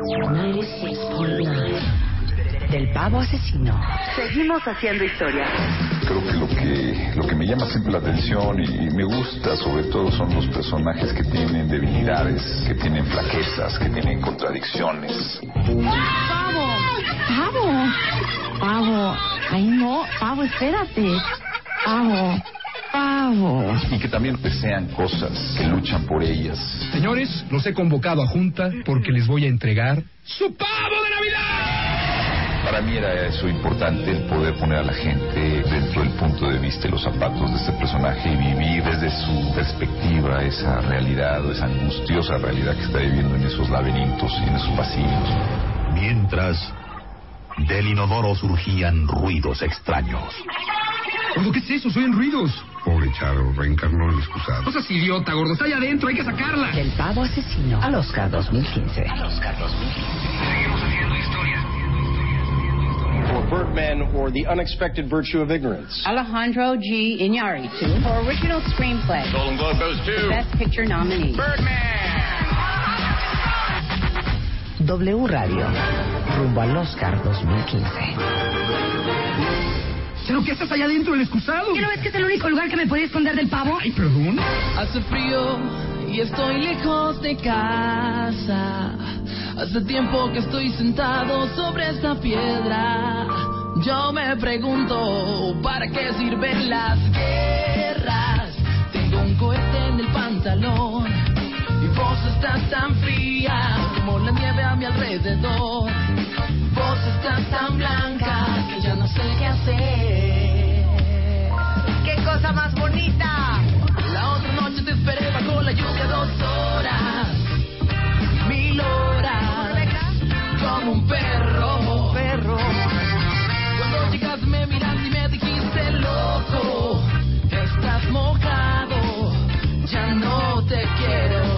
96.9 del pavo asesino. Seguimos haciendo historia. Creo que lo que lo que me llama siempre la atención y, me gusta sobre todo son los personajes que tienen debilidades, que tienen flaquezas, que tienen contradicciones. ¡Pavo! ¡Pavo! ¡Pavo! ¡Ay no! ¡Pavo, espérate! ¡Pavo! ¡Pavo! Y que también desean cosas, que luchan por ellas. Señores, los he convocado a junta porque les voy a entregar su pavo de Navidad. Para mí era eso importante, el poder poner a la gente dentro del punto de vista y los zapatos de este personaje y vivir desde su perspectiva esa realidad o esa angustiosa realidad que está viviendo en esos laberintos y en esos pasillos. Mientras, del inodoro surgían ruidos extraños. ¿qué es eso? Soy en ruidos. Pobre Charo, reencarnó el excusado. No seas idiota, gordo. Está allá adentro, hay que sacarla. Del pavo asesino al Oscar 2015. Al Oscar 2015. Seguimos haciendo historia. For Birdman or The Unexpected Virtue of Ignorance. Alejandro G. Iñárritu for original screenplay. Golden Globe goes to Best Picture nominee. W Radio. Rumbo al Oscar 2015. ¿Pero qué estás allá adentro del excusado? ¿Qué no ves que es el único lugar que me podía esconder del pavo? Ay, perdón. Hace frío y estoy lejos de casa. Hace tiempo que estoy sentado sobre esta piedra. Yo me pregunto, ¿para qué sirven las guerras? Tengo un cohete en el pantalón vos estás tan fría como la nieve a mi alrededor. Vos estás tan blanca que ya no sé qué hacer. ¡Qué cosa más bonita! La otra noche te esperé bajo la lluvia dos horas, mil horas, como un perro. Perro. Cuando llegaste me miraste y me dijiste loco, estás mojado, ya no te quiero.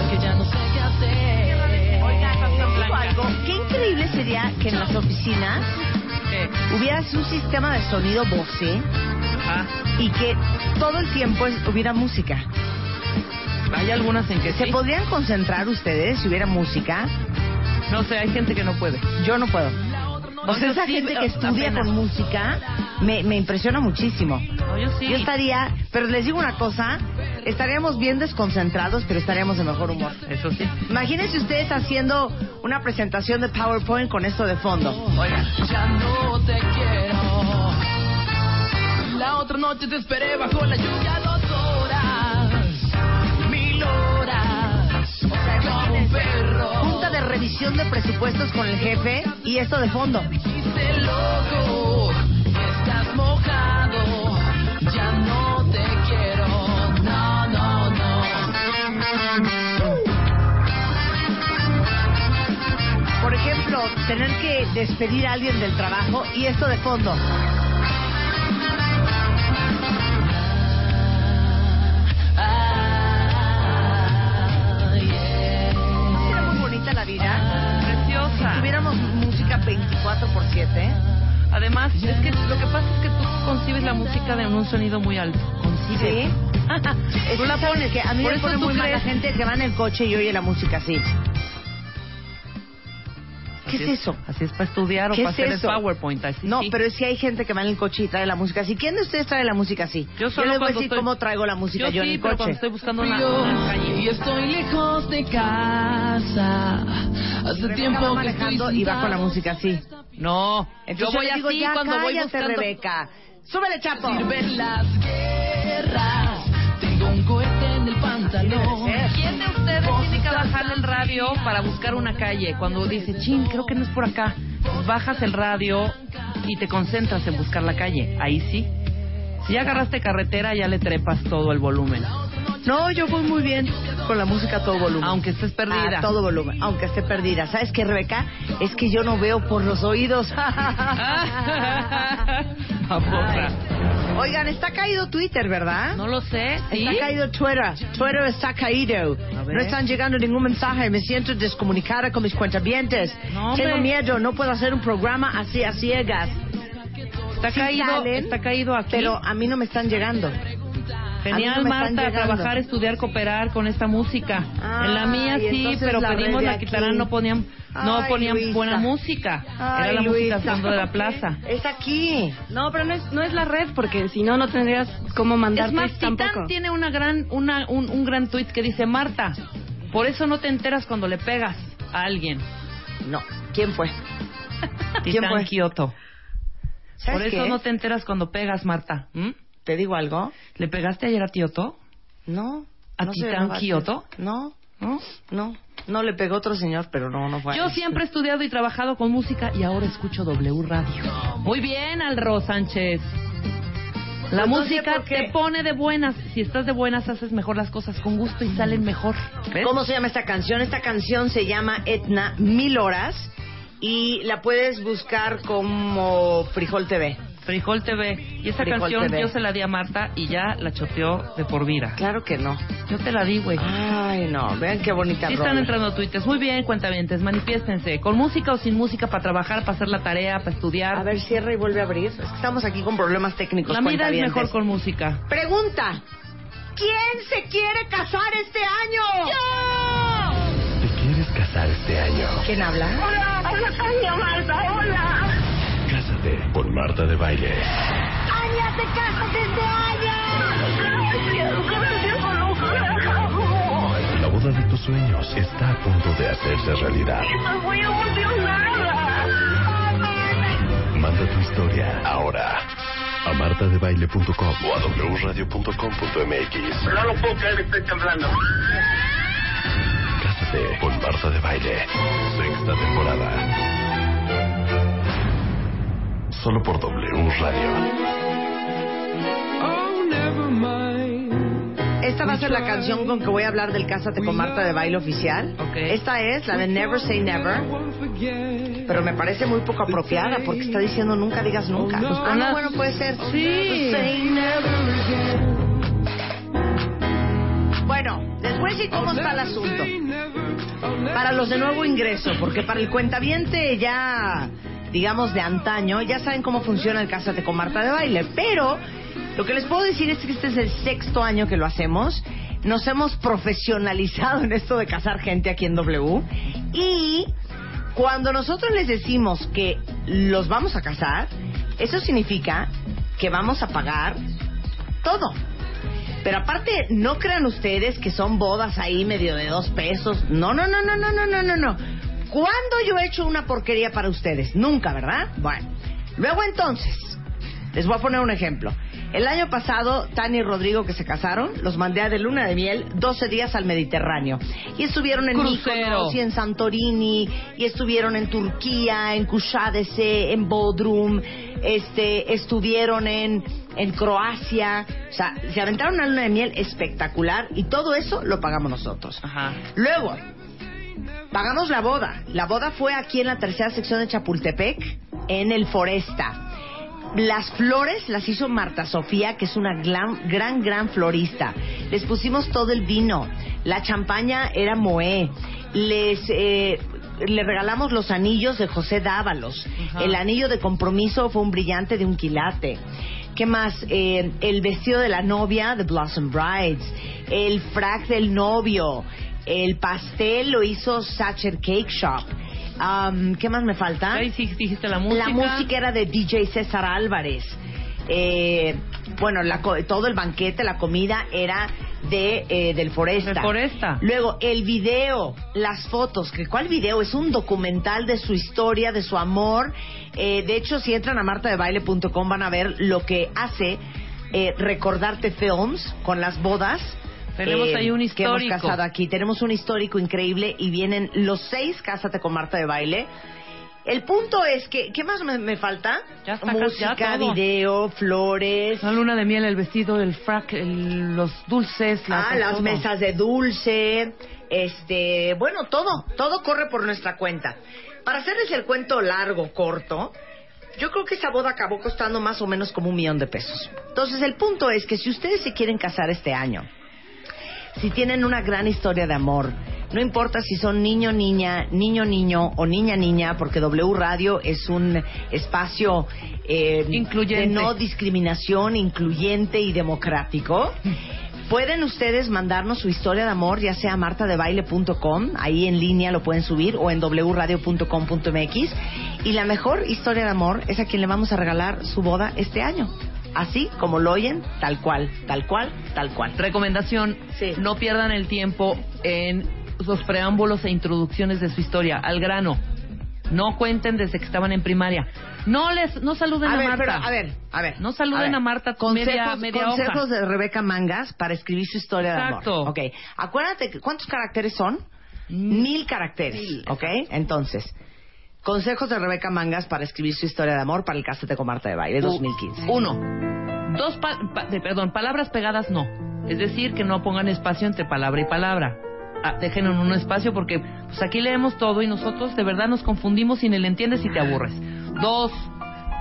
increíble sería que en las oficinas hubiera un sistema de sonido Bose y que todo el tiempo es- hubiera música. Hay algunas en que ¿Se sí. podrían concentrar ustedes si hubiera música? No sé, hay gente que no puede. Yo no puedo. O sea, yo esa sí, gente que estudia con música me, me impresiona muchísimo. No, yo sí. Yo estaría, pero les digo una cosa, estaríamos bien desconcentrados, pero estaríamos de mejor humor. Eso sí. Imagínense ustedes haciendo una presentación de PowerPoint con esto de fondo. Oiga. Ya no te quiero. La otra noche te esperé bajo la lluvia dos revisión de presupuestos con el jefe y esto de fondo. Dijiste loco, estás mojado, ya no te quiero. No, no, no. Por ejemplo, tener que despedir a alguien del trabajo y esto de fondo. La vida? Preciosa. Si tuviéramos música 24 por 7. Además, es que lo que pasa es que tú concibes la música de un sonido muy alto. Concibes. ¿Sí? Tú la que, ¿sabes pones. qué? A mí Por me eso pone muy mal la gente que va en el coche y oye la música así. ¿Qué Así es eso? Así es para estudiar o ¿Qué para es hacer eso? el PowerPoint. Así No, sí. pero si hay gente que va en el coche y trae la música así. ¿Quién de ustedes trae la música así? Yo solo les voy a decir estoy- cómo traigo la música yo, Yo en el pero coche. cuando estoy buscando una, Yo, una calle. y estoy lejos de casa. Hace Rebeca tiempo va que estoy manejando y va con la música así. No, Entonces yo voy le digo, así ya cuando voy cállate, buscando... Rebeca. Súbele, chapo. Sirven las guerras. Pantalón. ¿Quién de ustedes tiene que bajarle el radio para buscar una calle? Cuando dice, chin, creo que no es por acá. Pues bajas el radio y te concentras en buscar la calle. Ahí sí. Si ya agarraste carretera, ya le trepas todo el volumen. No, yo voy muy bien con la música a todo volumen. Aunque estés perdida. A todo volumen, aunque esté perdida. ¿Sabes qué, Rebeca? Es que yo no veo por los oídos. Oigan, está caído Twitter, ¿verdad? No lo sé, ¿sí? Está caído Twitter. Twitter está caído. No están llegando ningún mensaje. Me siento descomunicada con mis cuentavientes. No, Tengo miedo. No puedo hacer un programa así a ciegas. Está Sí caído, salen, está caído aquí. Pero a mí no me están llegando. Genial, no Marta, trabajar, estudiar, cooperar con esta música. Ah, en la mía sí, pero la pedimos la quitarán, no ponían, no Ay, ponían Luisa. buena música. Ay, Era la Luisa. música fondo de la plaza. Es aquí. No, pero no es, no es la red, porque si no, no tendrías cómo mandar Es más, Titán tampoco. tiene una gran, una, un, un gran tweet que dice, Marta, por eso no te enteras cuando le pegas a alguien. No. ¿Quién fue? Titán fue? Kioto. ¿Sabes Por eso qué? no te enteras cuando pegas, Marta. ¿Mm? ¿Te digo algo? ¿Le pegaste ayer a Kioto? No. ¿A no Titán. Kioto? No, ¿No? no. No le pegó otro señor, pero no, no fue. Yo siempre he estudiado y trabajado con música y ahora escucho W Radio. Muy bien, Alro Sánchez. La Pues no música te pone de buenas. Si estás de buenas, haces mejor las cosas con gusto y salen mejor. ¿Ves? ¿Cómo se llama esta canción? Esta canción se llama Etna Mil Horas y la puedes buscar como Frijol TV. Frijol TV. Y esa Frijol canción TV. yo se la di a Marta y ya la choteó de por vida. Claro que no. Yo te la di, güey. Ay, no. Vean qué bonita Sí están entrando tweets. Muy bien, cuentavientes, manifiéstense. Con música o sin música para trabajar, para hacer la tarea, para estudiar. A ver, cierra y vuelve a abrir. Es que estamos aquí con problemas técnicos. la vida es mejor con música. Pregunta. ¿Quién se quiere casar este año? ¿Te quieres casar este año? ¿Quién habla? Hola, hola, Tania, Marta, hola. Cásate con Marta de Baile. Tania, te casas este año. Gracias, gracias, La boda de tus sueños está a punto de hacerse realidad. Estoy muy emocionada. Manda tu historia ahora a martadebaile.com o a wradio.com.mx. No lo puedo creer, estoy temblando. Cásate con Marta de Baile. Sexta temporada. Solo por W Radio. Esta va a ser la canción con que voy a hablar del Cásate con Marta de baile oficial. Esta es la de Never Say Never. Pero me parece muy poco apropiada porque está diciendo nunca digas nunca. Pues, ah, no, bueno, puede ser. Sí. Bueno, a decir cómo está el asunto. Para los de nuevo ingreso, porque para el cuentaviente ya, digamos, de antaño, ya saben cómo funciona el Cásate con Marta de baile. Pero lo que les puedo decir es que este es el sexto año que lo hacemos. Nos hemos profesionalizado en esto de casar gente aquí en W. Y cuando nosotros les decimos que los vamos a casar, eso significa que vamos a pagar todo. Pero aparte, no crean ustedes que son bodas ahí medio de dos pesos. No, no, no, no, no, no, no, no, no. ¿Cuándo yo he hecho una porquería para ustedes? Nunca, ¿verdad? Bueno. Luego entonces, les voy a poner un ejemplo. El año pasado, Tania y Rodrigo, que se casaron, los mandé a de luna de miel 12 días al Mediterráneo. Y estuvieron en. Mykonos y en Santorini, y estuvieron en Turquía, en Kushadese, en Bodrum, este, estuvieron en, en Croacia. O sea, se aventaron una luna de miel espectacular y todo eso lo pagamos nosotros. Ajá. Luego, pagamos la boda. La boda fue aquí en la tercera sección de Chapultepec, en el Foresta. Las flores las hizo Marta Sofía, que es una gran, gran, gran florista. Les pusimos todo el vino. La champaña era Moé. Les eh, le regalamos los anillos de José Dávalos. El anillo de compromiso fue un brillante de un quilate. ¿Qué más? Eh, el vestido de la novia de Blossom Brides. El frac del novio. El pastel lo hizo Sacher Cake Shop. Am, ¿Qué más me falta? Ahí sí dijiste la música. La música era de DJ César Álvarez. Eh, bueno, la todo el banquete, la comida era de eh, del Foresta. Foresta. Luego el video, las fotos. que ¿Cuál video? Es un documental de su historia, de su amor. Eh, de hecho, si entran a martadebaile.com van a ver lo que hace eh, Recordarte Films con las bodas. Tenemos eh, ahí un Que hemos histórico. casado aquí. Tenemos un histórico increíble y vienen los seis Cásate con Marta de Baile. El punto es que, ¿qué más me, me falta? Ya está, Música, ya todo. video, flores. La luna de miel, el vestido, el frac, el- los dulces, las, Ah, las todo. mesas de dulce, este, bueno, todo, todo corre por nuestra cuenta. Para hacerles el cuento largo, corto, yo creo que esa boda acabó costando más o menos como un millón de pesos. Entonces, el punto es que si ustedes se quieren casar este año, si tienen una gran historia de amor, no importa si son niño, niña, niño, niño o niña, niña, porque W Radio es un espacio eh, Incluyente. de no discriminación, incluyente y democrático. Pueden ustedes mandarnos su historia de amor, ya sea a martadebaile.com, ahí en línea lo pueden subir, o en wradio.com.mx. Y la mejor historia de amor es a quien le vamos a regalar su boda este año. Así como lo oyen, tal cual, tal cual, tal cual. Recomendación, no pierdan el tiempo en los preámbulos e introducciones de su historia, al grano. No cuenten desde que estaban en primaria. No les, no saluden a, A ver, Marta. pero, a ver, a ver. No saluden A ver. a, Marta Consejos, media, media consejos hoja. de Rebeca Mangas para escribir su historia Exacto. de amor. Ok. Acuérdate, que- ¿cuántos caracteres son? Mil caracteres. ok. Entonces, consejos de Rebeca Mangas para escribir su historia de amor para el Cásate con Marta de Baile U- 2015. Uno. Dos, pa- pa- de- perdón, palabras pegadas no. Es decir, que no pongan espacio entre palabra y palabra. Dejen en un espacio porque pues aquí leemos todo y nosotros de verdad nos confundimos y ni le entiendes y te aburres. Dos,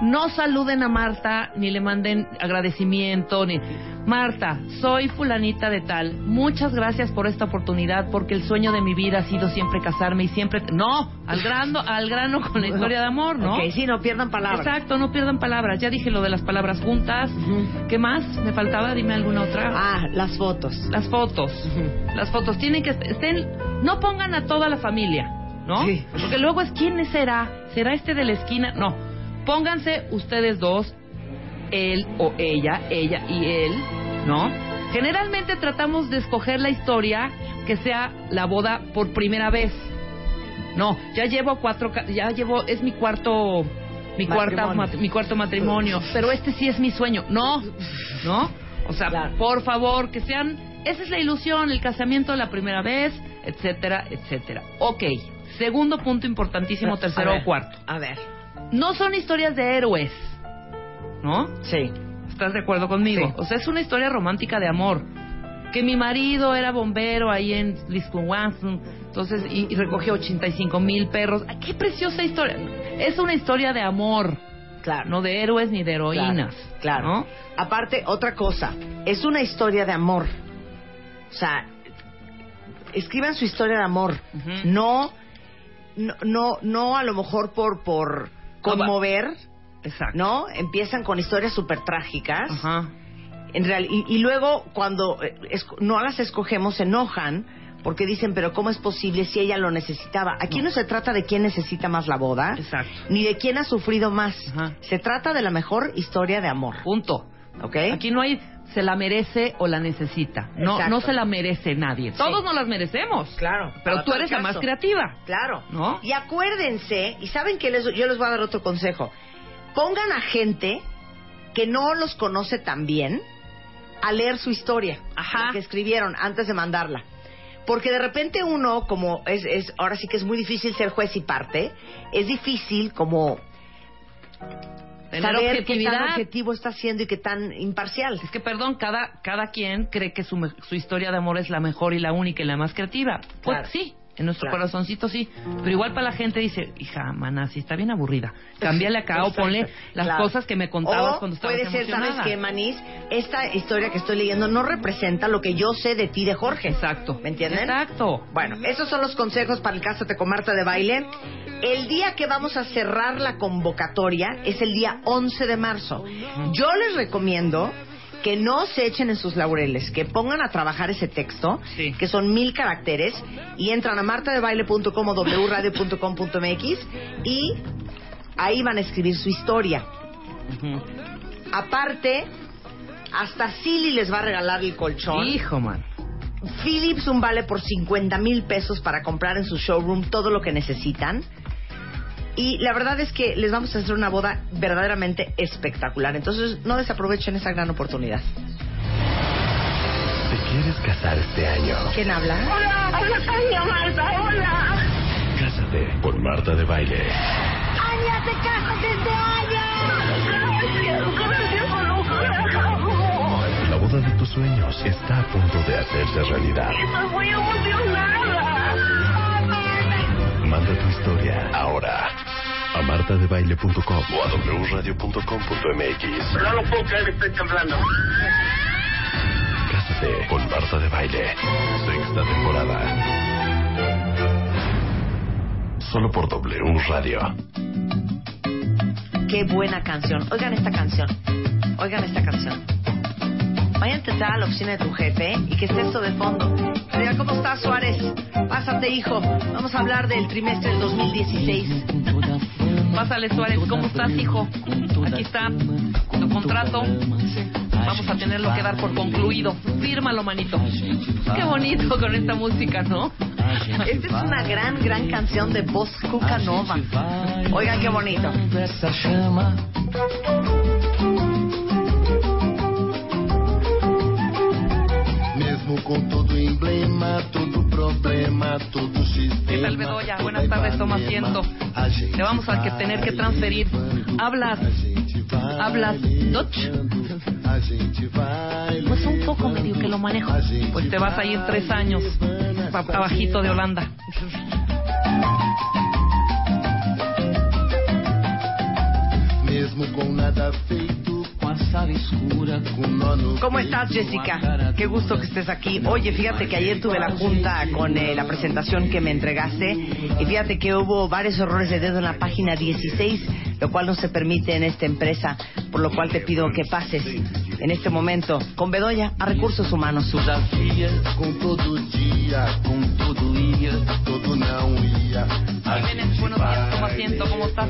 no saluden a Marta ni le manden agradecimiento ni Marta, soy fulanita de tal. Muchas gracias por esta oportunidad porque el sueño de mi vida ha sido siempre casarme y siempre no, al grano, al grano con la historia de amor, ¿no? Ok, sí, no pierdan palabras. Exacto, no pierdan palabras. Ya dije lo de las palabras juntas. ¿Qué más? ¿Me faltaba? Dime alguna otra. Ah, las fotos. Las fotos. Las fotos tienen que estén no pongan a toda la familia, ¿no? Sí. Porque luego es quién será? ¿Será este de la esquina? No. Pónganse ustedes dos, él o ella, ella y él, ¿no? Generalmente tratamos de escoger la historia que sea la boda por primera vez. No, ya llevo cuatro, ya llevo, es mi cuarto, mi cuarta, mat- mi cuarto matrimonio, pero este sí es mi sueño. No, no, o sea, por favor, que sean, esa es la ilusión, el casamiento la primera vez, etcétera, etcétera. Ok, segundo punto importantísimo, tercero ver, o cuarto. A ver. No son historias de héroes, ¿no? Sí. ¿Estás de acuerdo conmigo? Sí. O sea, es una historia romántica de amor. Que mi marido era bombero ahí en Wisconsin, entonces, y, y recogió 85 mil perros. ¡Ay, ¡Qué preciosa historia! Es una historia de amor. Claro. No de héroes ni de heroínas. Claro. ¿no? Aparte, otra cosa, es una historia de amor. O sea, escriban su historia de amor. No, no, no, no a lo mejor por, por conmover. Exacto. ¿No? Empiezan con historias súper trágicas. En real, y, y luego, cuando eh, no las escogemos, se enojan porque dicen, pero ¿cómo es posible si ella lo necesitaba? Aquí no, se trata de quién necesita más la boda, Exacto. ni de quién ha sufrido más. Se trata de la mejor historia de amor. Punto. ¿Ok? Aquí no hay se la merece o la necesita. No, Exacto. no se la merece nadie. Sí. Todos nos las merecemos. Claro. Pero tú eres la más creativa. Claro. ¿No? Y acuérdense, y saben que les, yo les voy a dar otro consejo. Pongan a gente que no los conoce tan bien a leer su historia, la que escribieron antes de mandarla. Porque de repente uno, como es, es, ahora sí que es muy difícil ser juez y parte, es difícil como Tener saber qué objetividad. tan objetivo está siendo y qué tan imparcial. Es que, perdón, cada, cada quien cree que su, su historia de amor es la mejor y la única y la más creativa. Pues Claro. sí, en nuestro Claro. corazoncito sí. Pero igual para la gente dice, hija, maná, si está bien aburrida. Cámbiale acá o ponle las Claro. cosas que me contabas O cuando estabas puede ser, ¿sabes emocionada. qué, Manís? Esta historia que estoy leyendo no representa lo que yo sé de ti de Jorge. Exacto. ¿Me entienden? Exacto. Bueno, esos son los consejos para el Cásate con Marta de Baile. El día que vamos a cerrar la convocatoria es el día 11 de marzo. Yo les recomiendo que no se echen en sus laureles, que pongan a trabajar ese texto, que son mil caracteres, y entran a martadebaile.com o wradio.com.mx y ahí van a escribir su historia. Aparte, hasta Silly les va a regalar el colchón. Hijo, man. Philips un vale por 50 mil pesos para comprar en su showroom todo lo que necesitan. Y la verdad es que les vamos a hacer una boda verdaderamente espectacular. Entonces no desaprovechen esa gran oportunidad. ¿Te quieres casar este año? ¿Quién habla? Hola, Tania Marta, hola. Cásate con Marta de Baile. Ania, te casas este año. La boda de tus sueños está a punto de hacerse realidad. Estoy muy emocionada. Manda tu historia ahora a martadebaile.com o a wradio.com.mx. No lo puedo creer, estoy temblando. Cásate con Marta de Baile. Sexta temporada. Solo por W Radio. Qué buena canción. Oigan esta canción. Oigan esta canción. Entrar a la oficina de tu jefe y que esté esto de fondo. Diga, ¿cómo estás, Suárez? Pásate, hijo. Vamos a hablar del trimestre del 2016. Pásale, Suárez. ¿Cómo estás, hijo? Aquí está tu contrato. Vamos a tenerlo que dar por concluido. Fírmalo, manito. Qué bonito con esta música, ¿no? Esta es una gran, gran canción de voz Cucanova. Oigan qué bonito. Com todo emblema, todo problema, todo sistema. ¿Qué tal, Bedoya? Buenas tardes, toma asiento. Te vamos a que tener que transferir. ¿Hablas? ¿Hablas Dutch? Pues un poco medio que lo manejo. Pues te vas a ir tres años abajito de Holanda. Mesmo com nada feito, ¿Cómo estás, Jessica? Qué gusto que estés aquí. Oye, fíjate que ayer tuve la junta con eh, la presentación que me entregaste y fíjate que hubo varios errores de dedo en la página 16, lo cual no se permite en esta empresa, por lo cual te pido que pases en este momento con Bedoya a Recursos Humanos. Jiménez, buenos días, toma asiento, ¿cómo estás?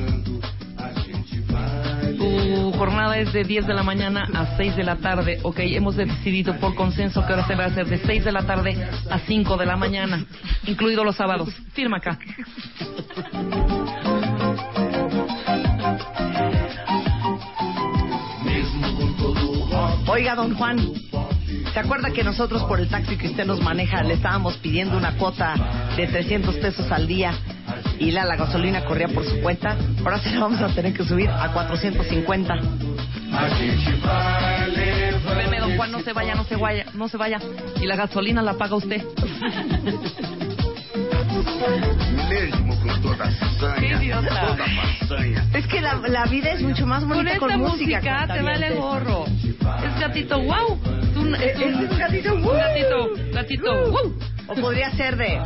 Tu jornada es de 10 de la mañana a 6 de la tarde. Ok, hemos decidido por consenso que ahora se va a hacer de 6 de la tarde a 5 de la mañana, incluidos los sábados. Firma acá. Oiga, don Juan, ¿se acuerda que nosotros por el taxi que usted nos maneja le estábamos pidiendo una cuota de 300 pesos al día y la, la gasolina corría por su cuenta? Ahora se la vamos a tener que subir a 450. Espérame, don Juan, no se vaya, no se vaya, no se vaya. Y la gasolina la paga usted. Es que la, la vida es mucho más Con bonita esta con, música, te vale gorro. Es gatito, wow. Es un, es un- Es un gatito, un wow. gatito, gatito, wow. O podría ser de...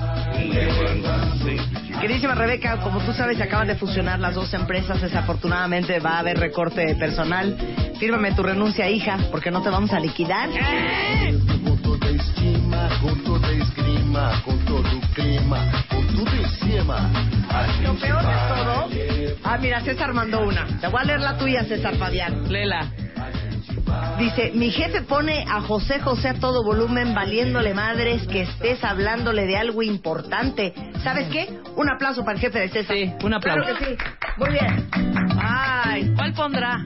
Queridísima Rebeca, como tú sabes, se acaban de fusionar las dos empresas. Desafortunadamente va a haber recorte de personal. Fírmame tu renuncia, hija, porque no te vamos a liquidar. Lo peor de todo... Ah, mira, César mandó una. Te voy a leer la tuya, César Fabián. Lela. Dice, mi jefe pone a José José a todo volumen valiéndole madres que estés hablándole de algo importante. ¿Sabes qué? Un aplauso para el jefe de César. Sí, un aplauso. Claro que sí. Muy bien. Ay. ¿Cuál pondrá?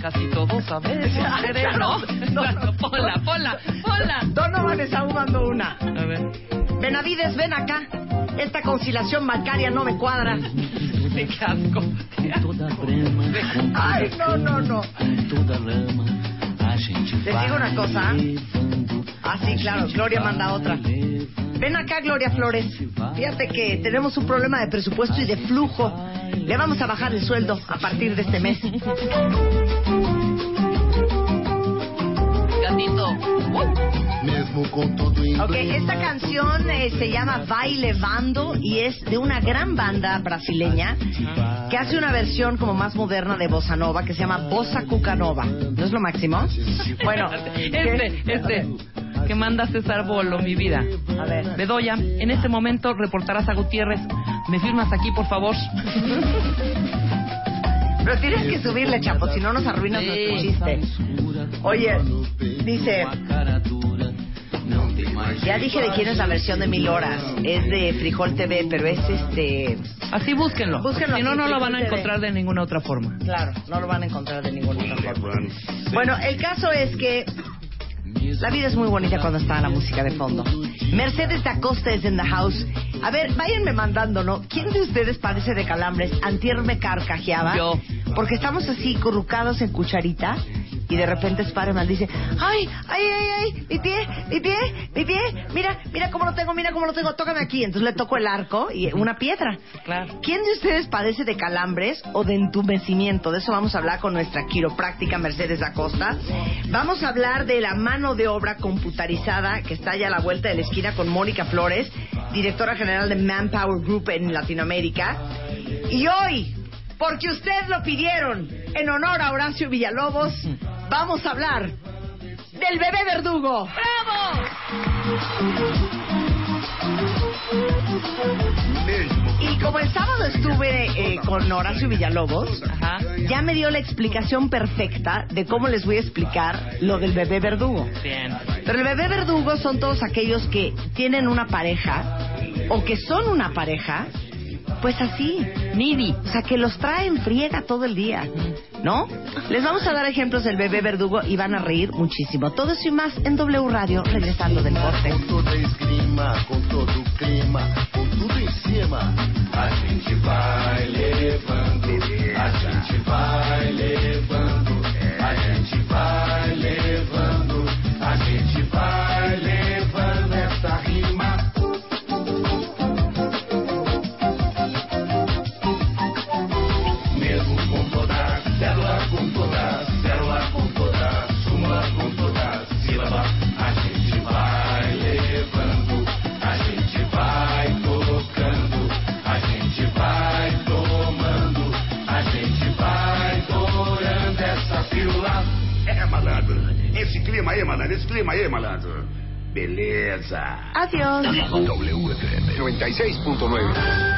Casi todos sabemos. ¿no? No, no. Ponla, ponla, ponla. Donovan está jugando una. A ver. Benavides, ven acá. Esta conciliación bancaria no me cuadra. Qué asco. Ay, no, no, no. Les digo una cosa. Ah, sí, claro. Gloria manda otra. Ven acá, Gloria Flores. Fíjate que tenemos un problema de presupuesto y de flujo. Le vamos a bajar el sueldo a partir de este mes. Mesmo todo em Ok, esta canción eh, se llama Baile Bando y es de una gran banda brasileña que hace una versión como más moderna de Bossa Nova que se llama Bossa Cucanova. ¿No es lo máximo? Bueno, Este, este. Que manda César Bolo, mi vida. A ver. Bedoya, en este momento reportarás a Gutiérrez. ¿Me firmas aquí, por favor? Pero tienes que subirle, chapo, si no nos arruinas Sí. nuestro chiste. Oye, dice... Ya dije de quién es la versión de Mil Horas. Es de Frijol TV, pero es este... Así búsquenlo. Búsquenlo si no, así, no lo van a TV. encontrar de ninguna otra forma. Claro, no lo van a encontrar de ninguna otra forma. Bueno, el caso es que la vida es muy bonita cuando está la música de fondo. Mercedes da Costa es en the house. A ver, váyanme mandando, ¿no? ¿Quién de ustedes padece de calambres? Antier me carcajeaba. Yo. Porque estamos así currucados en cucharita y de repente Spiderman dice, ay, ay, ay, ay, mi pie, mi pie, mi pie, mira, mira cómo lo tengo, mira cómo lo tengo, tócame aquí. Entonces le toco el arco y una piedra. Claro. ¿Quién de ustedes padece de calambres o de entumecimiento? De eso vamos a hablar con nuestra quiropráctica Mercedes Acosta. Vamos a hablar de la mano de obra computarizada que está ya a la vuelta de la esquina con Mónica Flores, directora general de Manpower Group en Latinoamérica. Y hoy, porque ustedes lo pidieron en honor a Horacio Villalobos, vamos a hablar del bebé verdugo. Y como el sábado estuve eh, con Horacio Villalobos, Ajá. ya me dio la explicación perfecta de cómo les voy a explicar lo del bebé verdugo. Bien. Pero el bebé verdugo son todos aquellos que tienen una pareja o que son una pareja, pues así, needy, o sea, que los traen friega todo el día, ¿no? Les vamos a dar ejemplos del bebé verdugo y van a reír muchísimo. Todo eso y más en W Radio, regresando del corte. Com toda esgrima, com todo clima, com tudo em cima. A gente vai levando, a gente vai levando, a gente vai levando, Esse clima aí, malandro. Beleza. Adiós. WFM 96.9.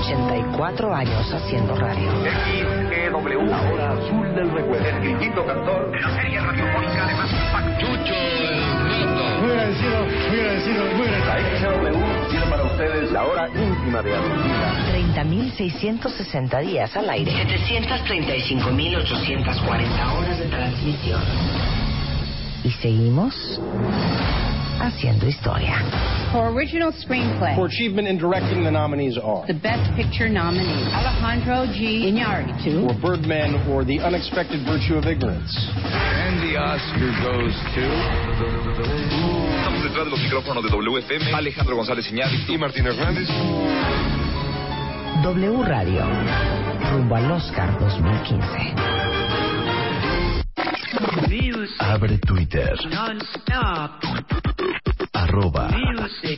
84 años haciendo radio. XEW. La hora azul del recuerdo. El grillito cantor de la serie radiofónica de más impacto. Chucho el Muy agradecido, muy agradecido, muy agradecido. Ustedes la hora íntima de Argentina. 30.660 días al aire. 735.840 horas de transmisión. Y seguimos haciendo historia. For original screenplay, For achievement in directing, the nominees are the Best Picture nominees Alejandro G. Iñárritu, for Birdman or The Unexpected Virtue of Ignorance. And the Oscar goes to... Detrás de los micrófonos de WFM, Alejandro González Iñárritu y Martín Hernández. W Radio. Rumbo al Oscar 2015. Abre Twitter. Arroba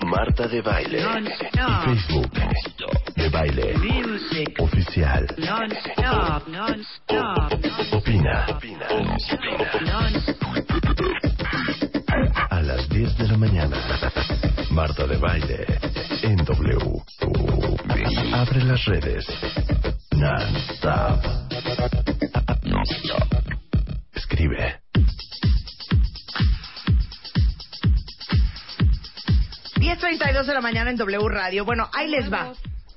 Marta de Baile. Y Facebook de Baile. Oficial. Opina. A las 10 de la mañana. Marta de Baile. En W. Abre las redes. Non-stop. Non-stop. Escribe. 10.32 de la mañana en W Radio. Bueno, ahí les va.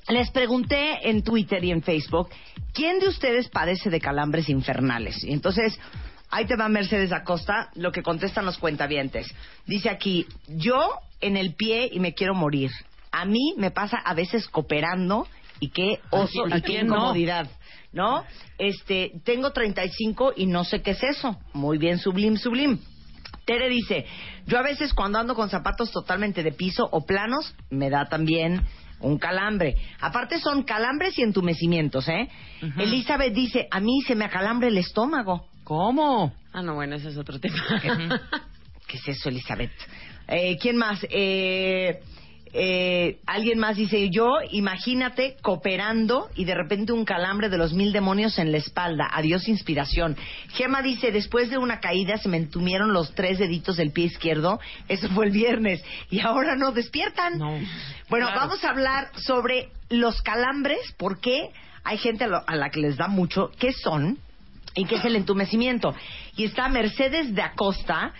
Les pregunté en Twitter y en Facebook, ¿quién de ustedes padece de calambres infernales? Y entonces, ahí te va Mercedes Acosta, lo que contestan los cuentavientes. Dice aquí, yo en el pie y me quiero morir. A mí me pasa a veces cooperando y qué oso ¿A y qué no? incomodidad. ¿No? Este, tengo 35 y no sé qué es eso. Muy bien, sublim, sublim. Tere dice, yo a veces cuando ando con zapatos totalmente de piso o planos, me da también un calambre. Aparte son calambres y entumecimientos, ¿eh? Elizabeth dice, a mí se me acalambre el estómago. ¿Cómo? Ah, no, bueno, ese es otro tema. ¿Qué es eso, Elizabeth? Eh, ¿Quién más? Eh, eh, alguien más dice, yo imagínate cooperando y de repente un calambre de los mil demonios en la espalda. Adiós inspiración. Gema dice, después de una caída se me entumieron los tres deditos del pie izquierdo. Eso fue el viernes. Y ahora no despiertan. Bueno, Claro. vamos a hablar sobre los calambres, por qué hay gente a, lo- a la que les da mucho, qué son y qué es el entumecimiento. Y está Mercedes de Acosta,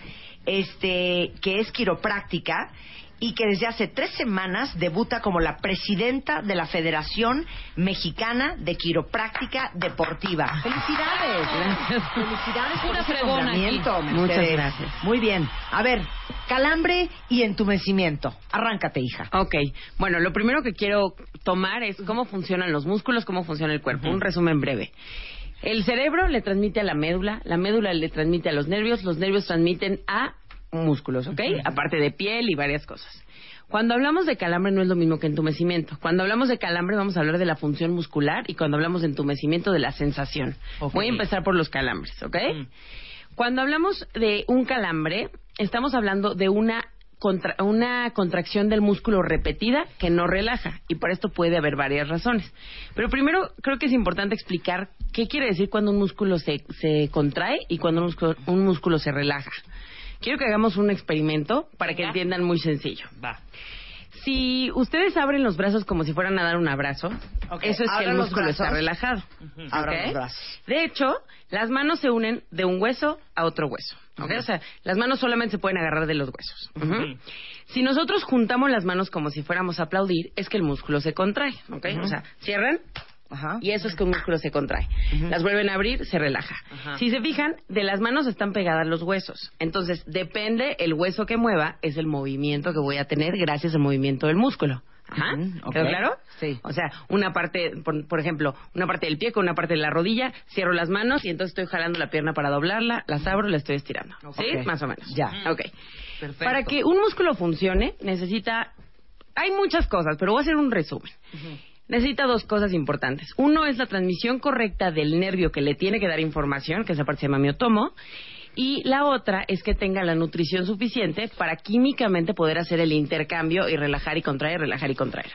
este, que es quiropráctica y que desde hace tres semanas debuta como la presidenta de la Federación Mexicana de Quiropráctica Deportiva. ¡Felicidades! ¡Felicidades por Pura ese fregona nombramiento, aquí. Mercedes. Muchas gracias. Muy bien. A ver, calambre y entumecimiento. Arráncate, hija. Ok, bueno, lo primero que quiero tomar es cómo funcionan los músculos, cómo funciona el cuerpo. Un resumen breve. El cerebro le transmite a la médula, la médula le transmite a los nervios, los nervios transmiten a músculos, ¿ok? Aparte de piel y varias cosas. Cuando hablamos de calambre no es lo mismo que entumecimiento. Cuando hablamos de calambre vamos a hablar de la función muscular y cuando hablamos de entumecimiento de la sensación. Voy a empezar por los calambres, ¿ok? Cuando hablamos de un calambre, estamos hablando de una contra- una contracción del músculo repetida que no relaja y por esto puede haber varias razones. Pero primero creo que es importante explicar qué quiere decir cuando un músculo se, se contrae y cuando un músculo, un músculo se relaja. Quiero que hagamos un experimento para que entiendan muy sencillo. Va. Si ustedes abren los brazos como si fueran a dar un abrazo, eso es que el músculo está relajado. Brazos. De hecho, las manos se unen de un hueso a otro hueso. ¿Ok? Ujú. O sea, las manos solamente se pueden agarrar de los huesos. Si nosotros juntamos las manos como si fuéramos a aplaudir, es que el músculo se contrae. ¿ok? Ujú. O sea, cierran y eso es que un músculo se contrae. Las vuelven a abrir, se relaja. Si se fijan, de las manos están pegadas los huesos. Entonces, depende el hueso que mueva, es el movimiento que voy a tener gracias al movimiento del músculo. Ajá. Ujú, ok. ¿Quedó claro? Sí. O sea, una parte, por, por ejemplo, una parte del pie con una parte de la rodilla, cierro las manos y entonces estoy jalando la pierna para doblarla, las abro, la estoy estirando. ¿Sí? Más o menos. Ya. Ok. Perfecto. Para que un músculo funcione, necesita... Hay muchas cosas, pero voy a hacer un resumen. Necesita dos cosas importantes. Uno es la transmisión correcta del nervio que le tiene que dar información, que esa parte se llama miotomo. Y la otra es que tenga la nutrición suficiente para químicamente poder hacer el intercambio y relajar y contraer, relajar y contraer.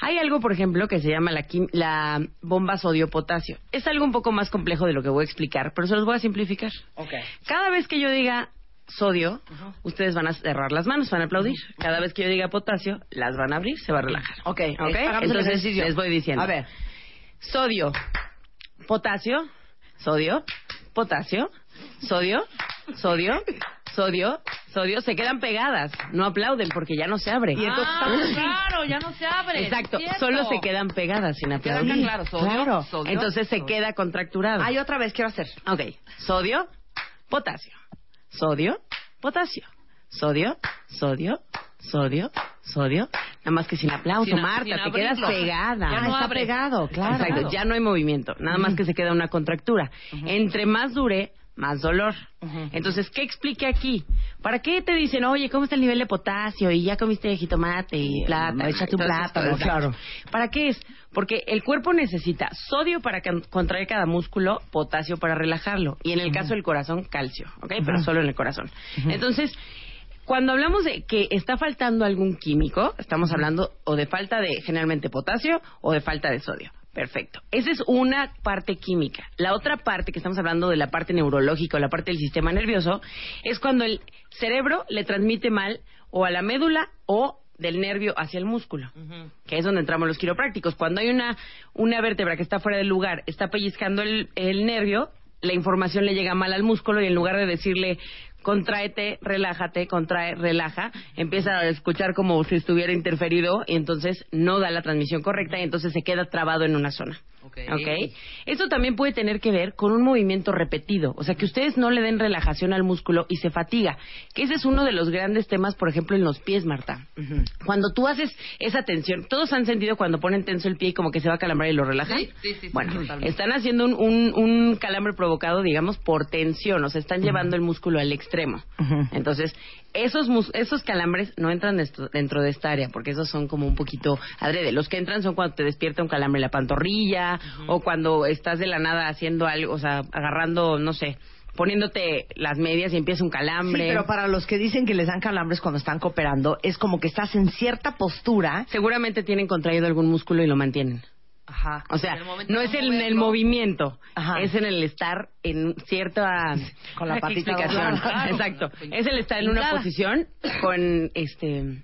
Hay algo, por ejemplo, que se llama la, la bomba sodio-potasio. Es algo un poco más complejo de lo que voy a explicar, pero se los voy a simplificar. Ok. Cada vez que yo diga sodio, ustedes van a cerrar las manos, van a aplaudir. Cada vez que yo diga potasio, las van a abrir, se va a relajar. Ok, ¿Ok? hagamos el Entonces les voy diciendo. A ver. Sodio, potasio, sodio, potasio, sodio, sodio, sodio, sodio. Se quedan pegadas, no aplauden porque ya no se abre. Y entonces Ah, claro, ya no se abre. Exacto, solo se quedan pegadas sin aplaudir. claro, sodio, Claro. sodio, Entonces se sodio. queda contracturado. Hay otra vez, quiero hacer. Ok, sodio, potasio, sodio, potasio, sodio, sodio, sodio, sodio. Nada más que sin aplauso, Sin a- Marta, sin te quedas pegada. Ya no está abre. pegado, claro. Exacto, ya no hay movimiento, nada más que se queda una contractura. Entre más dure, más dolor. Entonces, ¿qué explique aquí? ¿Para qué te dicen, oye, cómo está el nivel de potasio? Y ya comiste jitomate y plátano. échate un plátano, claro. ¿Para qué es? Porque el cuerpo necesita sodio para contraer cada músculo, potasio para relajarlo. Y en el caso del corazón, calcio, ¿ok? Pero solo en el corazón. Entonces, cuando hablamos de que está faltando algún químico, estamos hablando o de falta de generalmente potasio o de falta de sodio. Perfecto. Esa es una parte química. La otra parte que estamos hablando de la parte neurológica o la parte del sistema nervioso es cuando el cerebro le transmite mal o a la médula o del nervio hacia el músculo, que es donde entramos los quiroprácticos. Cuando hay una, una vértebra que está fuera del lugar, está pellizcando el, el nervio, la información le llega mal al músculo y en lugar de decirle contráete, relájate, contrae, relaja, empieza a escuchar como si estuviera interferido y entonces no da la transmisión correcta y entonces se queda trabado en una zona. Ok. ¿Ok? Esto también puede tener que ver con un movimiento repetido, o sea, que ustedes no le den relajación al músculo y se fatiga, que ese es uno de los grandes temas, por ejemplo, en los pies, Marta. Cuando tú haces esa tensión, todos han sentido cuando ponen tenso el pie y como que se va a calambrar y lo relajan. Sí, sí, sí, bueno, están haciendo un, un, un calambre provocado, digamos, por tensión, o sea, están llevando el músculo al extremo. Entonces, esos, mus- esos calambres no entran dentro, dentro de esta área, porque esos son como un poquito adrede. Los que entran son cuando te despierta un calambre en la pantorrilla o cuando estás de la nada haciendo algo, o sea, agarrando, no sé, poniéndote las medias y empieza un calambre. Sí, pero para los que dicen que les dan calambres cuando están cooperando, es como que estás en cierta postura. Seguramente tienen contraído algún músculo y lo mantienen. Ajá. O sea, no es en el movimiento, Ajá. es en el estar en cierta Con la patita. Exacto. Es el estar en una posición con este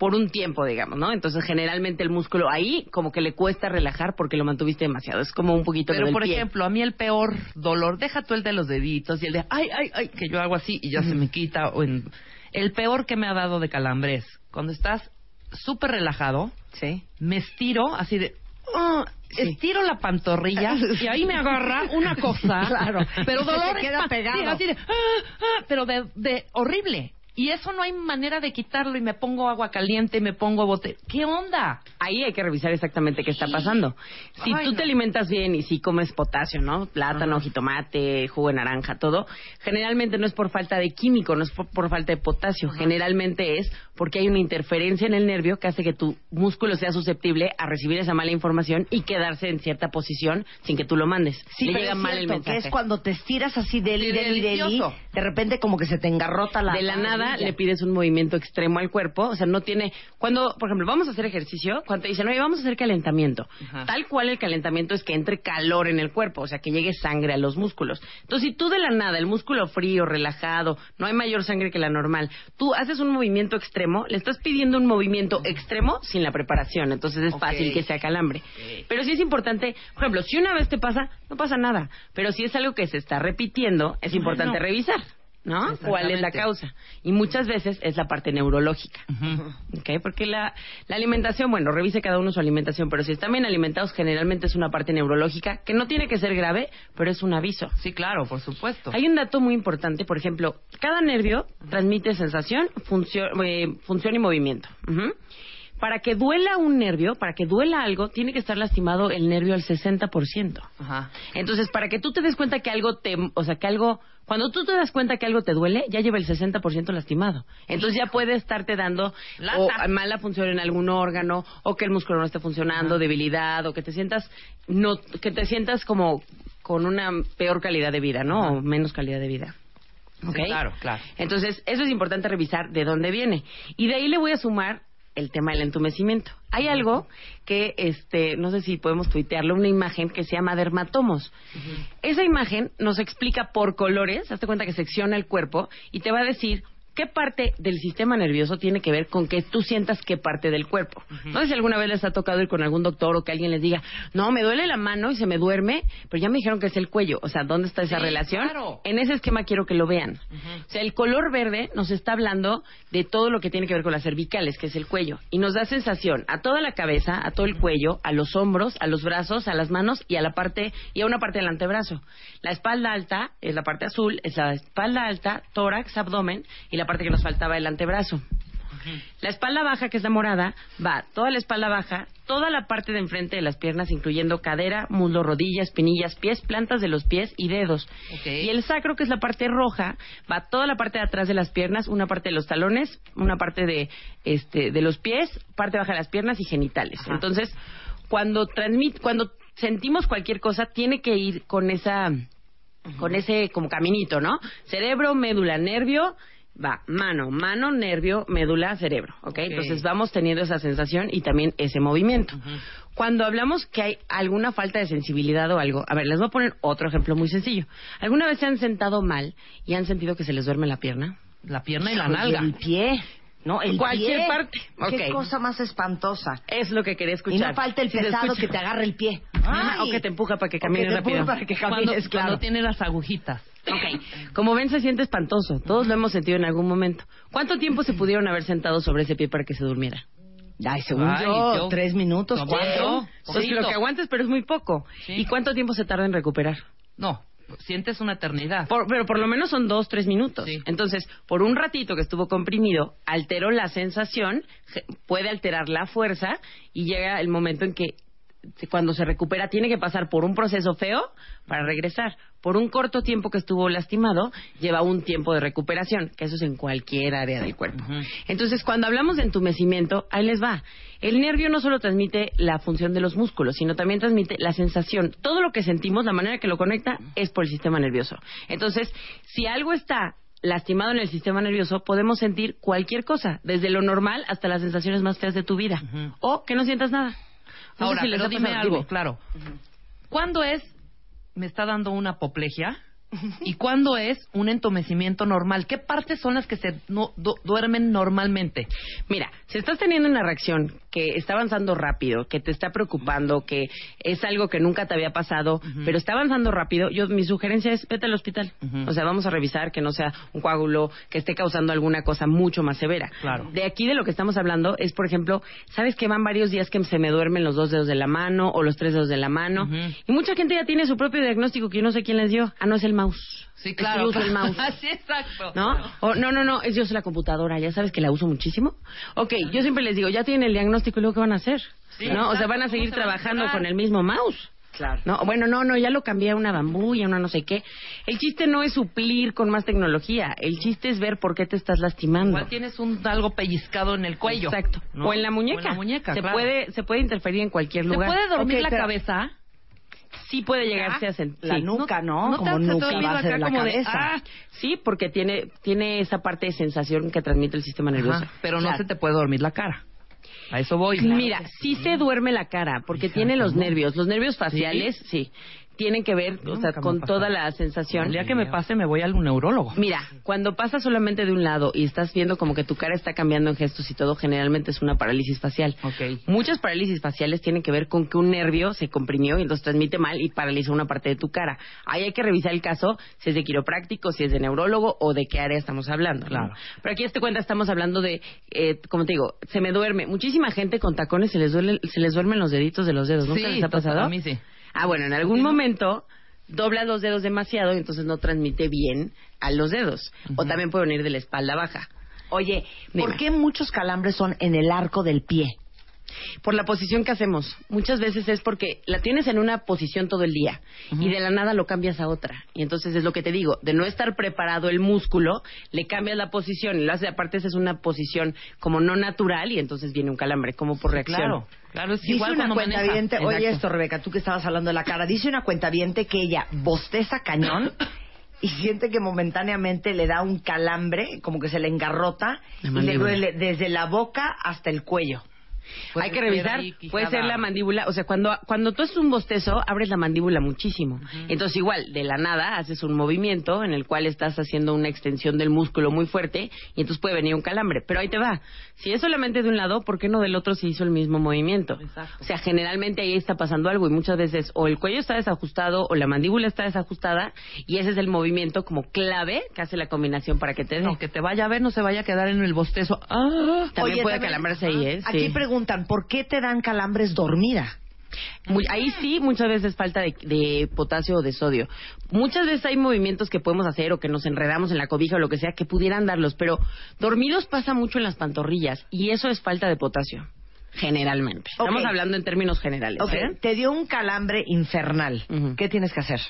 por un tiempo, digamos, ¿no? Entonces, generalmente el músculo ahí como que le cuesta relajar porque lo mantuviste demasiado. Es como un poquito Pero, del por pie. ejemplo, a mí el peor dolor, deja tú el de los deditos y el de, ay, ay, ay, que yo hago así y ya se me quita. O en, el peor que me ha dado de calambres, cuando estás súper relajado, sí. me estiro así de... Estiro la pantorrilla y ahí me agarra una cosa, Claro. pero se dolor te queda pegado. así de, "Ah, ah", pero de, de horrible. Y eso no hay manera de quitarlo y me pongo agua caliente, me pongo bote. ¿Qué onda? Ahí hay que revisar exactamente qué está pasando. Si Ay, tú no. te alimentas bien y si comes potasio, ¿no? Plátano, jitomate, jugo de naranja, todo, generalmente no es por falta de químico, no es por, por falta de potasio. Generalmente es porque hay una interferencia en el nervio que hace que tu músculo sea susceptible a recibir esa mala información y quedarse en cierta posición sin que tú lo mandes. Sí, Le pero llega es mal el cierto, mensaje. que es cuando te estiras así deli, Sí, deli, deli, de repente como que se te engarrota la de la nada le pides un movimiento extremo al cuerpo, o sea, no tiene cuando, por ejemplo, vamos a hacer ejercicio, cuando te dicen, "Oye, vamos a hacer calentamiento." Ajá. Tal cual el calentamiento es que entre calor en el cuerpo, o sea, que llegue sangre a los músculos. Entonces, si tú de la nada, el músculo frío, relajado, no hay mayor sangre que la normal, tú haces un movimiento extremo, le estás pidiendo un movimiento extremo sin la preparación, entonces es fácil que sea calambre. Pero sí es importante, por ejemplo, si una vez te pasa, no pasa nada, pero si es algo que se está repitiendo, es importante no. revisar. ¿No? ¿Cuál es la causa? Y muchas veces es la parte neurológica. ¿ok? Porque la, la alimentación, bueno, revise cada uno su alimentación, pero si están bien alimentados, generalmente es una parte neurológica que no tiene que ser grave, pero es un aviso. Sí, claro, por supuesto. Hay un dato muy importante, por ejemplo, cada nervio transmite sensación, función, eh, función y movimiento. Ujú. Para que duela un nervio, para que duela algo, tiene que estar lastimado el nervio al 60%. Ajá. Entonces, para que tú te des cuenta que algo te, o sea, que algo, cuando tú te das cuenta que algo te duele, ya lleva el 60% lastimado. Entonces ya puede estarte dando o Lata. mala función en algún órgano, o que el músculo no esté funcionando, debilidad, o que te sientas, no, que te sientas como con una peor calidad de vida, ¿no? O menos calidad de vida. ¿Ok? Sí, claro, claro. Entonces, eso es importante revisar de dónde viene. Y de ahí le voy a sumar el tema del entumecimiento. Hay algo que, este, no sé si podemos tuitearlo, una imagen que se llama dermatomos. Esa imagen nos explica por colores, hazte cuenta que secciona el cuerpo y te va a decir qué parte del sistema nervioso tiene que ver con que tú sientas qué parte del cuerpo. No sé si alguna vez les ha tocado ir con algún doctor o que alguien les diga, no, me duele la mano y se me duerme, pero ya me dijeron que es el cuello. O sea, ¿dónde está esa Sí, relación? claro. En ese esquema quiero que lo vean. O sea, el color verde nos está hablando de todo lo que tiene que ver con las cervicales, que es el cuello, y nos da sensación a toda la cabeza, a todo el cuello, a los hombros, a los brazos, a las manos y a la parte y a una parte del antebrazo. La espalda alta es la parte azul, es la espalda alta, tórax, abdomen y la parte que nos faltaba el antebrazo. La espalda baja, que es la morada, va toda la espalda baja, toda la parte de enfrente de las piernas, incluyendo cadera, muslo, rodillas, espinillas, pies, plantas de los pies y dedos. Y el sacro, que es la parte roja, va toda la parte de atrás de las piernas, una parte de los talones, una parte de, este, de los pies, parte baja de las piernas y genitales. Ajá. Entonces, cuando transmit, cuando sentimos cualquier cosa, tiene que ir con esa, con ese como caminito, ¿no? Cerebro, médula, nervio, va mano, mano, nervio, médula, cerebro, ¿ok? Ok. Entonces vamos teniendo esa sensación y también ese movimiento. Cuando hablamos que hay alguna falta de sensibilidad o algo, a ver, les voy a poner otro ejemplo muy sencillo. ¿Alguna vez se han sentado mal y han sentido que se les duerme la pierna? La pierna y la nalga. El pie. No, el Cualquier pie. parte. Qué cosa más espantosa. Es lo que quería escuchar. Y no falta el pesado que te agarre el pie. Ay. o que te empuja para que te rápido. para que Cuando, camines, claro. cuando tiene las agujitas. Ok, como ven se siente espantoso, todos lo hemos sentido en algún momento. ¿Cuánto tiempo se pudieron haber sentado sobre ese pie para que se durmiera? Ay, según Ay, yo, yo- tres minutos, No, cuatro. Pues Sí, lo que aguantes, pero es muy poco. Sí. ¿Y cuánto tiempo se tarda en recuperar? No, sientes una eternidad. Por- pero por lo menos son dos, tres minutos. Sí. Entonces, por un ratito que estuvo comprimido, alteró la sensación, puede alterar la fuerza y llega el momento en que cuando se recupera tiene que pasar por un proceso feo para regresar. Por un corto tiempo que estuvo lastimado, lleva un tiempo de recuperación, que eso es en cualquier área del cuerpo. Entonces, cuando hablamos de entumecimiento, ahí les va. El nervio no solo transmite la función de los músculos, sino también transmite la sensación. Todo lo que sentimos, la manera que lo conecta, es por el sistema nervioso. Entonces, si algo está lastimado en el sistema nervioso, podemos sentir cualquier cosa, desde lo normal hasta las sensaciones más feas de tu vida. O que no sientas nada. Ahora, si pero dime algo, Dime. claro. ¿Cuándo es me está dando una apoplejia? ¿Y cuándo es un entumecimiento normal? ¿Qué partes son las que se no- du- duermen normalmente? Mira, si estás teniendo una reacción que está avanzando rápido, que te está preocupando, que es algo que nunca te había pasado, pero está avanzando rápido, yo mi sugerencia es vete al hospital. O sea, vamos a revisar que no sea un coágulo que esté causando alguna cosa mucho más severa. Claro. De aquí de lo que estamos hablando es, por ejemplo, sabes que van varios días que se me duermen los dos dedos de la mano o los tres dedos de la mano y mucha gente ya tiene su propio diagnóstico que yo no sé quién les dio. Ah, no es el mouse. Sí, Es que claro. yo uso el mouse. sí, exacto. ¿No? O, no, no, no, es yo uso la computadora, ya sabes que la uso muchísimo. Ok, yo siempre les digo, ya tienen el diagnóstico y luego ¿qué van a hacer? Sí, ¿No? O sea, exacto, van a ¿cómo seguir se a trabajando enterar? con el mismo mouse. Claro. No, bueno, no, no, ya lo cambié a una bambú y a una no sé qué. El chiste no es suplir con más tecnología, el chiste es ver por qué te estás lastimando. Igual tienes un algo pellizcado en el cuello. Exacto. ¿no? O en la muñeca. En la muñeca, se claro. puede se puede interferir en cualquier ¿Se lugar. puede dormir Ok, la pero- cabeza? Sí puede llegarse a sentir. La nuca, ¿no? ¿no como nuca base acá de la como de, ah, Sí, porque tiene tiene esa parte de sensación que transmite el sistema nervioso. Ajá, pero no Claro. se te puede dormir la cara. A eso voy. Mira, sí se duerme la cara porque tiene los nervios. Los nervios faciales, sí, tienen que ver o sea, con toda la sensación. El día que me pase me voy al neurólogo. Mira, cuando pasa solamente de un lado y estás viendo como que tu cara está cambiando en gestos y todo, generalmente es una parálisis facial. Ok. Muchas parálisis faciales tienen que ver con que un nervio se comprimió y entonces transmite mal y paraliza una parte de tu cara. Ahí hay que revisar el caso, si es de quiropráctico, si es de neurólogo o de qué área estamos hablando. ¿no? Claro. Pero aquí, este cuenta, estamos hablando de, eh, como te digo, se me duerme. Muchísima gente con tacones se les, duele, se les duermen los deditos de los dedos. ¿Nunca Sí, les ha pasado? a mí sí. Ah, bueno, en algún momento doblas los dedos demasiado y entonces no transmite bien a los dedos. O también puede venir de la espalda baja. Oye, ¿por Dime. qué muchos calambres son en el arco del pie? Por la posición que hacemos. Muchas veces es porque la tienes en una posición todo el día y de la nada lo cambias a otra. Y entonces es lo que te digo, de no estar preparado el músculo, le cambias la posición y lo hace, aparte esa es una posición como no natural y entonces viene un calambre, como por reacción. Claro, claro, es Dice igual una manejas. cuentaviente, oye esto Rebeca, tú que estabas hablando de la cara, dice una cuentaviente que ella bosteza cañón y siente que momentáneamente le da un calambre, como que se le engarrota y le duele desde la boca hasta el cuello. Puede Hay que revisar, puede ser la mandíbula, o sea, cuando cuando tú haces un bostezo, abres la mandíbula muchísimo. Entonces, igual, de la nada, haces un movimiento en el cual estás haciendo una extensión del músculo muy fuerte y entonces puede venir un calambre. Pero ahí te va. Si es solamente de un lado, ¿por qué no del otro se hizo el mismo movimiento? Exacto. O sea, generalmente ahí está pasando algo y muchas veces o el cuello está desajustado o la mandíbula está desajustada y ese es el movimiento como clave que hace la combinación para que te dé. No, que te vaya a ver, no se vaya a quedar en el bostezo. Ah, También Oye, puede también- calambrarse ahí, ¿eh? Aquí Sí. Preguntan, ¿por qué te dan calambres dormida? Muy- ahí sí, muchas veces falta de, de potasio o de sodio. Muchas veces hay movimientos que podemos hacer o que nos enredamos en la cobija o lo que sea que pudieran darlos, pero dormidos pasa mucho en las pantorrillas y eso es falta de potasio, generalmente. Estamos hablando en términos generales. ¿eh? te dio un calambre infernal. ¿Qué tienes que hacer?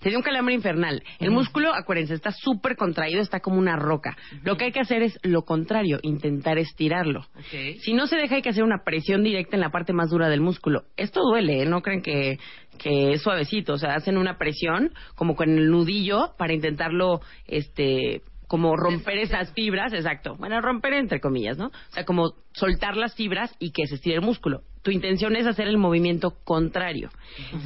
Te dio un calambre infernal. El músculo, acuérdense, está súper contraído, está como una roca. Lo que hay que hacer es lo contrario, intentar estirarlo. Si no se deja, hay que hacer una presión directa en la parte más dura del músculo. Esto duele, ¿eh? no creen que, que es suavecito. O sea, hacen una presión como con el nudillo para intentarlo, este, como romper esas fibras, exacto. Bueno, romper entre comillas, ¿no? O sea, como soltar las fibras y que se estire el músculo. Tu intención es hacer el movimiento contrario.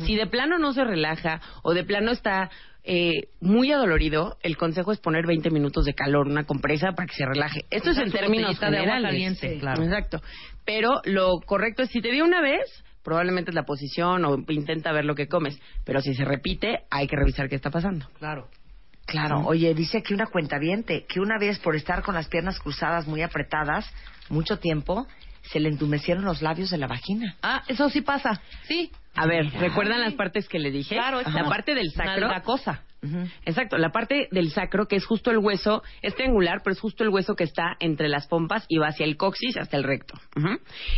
Si de plano no se relaja o de plano está eh, muy adolorido, el consejo es poner 20 minutos de calor, una compresa para que se relaje. Esto es en términos de agua caliente, Sí. claro. Exacto. Pero lo correcto es si te dio una vez, probablemente es la posición o intenta ver lo que comes. Pero si se repite, hay que revisar qué está pasando. Claro. Claro, oye, dice aquí una cuentaviente que una vez por estar con las piernas cruzadas muy apretadas mucho tiempo, se le entumecieron los labios de la vagina. Ah, eso sí pasa. Sí. A ver, ¿recuerdan las partes que le dije? Claro, La Ajá. parte del sacro. La cosa. Exacto, la parte del sacro, que es justo el hueso, es triangular, pero es justo el hueso que está entre las pompas y va hacia el coxis hasta el recto.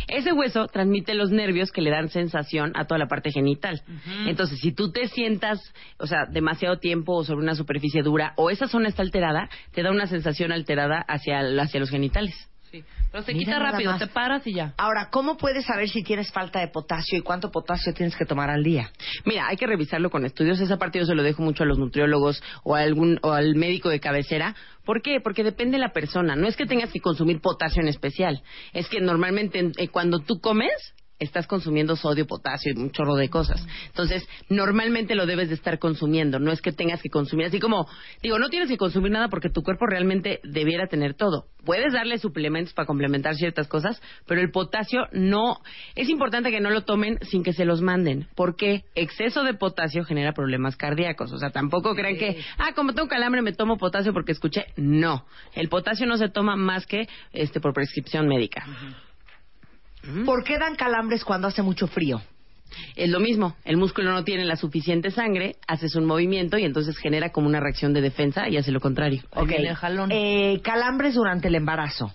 Ese hueso transmite los nervios que le dan sensación a toda la parte genital. Entonces, si tú te sientas, o sea, demasiado tiempo o sobre una superficie dura, o esa zona está alterada, te da una sensación alterada hacia, hacia los genitales. Sí. Pero se Mira quita rápido, te paras y ya. Ahora, ¿cómo puedes saber si tienes falta de potasio y cuánto potasio tienes que tomar al día? Mira, hay que revisarlo con estudios. Esa parte yo se lo dejo mucho a los nutriólogos o a algún o al médico de cabecera. ¿Por qué? Porque depende de la persona. No es que tengas que consumir potasio en especial. Es que normalmente eh, cuando tú comes estás consumiendo sodio, potasio y un chorro de cosas. Entonces, normalmente lo debes de estar consumiendo. No es que tengas que consumir. Así como, digo, no tienes que consumir nada porque tu cuerpo realmente debiera tener todo. Puedes darle suplementos para complementar ciertas cosas, pero el potasio no. Es importante que no lo tomen sin que se los manden, porque exceso de potasio genera problemas cardíacos. O sea, tampoco crean que, ah, como tengo calambre me tomo potasio porque escuché. No. El potasio no se toma más que este por prescripción médica. ¿Por qué dan calambres cuando hace mucho frío? Es lo mismo, el músculo no tiene la suficiente sangre, haces un movimiento y entonces genera como una reacción de defensa y hace lo contrario. Ok. Eh, calambres durante el embarazo.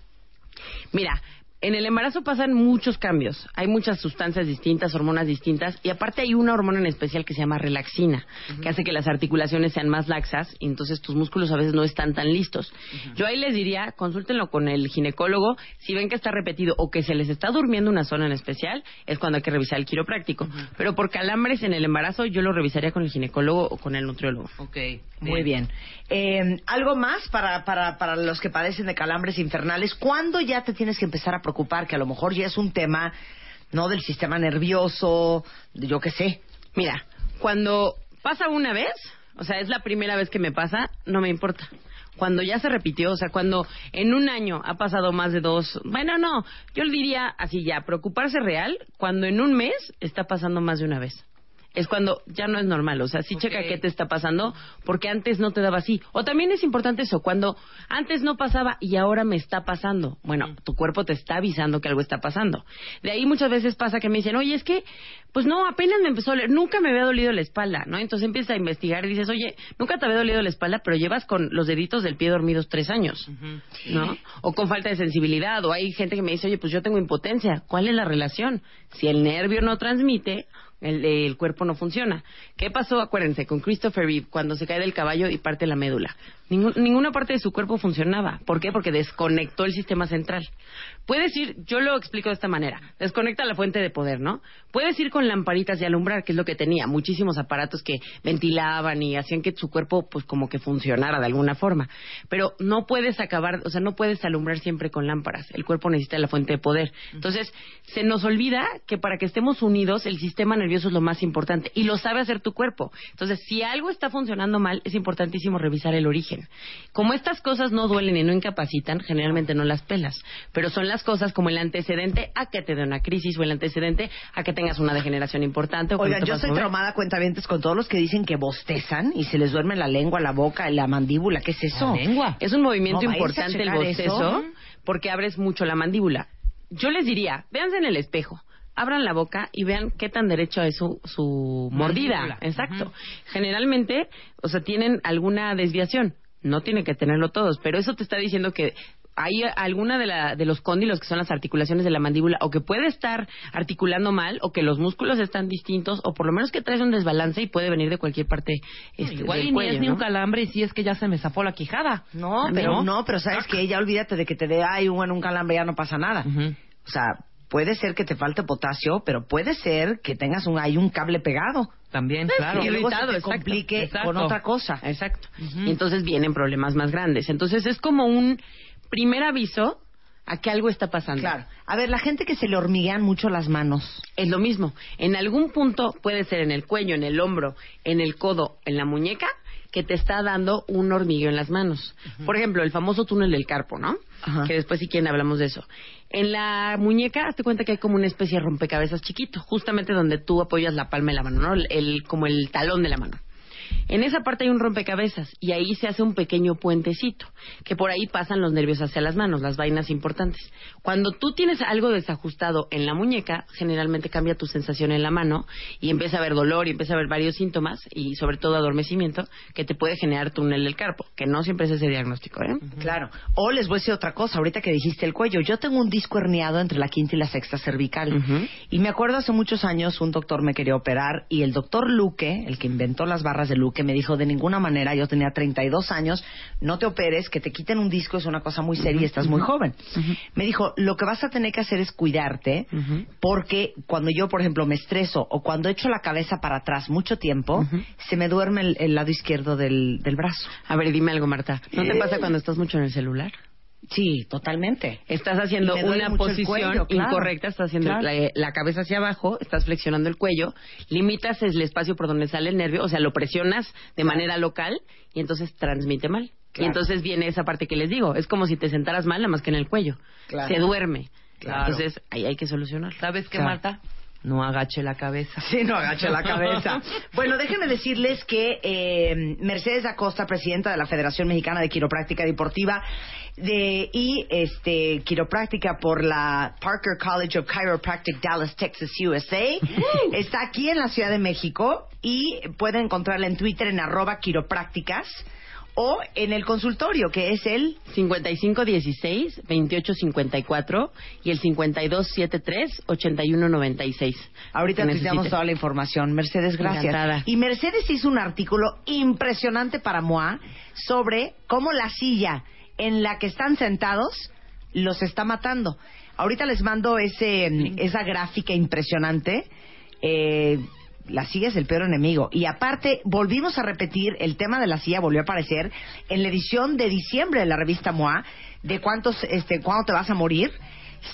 Mira, en el embarazo pasan muchos cambios. Hay muchas sustancias distintas, hormonas distintas, y aparte hay una hormona en especial que se llama relaxina, que hace que las articulaciones sean más laxas y entonces tus músculos a veces no están tan listos. Yo ahí les diría, consúltenlo con el ginecólogo. Si ven que está repetido o que se les está durmiendo una zona en especial, es cuando hay que revisar el quiropráctico. Pero por calambres en el embarazo, yo lo revisaría con el ginecólogo o con el nutriólogo. Ok. Muy bien. Eh, ¿Algo más para, para, para los que padecen de calambres infernales? ¿Cuándo ya te tienes que empezar a preocupar? Que a lo mejor ya es un tema, ¿no? Del sistema nervioso, yo qué sé. Mira, cuando pasa una vez, o sea, es la primera vez que me pasa, no me importa. Cuando ya se repitió, o sea, cuando en un año ha pasado más de dos, bueno, no, yo le diría así ya, preocuparse real, cuando en un mes está pasando más de una vez. Es cuando ya no es normal, o sea, sí checa qué te está pasando, porque antes no te daba así. O también es importante eso, cuando antes no pasaba y ahora me está pasando. Bueno, tu cuerpo te está avisando que algo está pasando. De ahí muchas veces pasa que me dicen, oye, es que, pues no, apenas me empezó nunca me había dolido la espalda, ¿no? Entonces empiezas a investigar y dices, oye, nunca te había dolido la espalda, pero llevas con los deditos del pie dormidos tres años, ¿no? O con falta de sensibilidad, o hay gente que me dice, oye, pues yo tengo impotencia. ¿Cuál es la relación? Si el nervio no transmite, el, cuerpo no funciona. ¿Qué pasó? Acuérdense, con Christopher Reeve, cuando se cae del caballo y parte la médula. Ningún- ninguna parte de su cuerpo funcionaba. ¿Por qué? Porque desconectó el sistema central. Puedes ir, yo lo explico de esta manera, desconecta la fuente de poder, ¿no? Puedes ir con lamparitas de alumbrar, que es lo que tenía, muchísimos aparatos que ventilaban y hacían que su cuerpo pues como que funcionara de alguna forma. Pero no puedes acabar, o sea, no puedes alumbrar siempre con lámparas. El cuerpo necesita la fuente de poder. Entonces, se nos olvida que para que estemos unidos, el sistema nervioso es lo más importante y lo sabe hacer tu cuerpo. Entonces, si algo está funcionando mal, es importantísimo revisar el origen. Como estas cosas no duelen y no incapacitan, generalmente no las pelas. Pero son las cosas como el antecedente a que te dé una crisis o el antecedente a que tengas una degeneración importante. O Oigan, yo mover. traumada cuentavientes con todos los que dicen que bostezan y se les duerme la lengua, la boca, la mandíbula. ¿Qué es eso? Es un movimiento No, importante el bostezo eso. porque abres mucho la mandíbula. Yo les diría, véanse en el espejo, abran la boca y vean qué tan derecho es su, su mordida. Exacto. Generalmente, o sea, tienen alguna desviación. No tienen que tenerlo todos, pero eso te está diciendo que hay alguna de, la, de los cóndilos que son las articulaciones de la mandíbula o que puede estar articulando mal o que los músculos están distintos o por lo menos que traes un desbalance y puede venir de cualquier parte este, Igual del y ni es ni ¿no? un calambre y sí es que ya se me zafó la quijada. No, pero no, pero sabes que ya olvídate de que te dé ay, bueno, un calambre ya no pasa nada. O sea, puede ser que te falte potasio, pero puede ser que tengas un hay un cable pegado. También, claro. Y luego se te complique exacto. con otra cosa. Exacto. Y entonces vienen problemas más grandes. Entonces es como un primer aviso a que algo está pasando. Claro. A ver, la gente que se le hormiguean mucho las manos. Es lo mismo. En algún punto puede ser en el cuello, en el hombro, en el codo, en la muñeca, que te está dando un hormigueo en las manos. Por ejemplo, el famoso túnel del carpo, ¿no? Que después si quieren hablamos de eso. En la muñeca, hazte cuenta que hay como una especie de rompecabezas chiquito, justamente donde tú apoyas la palma de la mano, ¿no? El, el- como el talón de la mano. En esa parte hay un rompecabezas y ahí se hace un pequeño puentecito, que por ahí pasan los nervios hacia las manos, las vainas importantes. Cuando tú tienes algo desajustado en la muñeca, generalmente cambia tu sensación en la mano y empieza a haber dolor y empieza a haber varios síntomas y sobre todo adormecimiento que te puede generar túnel del carpo, que no siempre es ese diagnóstico, ¿eh? Claro. O les voy a decir otra cosa, ahorita que dijiste el cuello. Yo tengo un disco herniado entre la quinta y la sexta cervical. Y me acuerdo hace muchos años un doctor me quería operar y el doctor Luque, el que inventó las barras de Luque, me dijo de ninguna manera, yo tenía 32 años, no te operes, que te quiten un disco es una cosa muy seria y estás muy joven. Me dijo, lo que vas a tener que hacer es cuidarte porque cuando yo, por ejemplo, me estreso o cuando echo la cabeza para atrás mucho tiempo, se me duerme el, el lado izquierdo del, del brazo. A ver, dime algo, Marta. ¿No te Eh. pasa cuando estás mucho en el celular? Sí, totalmente. Estás haciendo una posición cuello, claro. incorrecta, estás haciendo Claro. la, la cabeza hacia abajo, estás flexionando el cuello, limitas el espacio por donde sale el nervio, o sea, lo presionas de manera local y entonces transmite mal. Y entonces viene esa parte que les digo, es como si te sentaras mal, nada más que en el cuello. Se duerme. Entonces, ahí hay que solucionar. ¿Sabes qué. Marta? No agache la cabeza. Sí, no agache la cabeza. Bueno, déjenme decirles que eh, Mercedes Acosta, presidenta de la Federación Mexicana de Quiropráctica Deportiva de, y este, quiropráctica por la Parker College of Chiropractic Dallas, Texas, USA, está aquí en la Ciudad de México y pueden encontrarla en Twitter en arroba quiroprácticas o en el consultorio, que es el 5516-2854 y el 5273-8196. Ahorita te damos toda la información. Mercedes, gracias. Encantada. Y Mercedes hizo un artículo impresionante para MOA sobre cómo la silla en la que están sentados los está matando. Ahorita les mando ese, esa gráfica impresionante. Eh, la silla es el peor enemigo. Y aparte, volvimos a repetir, el tema de la silla volvió a aparecer en la edición de diciembre de la revista MOA, de cuántos, este, cuándo te vas a morir.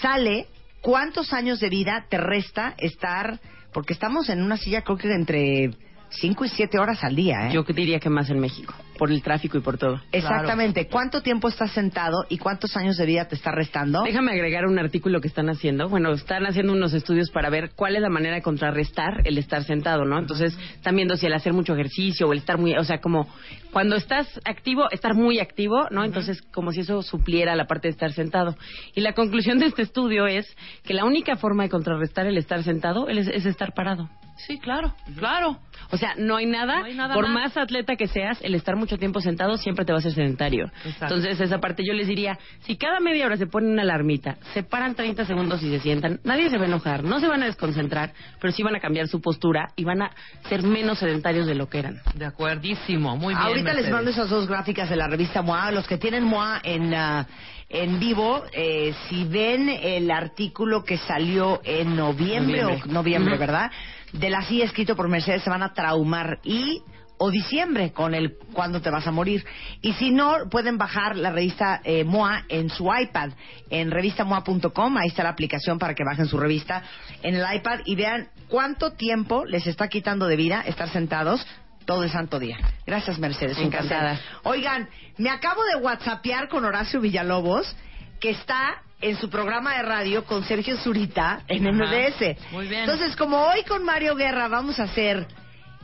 Sale cuántos años de vida te resta estar, porque estamos en una silla creo que entre 5 y 7 horas al día, ¿eh? Yo diría que más en México, por el tráfico y por todo. Exactamente. ¿Cuánto tiempo estás sentado y cuántos años de vida te está restando? Déjame agregar un artículo que están haciendo. Bueno, están haciendo unos estudios para ver cuál es la manera de contrarrestar el estar sentado, ¿no? Entonces, están viendo si el hacer mucho ejercicio o el estar muy, o sea, como cuando estás activo, estar muy activo, ¿no? Entonces, como si eso supliera la parte de estar sentado. Y la conclusión de este estudio es que la única forma de contrarrestar el estar sentado es, es estar parado. Sí, claro, claro. O sea, no hay nada, No hay nada por más. más. atleta que seas, el estar mucho tiempo sentado siempre te va a hacer sedentario. Exacto. Entonces, esa parte yo les diría, si cada media hora se pone una alarmita, se paran 30 segundos y se sientan, nadie se va a enojar, no se van a desconcentrar, pero sí van a cambiar su postura y van a ser menos sedentarios de lo que eran. De acuerdísimo, muy bien. Ahorita les mando esas dos gráficas de la revista MOA. Los que tienen MOA en, ah, en vivo, eh, si ven el artículo que salió en noviembre, Noviembre. o noviembre, Ujú. ¿verdad? De la silla escrito por Mercedes se van a traumar y o diciembre con el cuándo te vas a morir. Y si no, pueden bajar la revista eh, MOA en su iPad, en revistamoa.com, ahí está la aplicación para que bajen su revista en el iPad y vean cuánto tiempo les está quitando de vida estar sentados todo el santo día. Gracias, Mercedes. Encantada. Oigan, me acabo de whatsappear con Horacio Villalobos, que está en su programa de radio con Sergio Zurita en Ajá. MBS. Muy bien. Entonces, como hoy con Mario Guerra vamos a hacer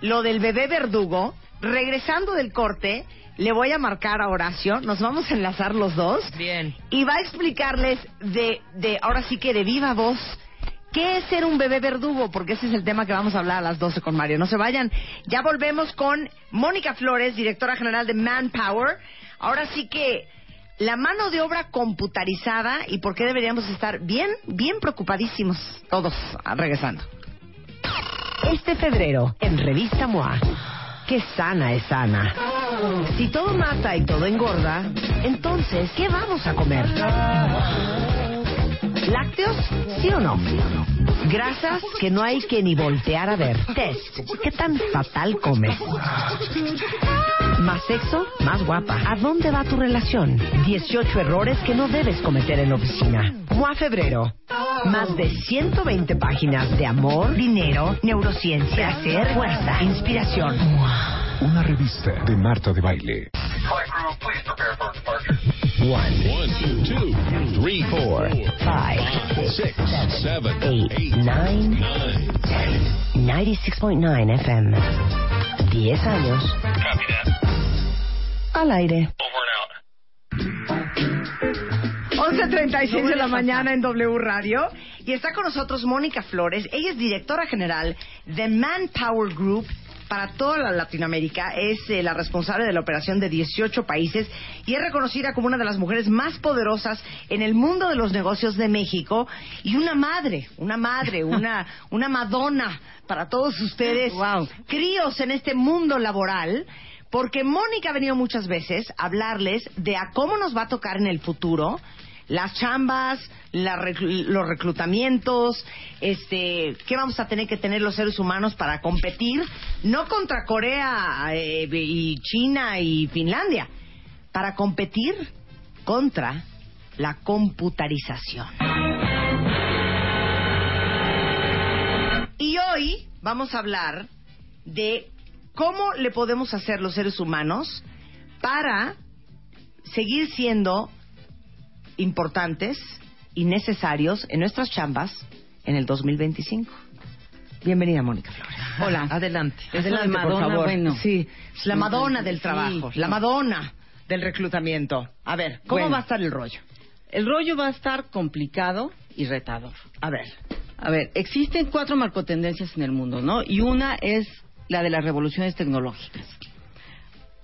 lo del bebé verdugo, regresando del corte, le voy a marcar a Horacio, nos vamos a enlazar los dos Bien. y va a explicarles de, de ahora sí que de viva voz qué es ser un bebé verdugo, porque ese es el tema que vamos a hablar a las 12 con Mario. No se vayan. Ya volvemos con Mónica Flores, directora general de Manpower. Ahora sí que la mano de obra computarizada y por qué deberíamos estar bien, bien preocupadísimos todos ah, regresando. Este febrero, en Revista MOA, qué sana es sana. Si todo mata y todo engorda, entonces, ¿qué vamos a comer? ¿Lácteos? ¿Sí o no? Grasas que no hay que ni voltear a ver. Test. ¿Qué tan fatal comes? ¿Más sexo? Más guapa. ¿A dónde va tu relación? 18 errores que no debes cometer en la oficina. MOA Febrero. Más de 120 páginas de amor, dinero, neurociencia, placer, fuerza, inspiración. Una revista de Marta de Baile. One, two, three, four, five, six, seven, eight, nine, ten. 96.9 FM. 10 años. Al aire. 11.36 de la mañana en W Radio. Y está con nosotros Mónica Flores. Ella es directora general de Manpower Group para toda la Latinoamérica. Es eh, la responsable de la operación de 18 países y es reconocida como una de las mujeres más poderosas en el mundo de los negocios de México y una madre, una madre, una, una madonna para todos ustedes, críos en este mundo laboral. Porque Mónica ha venido muchas veces a hablarles de a cómo nos va a tocar en el futuro las chambas, la los reclutamientos, este, qué vamos a tener que tener los seres humanos para competir, no contra Corea eh, y China y Finlandia, para competir contra la computarización. Y hoy vamos a hablar de cómo le podemos hacer los seres humanos para seguir siendo importantes y necesarios en nuestras chambas en el 2025. Bienvenida, Mónica Flores. Hola, adelante. Adelante, por Madonna, favor. bueno. Sí, es la Madonna del trabajo, sí. la Madonna del reclutamiento. A ver, ¿cómo Bueno. va a estar el rollo? El rollo va a estar complicado y retador. A ver. A ver, existen cuatro marcotendencias en el mundo, ¿no? Y una es la de las revoluciones tecnológicas.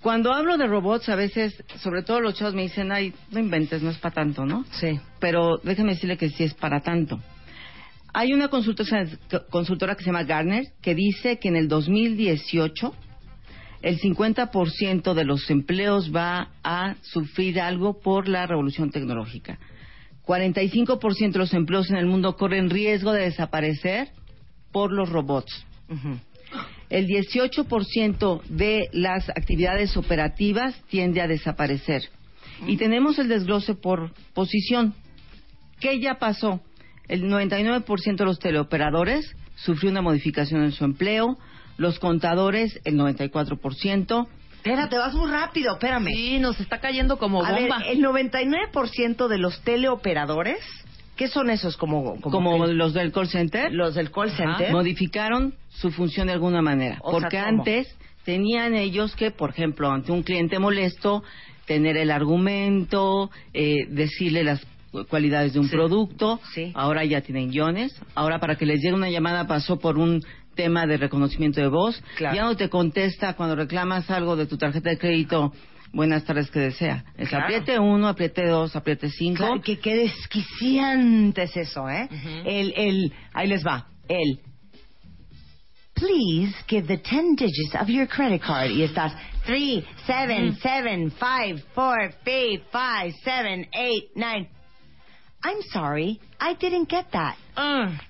Cuando hablo de robots, a veces, sobre todo los chavos me dicen, ay, no inventes, no es para tanto, ¿no? Sí. Pero déjeme decirle que sí es para tanto. Hay una consultora, consultora que se llama Gartner que dice que en el 2018 el 50% de los empleos va a sufrir algo por la revolución tecnológica. 45% de los empleos en el mundo corren riesgo de desaparecer por los robots. El 18% de las actividades operativas tiende a desaparecer. Y tenemos el desglose por posición. ¿Qué ya pasó? El 99% de los teleoperadores sufrió una modificación en su empleo, los contadores el 94%. Espérate, vas muy rápido, espérame. Sí, nos está cayendo como A ver, bomba. el 99% de los teleoperadores, ¿qué son esos? Como, Como los del call center. Los del call center. Modificaron su función de alguna manera. O porque antes tenían ellos que, por ejemplo, ante un cliente molesto, tener el argumento, eh, decirle las cu- cualidades de un Sí. producto. Sí. Ahora ya tienen guiones. Ahora para que les llegue una llamada pasó por un tema de reconocimiento de voz. Claro. Ya no te contesta cuando reclamas algo de tu tarjeta de crédito. Buenas tardes, que desea. Es Claro. apriete uno, apriete dos, apriete cinco. Claro, que es eso, ¿eh? El, el, ahí les va, el, please give the 10 digits of your credit card. Y estás, 3, 7, 7, 5, 4, 5, 5, 7, 8, 9. I'm sorry, I didn't get that.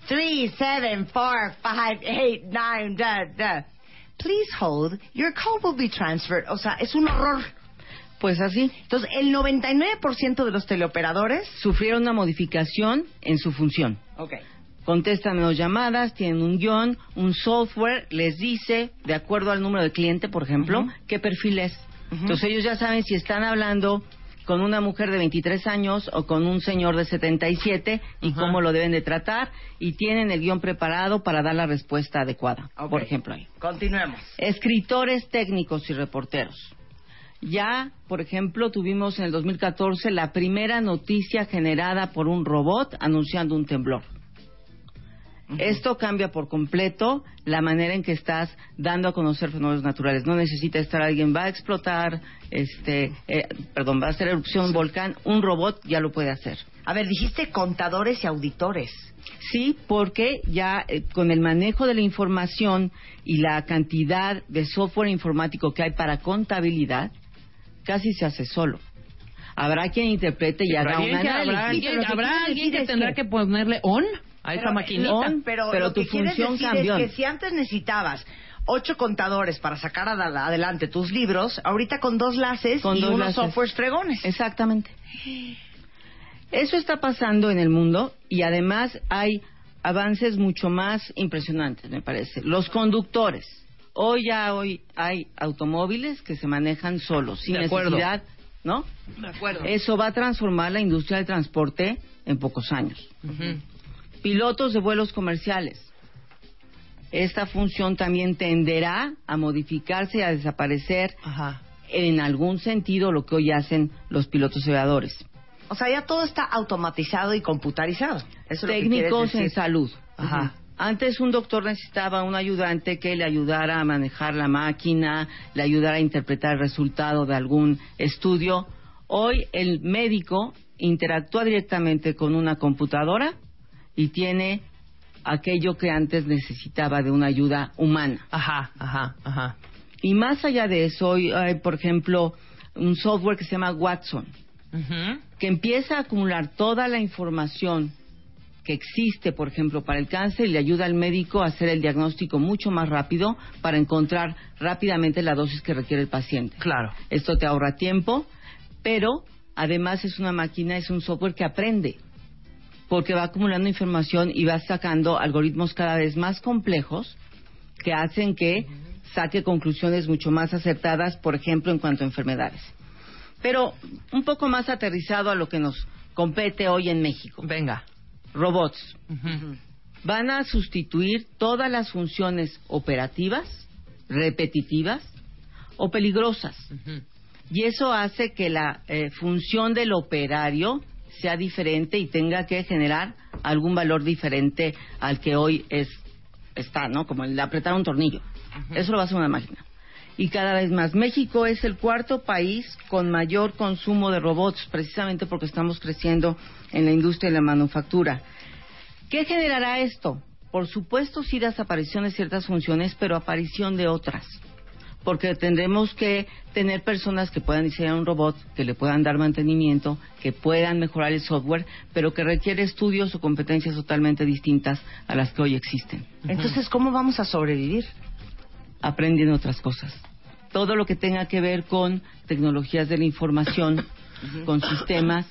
3, 7, 4, 5, 8, 9, da, da. Please hold, your call will be transferred. O sea, es un horror. Pues así. Entonces, el 99% de los teleoperadores Sufrieron una modificación en su función. Ok. contestan menos llamadas, tienen un guion, un software, les dice, de acuerdo al número de cliente, por ejemplo, qué perfil es. Entonces ellos ya saben si están hablando con una mujer de 23 años o con un señor de 77 y cómo lo deben de tratar y tienen el guion preparado para dar la respuesta adecuada, Ok. por ejemplo ahí. Continuemos. Escritores técnicos y reporteros. Ya, por ejemplo, tuvimos en el 2014 la primera noticia generada por un robot anunciando un temblor. Esto cambia por completo la manera en que estás dando a conocer fenómenos naturales. No necesita estar alguien, va a explotar, este, eh, perdón, va a hacer erupción un volcán, un robot ya lo puede hacer. A ver, dijiste contadores y auditores. Sí, porque ya eh, con el manejo de la información y la cantidad de software informático que hay para contabilidad, casi se hace solo. Habrá quien interprete y Pero haga un análisis. Habrá alguien, habrá alguien que tendrá que- que ponerle on a esa Pero, maquinita. on, pero, pero lo tu función decir cambió. es que si antes necesitabas ocho contadores para sacar ad- adelante tus libros, ahorita con dos laces Con y dos unos laces. softwares fregones. Exactamente. Eso está pasando en el mundo y además hay avances mucho más impresionantes, me parece. Los conductores. Hoy ya hoy hay automóviles que se manejan solos, sin De acuerdo. necesidad, ¿no? De acuerdo. Eso va a transformar la industria del transporte en pocos años. Pilotos de vuelos comerciales. esta función también tenderá a modificarse y a desaparecer en algún sentido lo que hoy hacen los pilotos aviadores. O sea, ya todo está automatizado y computarizado. Eso es lo que Técnicos quieres en decir. salud. Ajá. Antes un doctor necesitaba un ayudante que le ayudara a manejar la máquina, le ayudara a interpretar el resultado de algún estudio. Hoy el médico interactúa directamente con una computadora y tiene aquello que antes necesitaba de una ayuda humana. Ajá, ajá, ajá. Y más allá de eso, hoy hay, por ejemplo, un software que se llama Watson, que empieza a acumular toda la información que existe, por ejemplo, para el cáncer y le ayuda al médico a hacer el diagnóstico mucho más rápido para encontrar rápidamente la dosis que requiere el paciente. Claro. Esto te ahorra tiempo, pero además es una máquina, es un software que aprende, porque va acumulando información y va sacando algoritmos cada vez más complejos que hacen que saque conclusiones mucho más acertadas, por ejemplo, en cuanto a enfermedades. Pero un poco más aterrizado a lo que nos compete hoy en México. Venga. Robots. Van a sustituir todas las funciones operativas, repetitivas o peligrosas. Y eso hace que la eh, función del operario sea diferente y tenga que generar algún valor diferente al que hoy es está, ¿no? Como el de apretar un tornillo. Eso lo va a hacer una máquina. Y cada vez más. México es el cuarto país con mayor consumo de robots, precisamente porque estamos creciendo en la industria de la manufactura. ¿Qué generará esto? Por supuesto, sí desaparición de ciertas funciones, pero aparición de otras. Porque tendremos que tener personas que puedan diseñar un robot, que le puedan dar mantenimiento, que puedan mejorar el software, pero que requiere estudios o competencias totalmente distintas a las que hoy existen. Entonces, ¿cómo vamos a sobrevivir? Aprendiendo otras cosas. Todo lo que tenga que ver con tecnologías de la información, con sistemas,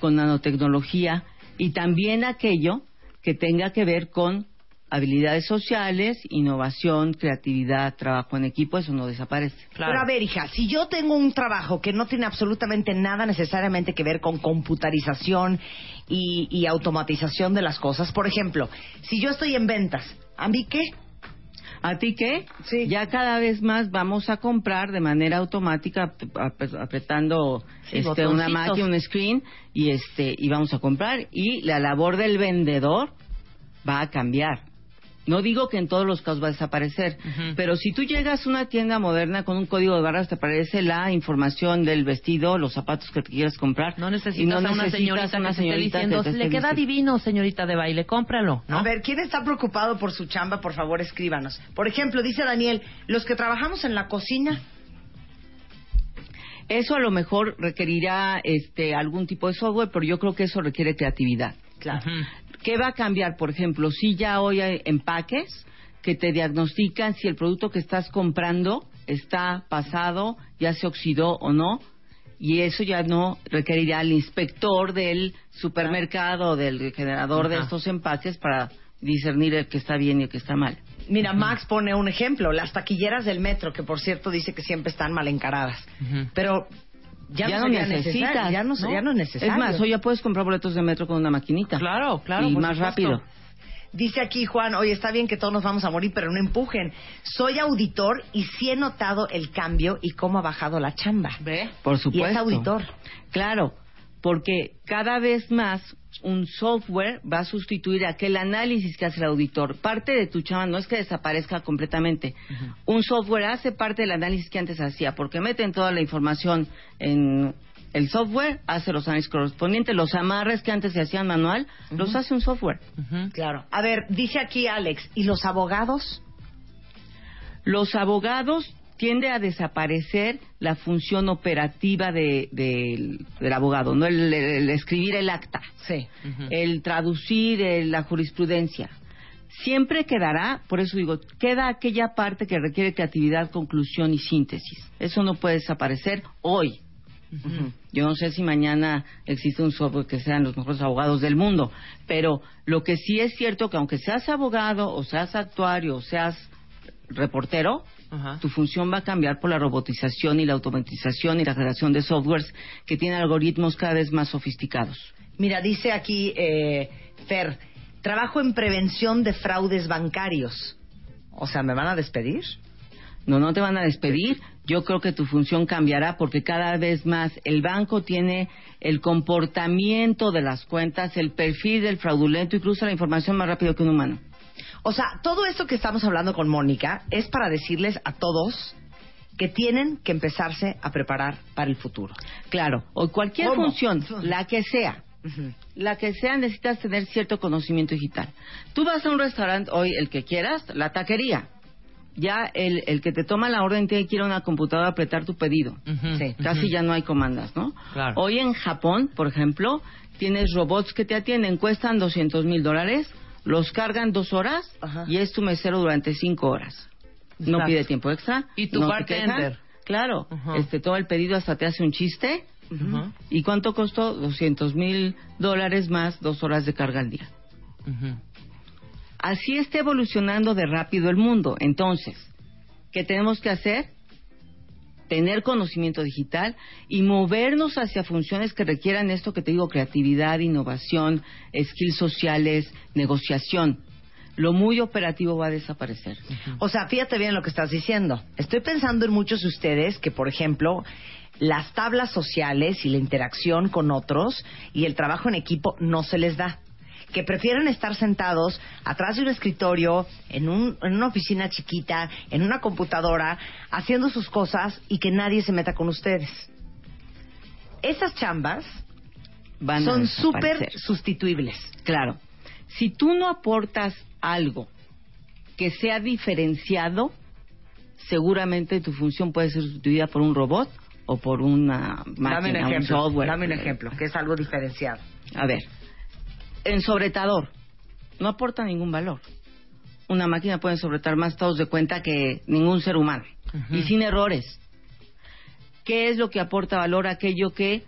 con nanotecnología y también aquello que tenga que ver con habilidades sociales, innovación, creatividad, trabajo en equipo, eso no desaparece. Pero a ver, hija, si yo tengo un trabajo que no tiene absolutamente nada necesariamente que ver con computarización y, y automatización de las cosas, por ejemplo, si yo estoy en ventas, ¿a mí qué? ¿A ti qué? Ya cada vez más vamos a comprar de manera automática ap- ap- apretando Sí, este, una máquina, un screen y este y vamos a comprar y la labor del vendedor va a cambiar. No digo que en todos los casos va a desaparecer, pero si tú llegas a una tienda moderna con un código de barras te aparece la información del vestido, los zapatos que te quieres comprar. No Necesitas a una señorita que te esté diciendo, que te le queda diciendo- divino, señorita de baile, cómpralo. ¿no? A ver, ¿quién está preocupado por su chamba? Por favor, escríbanos. Por ejemplo, dice Daniel, los que trabajamos en la cocina, Eso a lo mejor requerirá este algún tipo de software, pero yo creo que eso requiere creatividad. Claro. ¿Qué va a cambiar? Por ejemplo, si ya hoy hay empaques que te diagnostican si el producto que estás comprando está pasado, ya se oxidó o no, y eso ya no requerirá al inspector del supermercado, del generador de estos empaques para discernir el que está bien y el que está mal. mira, Max pone un ejemplo, las taquilleras del metro, que por cierto dice que siempre están mal encaradas. Pero ya, no, sería necesitas, ya no, ya no es necesario. Es más, hoy ya puedes comprar boletos de metro con una maquinita. Claro, claro. Y más supuesto. rápido. Dice aquí Juan, oye, está bien que todos nos vamos a morir, pero no empujen. Soy auditor y sí he notado el cambio y cómo ha bajado la chamba. ¿Ve? Por supuesto. Y es auditor. Claro, porque cada vez más un software va a sustituir aquel análisis que hace el auditor. Parte de tu chamba no es que desaparezca completamente. Un software hace parte del análisis que antes hacía, porque meten toda la información en el software, hace los análisis correspondientes, los amarres que antes se hacían manual, los hace un software. Claro. A ver, dice aquí Alex, ¿y los abogados? Los abogados tiende a desaparecer la función operativa de- del- del abogado, no el, el escribir el acta, Sí. el traducir eh, la jurisprudencia. Siempre quedará, por eso digo, queda aquella parte que requiere creatividad, conclusión y síntesis. Eso no puede desaparecer hoy. Yo no sé si mañana existe un software que sean los mejores abogados del mundo, pero lo que sí es cierto que aunque seas abogado o seas actuario o seas reportero, tu función va a cambiar por la robotización y la automatización y la creación de softwares que tienen algoritmos cada vez más sofisticados. Mira, dice aquí eh, Fer, trabajo en prevención de fraudes bancarios. O sea, ¿me van a despedir? No, no te van a despedir. Yo creo que tu función cambiará porque cada vez más el banco tiene el comportamiento de las cuentas, el perfil del fraudulento cruza la información más rápido que un humano. O sea, todo esto que estamos hablando con Mónica es para decirles a todos que tienen que empezarse a preparar para el futuro. Claro, o cualquier ¿Cómo? función, la que sea, la que sea, necesitas tener cierto conocimiento digital. Tú vas a un restaurante hoy, el que quieras, la taquería. Ya el, el que te toma la orden tiene que ir a una computadora a apretar tu pedido. Sí. Casi ya no hay comandas, ¿no? Claro. Hoy en Japón, por ejemplo, tienes robots que te atienden, cuestan 200 mil dólares, los cargan dos horas y es tu mesero durante cinco horas. No pide tiempo extra. Y tu no te bartender. Claro. Ajá. este Todo el pedido hasta te hace un chiste. ¿Y cuánto costó? 200 mil dólares más dos horas de carga al día. Así está evolucionando de rápido el mundo. Entonces, ¿qué tenemos que hacer? Tener conocimiento digital y movernos hacia funciones que requieran esto que te digo, creatividad, innovación, skills sociales, negociación. Lo muy operativo va a desaparecer. O sea, fíjate bien lo que estás diciendo. Estoy pensando en muchos de ustedes que, por ejemplo, las tablas sociales y la interacción con otros y el trabajo en equipo no se les da. Que prefieren estar sentados atrás de un escritorio, en, un- en una oficina chiquita, en una computadora, haciendo sus cosas y que nadie se meta con ustedes. Esas chambas Van a son súper sustituibles. Claro. Si tú no aportas algo que sea diferenciado, seguramente tu función puede ser sustituida por un robot o por una Dame un máquina, un ejemplo. software. Dame un ejemplo, que es algo diferenciado. A ver, en sobretador, no aporta ningún valor. Una máquina puede sobretar más estados de cuenta que ningún ser humano. Y sin errores. ¿Qué es lo que aporta valor? Aquello que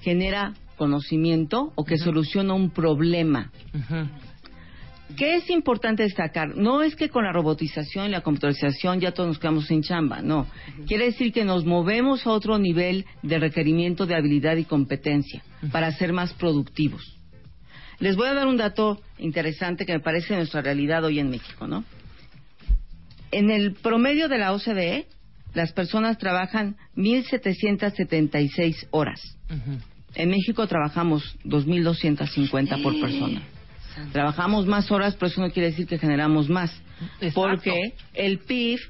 genera conocimiento o que soluciona un problema. ¿Qué es importante destacar? No es que con la robotización y la computarización ya todos nos quedamos sin chamba, no. Quiere decir que nos movemos a otro nivel de requerimiento de habilidad y competencia para ser más productivos. Les voy a dar un dato interesante que me parece nuestra realidad hoy en México, ¿no? En el promedio de la OCDE, las personas trabajan 1.776 horas. En México trabajamos 2.250 por persona. Trabajamos más horas, pero eso no quiere decir que generamos más. Exacto. Porque el PIB,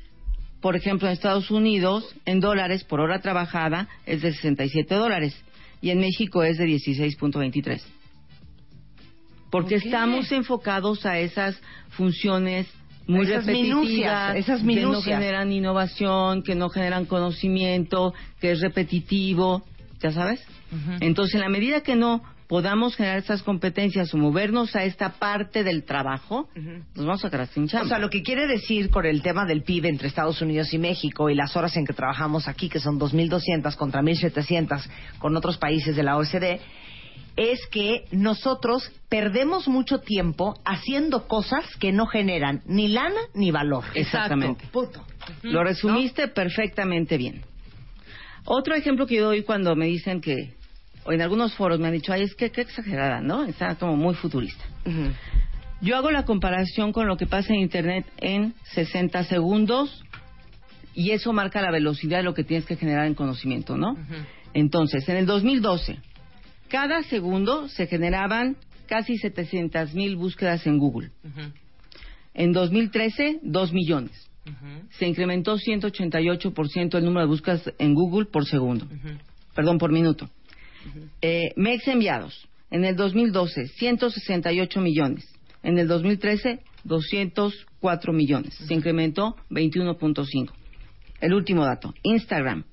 por ejemplo, en Estados Unidos, en dólares por hora trabajada, es de 67 dólares. Y en México es de 16.23. Porque estamos enfocados a esas funciones muy Esas repetitivas, minucias, esas que no minucias. generan innovación, que no generan conocimiento, que es repetitivo, ¿ya sabes? Entonces, en la medida que no podamos generar esas competencias o movernos a esta parte del trabajo, nos vamos a quedar sin chamba. O sea, lo que quiere decir con el tema del PIB entre Estados Unidos y México y las horas en que trabajamos aquí, que son 2.200 contra 1.700 con otros países de la OCDE, es que nosotros perdemos mucho tiempo haciendo cosas que no generan ni lana ni valor. Exactamente. Punto. Lo resumiste perfectamente bien. Otro ejemplo que yo doy cuando me dicen que, o en algunos foros me han dicho, ay, es que qué exagerada, ¿no? Está como muy futurista. Yo hago la comparación con lo que pasa en Internet en 60 segundos y eso marca la velocidad de lo que tienes que generar en conocimiento, ¿no? Entonces, en el 2012, cada segundo se generaban casi 700 mil búsquedas en Google. En 2013, 2 millones. Se incrementó 188% el número de búsquedas en Google por segundo. Perdón, por minuto. Eh, MEX enviados. En el 2012, 168 millones. En el 2013, 204 millones. Se incrementó 21.5. El último dato. Instagram.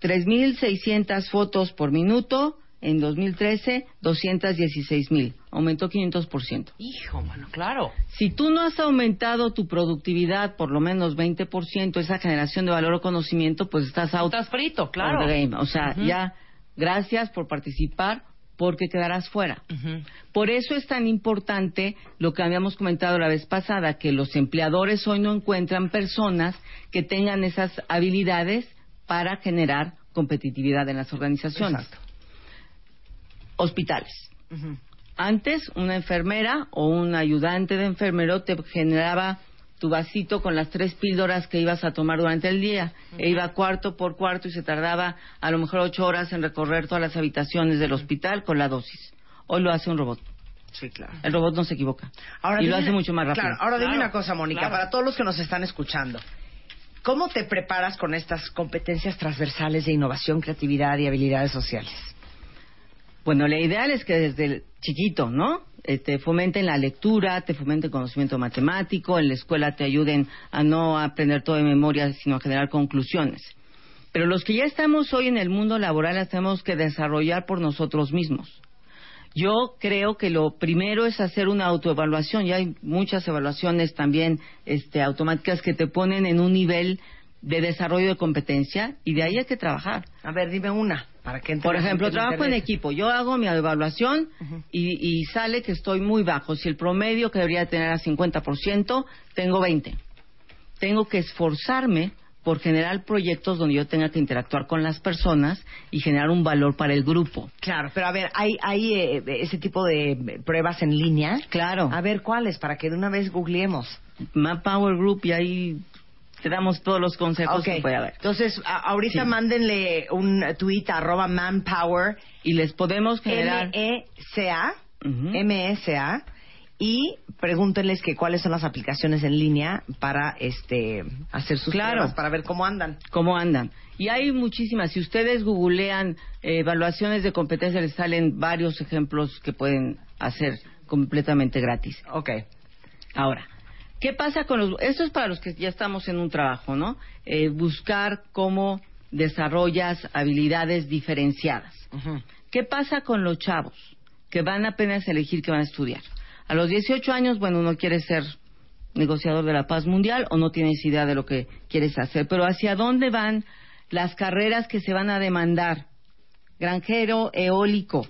3.600 fotos por minuto. En 2013, 216.000. Aumentó 500%. Hijo, mano, claro. Si tú no has aumentado tu productividad por lo menos 20%, esa generación de valor o conocimiento, pues estás out Estás frito, claro. game. O sea, ya, gracias por participar, porque quedarás fuera. Por eso es tan importante lo que habíamos comentado la vez pasada, que los empleadores hoy no encuentran personas que tengan esas habilidades para generar competitividad en las organizaciones. Hospitales. Antes, una enfermera o un ayudante de enfermero te generaba tu vasito con las tres píldoras que ibas a tomar durante el día. E iba cuarto por cuarto y se tardaba a lo mejor ocho horas en recorrer todas las habitaciones del hospital con la dosis. Hoy lo hace un robot. Sí, claro. El robot no se equivoca. Ahora y lo hace mucho más rápido. Claro, ahora dime una cosa, Mónica, para todos los que nos están escuchando. ¿Cómo te preparas con estas competencias transversales de innovación, creatividad y habilidades sociales? Bueno, la ideal es que desde el chiquito, ¿no? Te fomenten la lectura, te fomenten conocimiento matemático, en la escuela te ayuden a no aprender todo de memoria, sino a generar conclusiones. Pero los que ya estamos hoy en el mundo laboral las tenemos que desarrollar por nosotros mismos. Yo creo que lo primero es hacer una autoevaluación. Ya hay muchas evaluaciones también este, automáticas que te ponen en un nivel de desarrollo de competencia y de ahí hay que trabajar. A ver, dime una. Para que entre Por ejemplo, trabajo en equipo. Yo hago mi evaluación y, y sale que estoy muy bajo. Si el promedio que debería tener a 50%, tengo 20. Tengo que esforzarme por generar proyectos donde yo tenga que interactuar con las personas y generar un valor para el grupo. Claro, pero a ver, ¿hay, hay eh, ese tipo de pruebas en línea? Claro. A ver, ¿cuáles? Para que de una vez googleemos. Map Power Group y ahí te damos todos los consejos Ok. que puede haber. Entonces, ahorita Sí. mándenle un tweet a arroba manpower. Y les podemos generar... M-E-C-A. M-E-C-A. Y pregúntenles que cuáles son las aplicaciones en línea para este hacer sus Claro. pruebas, para ver cómo andan. cómo andan. Y hay muchísimas. Si ustedes googlean eh, evaluaciones de competencia, les salen varios ejemplos que pueden hacer completamente gratis. Ok. Ahora, ¿qué pasa con los... Esto es para los que ya estamos en un trabajo, ¿no? Eh, buscar cómo desarrollas habilidades diferenciadas. ¿Qué pasa con los chavos que van apenas a elegir qué van a estudiar? A los 18 años, bueno, uno quiere ser negociador de la paz mundial o no tienes idea de lo que quieres hacer, pero ¿hacia dónde van las carreras que se van a demandar? Granjero eólico,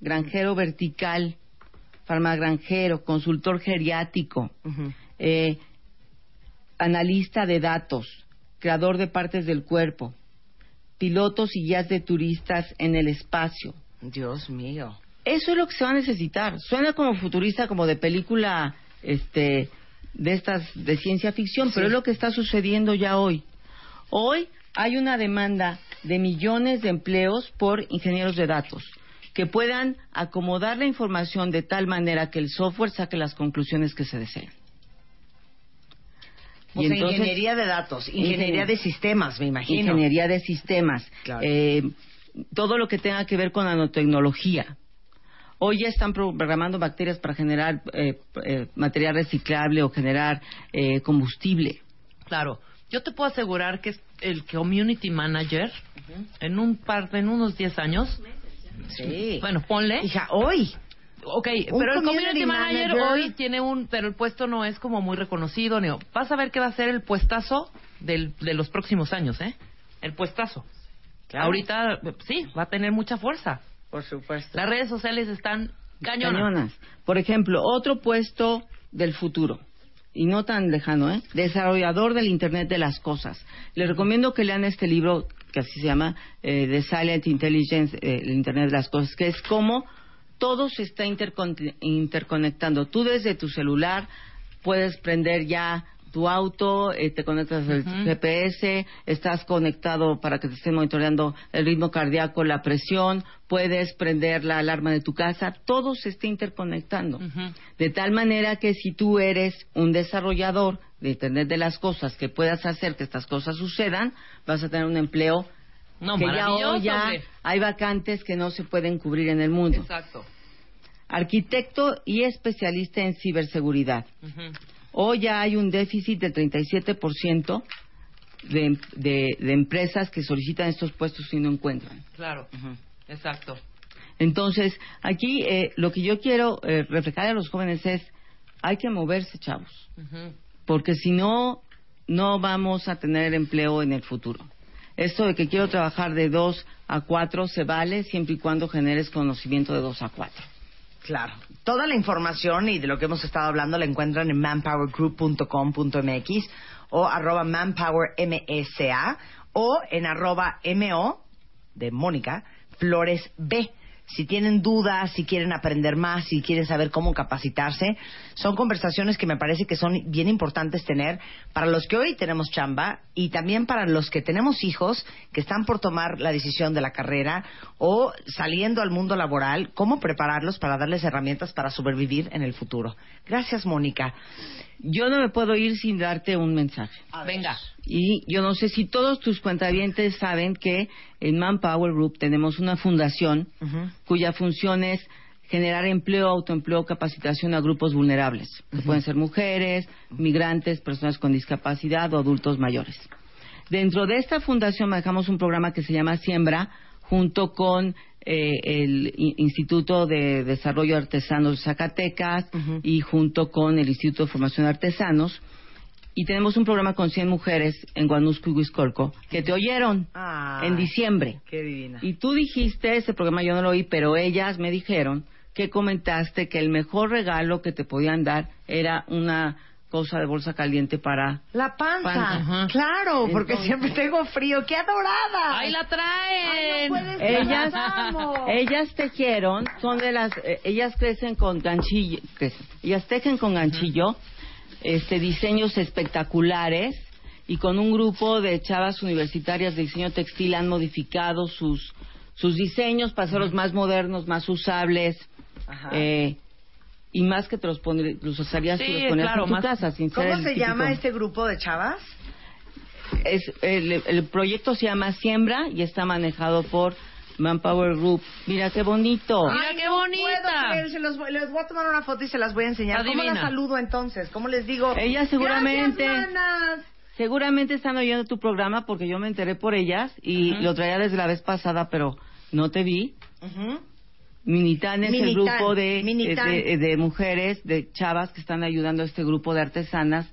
granjero vertical, farmagranjero, consultor geriátrico, eh, analista de datos, creador de partes del cuerpo, pilotos y guías de turistas en el espacio. Dios mío. Eso es lo que se va a necesitar. Suena como futurista, como de película este, de estas de ciencia ficción, pero es lo que está sucediendo ya hoy. Hoy hay una demanda de millones de empleos por ingenieros de datos que puedan acomodar la información de tal manera que el software saque las conclusiones que se deseen. O sea, ingeniería de datos, ingeniería de sistemas, me imagino. Ingeniería de sistemas. Claro. eh, todo lo que tenga que ver con nanotecnología. Hoy ya están programando bacterias para generar eh, eh, material reciclable o generar eh, combustible. Claro. Yo te puedo asegurar que es el community manager en un par, en unos 10 años. Sí. Bueno, ponle. Hija, hoy. Ok, Un pero el community manager, manager- hoy tiene un, pero el puesto no es como muy reconocido. Ni, vas a ver qué va a ser el puestazo del, de los próximos años, ¿eh? El puestazo. Claro. Ahorita, sí, va a tener mucha fuerza. Por supuesto. Las redes sociales están cañonas. Cañonas. Por ejemplo, otro puesto del futuro. Y no tan lejano, ¿eh? Desarrollador del Internet de las Cosas. Les recomiendo que lean este libro, que así se llama, eh, The Silent Intelligence, eh, el Internet de las Cosas, que es cómo todo se está intercon- interconectando. Tú desde tu celular puedes prender ya tu auto, eh, te conectas al GPS, estás conectado para que te estén monitoreando el ritmo cardíaco, la presión, puedes prender la alarma de tu casa, todo se está interconectando. De tal manera que si tú eres un desarrollador de Internet de las cosas que puedas hacer que estas cosas sucedan, vas a tener un empleo No, que ya hoy ya hombre. hay vacantes que no se pueden cubrir en el mundo. Exacto. Arquitecto y especialista en ciberseguridad. Hoy ya hay un déficit del 37% de, de, de empresas que solicitan estos puestos y no encuentran. Claro. Exacto. Entonces, aquí eh, lo que yo quiero eh, reflejar a los jóvenes es, hay que moverse, chavos, porque si no, no vamos a tener empleo en el futuro. Esto de que quiero trabajar de 2 a 4 se vale siempre y cuando generes conocimiento de 2 a 4. Claro. Toda la información y de lo que hemos estado hablando la encuentran en manpowergroup.com.mx o arroba manpowermesa o en arroba mo de Mónica Flores B. si tienen dudas, si quieren aprender más, si quieren saber cómo capacitarse. Son conversaciones que me parece que son bien importantes tener para los que hoy tenemos chamba y también para los que tenemos hijos que están por tomar la decisión de la carrera o saliendo al mundo laboral, cómo prepararlos para darles herramientas para sobrevivir en el futuro. Gracias, Mónica. Yo no me puedo ir sin darte un mensaje. Venga. Y yo no sé si todos tus cuentavientes saben que en Manpower Group tenemos una fundación cuya función es generar empleo, autoempleo, capacitación a grupos vulnerables, que pueden ser mujeres, migrantes, personas con discapacidad o adultos mayores. Dentro de esta fundación manejamos un programa que se llama Siembra, junto con eh, el Instituto de Desarrollo Artesanos de Zacatecas y junto con el Instituto de Formación de Artesanos. Y tenemos un programa con 100 mujeres en Guanusco y Huiscolco que te oyeron en diciembre. Qué divina. Y tú dijiste, ese programa yo no lo oí, pero ellas me dijeron que comentaste que el mejor regalo que te podían dar era una cosa de bolsa caliente para... La panza. Claro, porque Entonces- siempre tengo frío. ¡Qué adorada! ¡Ahí la traen! ellas, Vamos. ellas tejieron, son de las, eh, ellas crecen con ganchillo, crecen, ellas tejen con ganchillo, este, diseños espectaculares y con un grupo de chavas universitarias de diseño textil han modificado sus, sus diseños para hacerlos más modernos, más usables, Ajá. eh, y más que te los, pondr- los usarías Sí, si los ponías claro, en tu más- casa, sin ser ¿Cómo el se típico- llama este grupo de chavas? es, el, el proyecto se llama Siembra y está manejado por Manpower Group. Mira qué bonito. Mira qué no bonita. puedo creer, se los voy- les voy a tomar una foto y se las voy a enseñar. ¿Cómo Adivina. las saludo entonces? ¿Cómo les digo? Ellas seguramente- Gracias. Seguramente están oyendo tu programa porque yo me enteré por ellas y lo traía desde la vez pasada, pero no te vi. Ujú. Minitán es el grupo de, Minitán. de, de mujeres, de chavas que están ayudando a este grupo de artesanas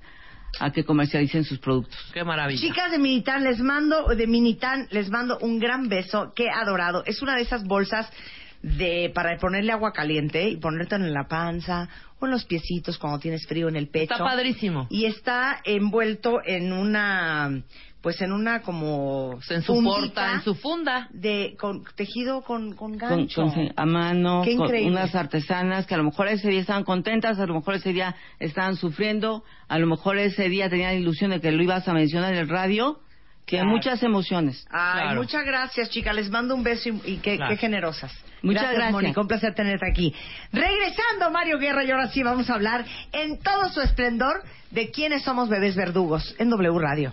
a que comercialicen sus productos. ¡Qué maravilla! Chicas de Minitán, les mando, de Minitán, les mando un gran beso. Qué adorado. Es una de esas bolsas de para ponerle agua caliente y ponerte en la panza o en los piecitos cuando tienes frío en el pecho. Está padrísimo. Y está envuelto en una, pues en una como En su fundita porta, en su funda. de con, tejido con, con gancho. con- a mano, Qué con increíble. unas artesanas que a lo mejor ese día estaban contentas, a lo mejor ese día estaban sufriendo, a lo mejor ese día tenían la ilusión de que lo ibas a mencionar en el radio, que Claro. muchas emociones. Ay, Claro. muchas gracias, chicas. Les mando un beso y, y qué, Claro. qué generosas. Muchas gracias. Mónica. Un placer tenerte aquí. Regresando, Mario Guerra, y ahora sí vamos a hablar en todo su esplendor de quiénes somos bebés verdugos en W Radio.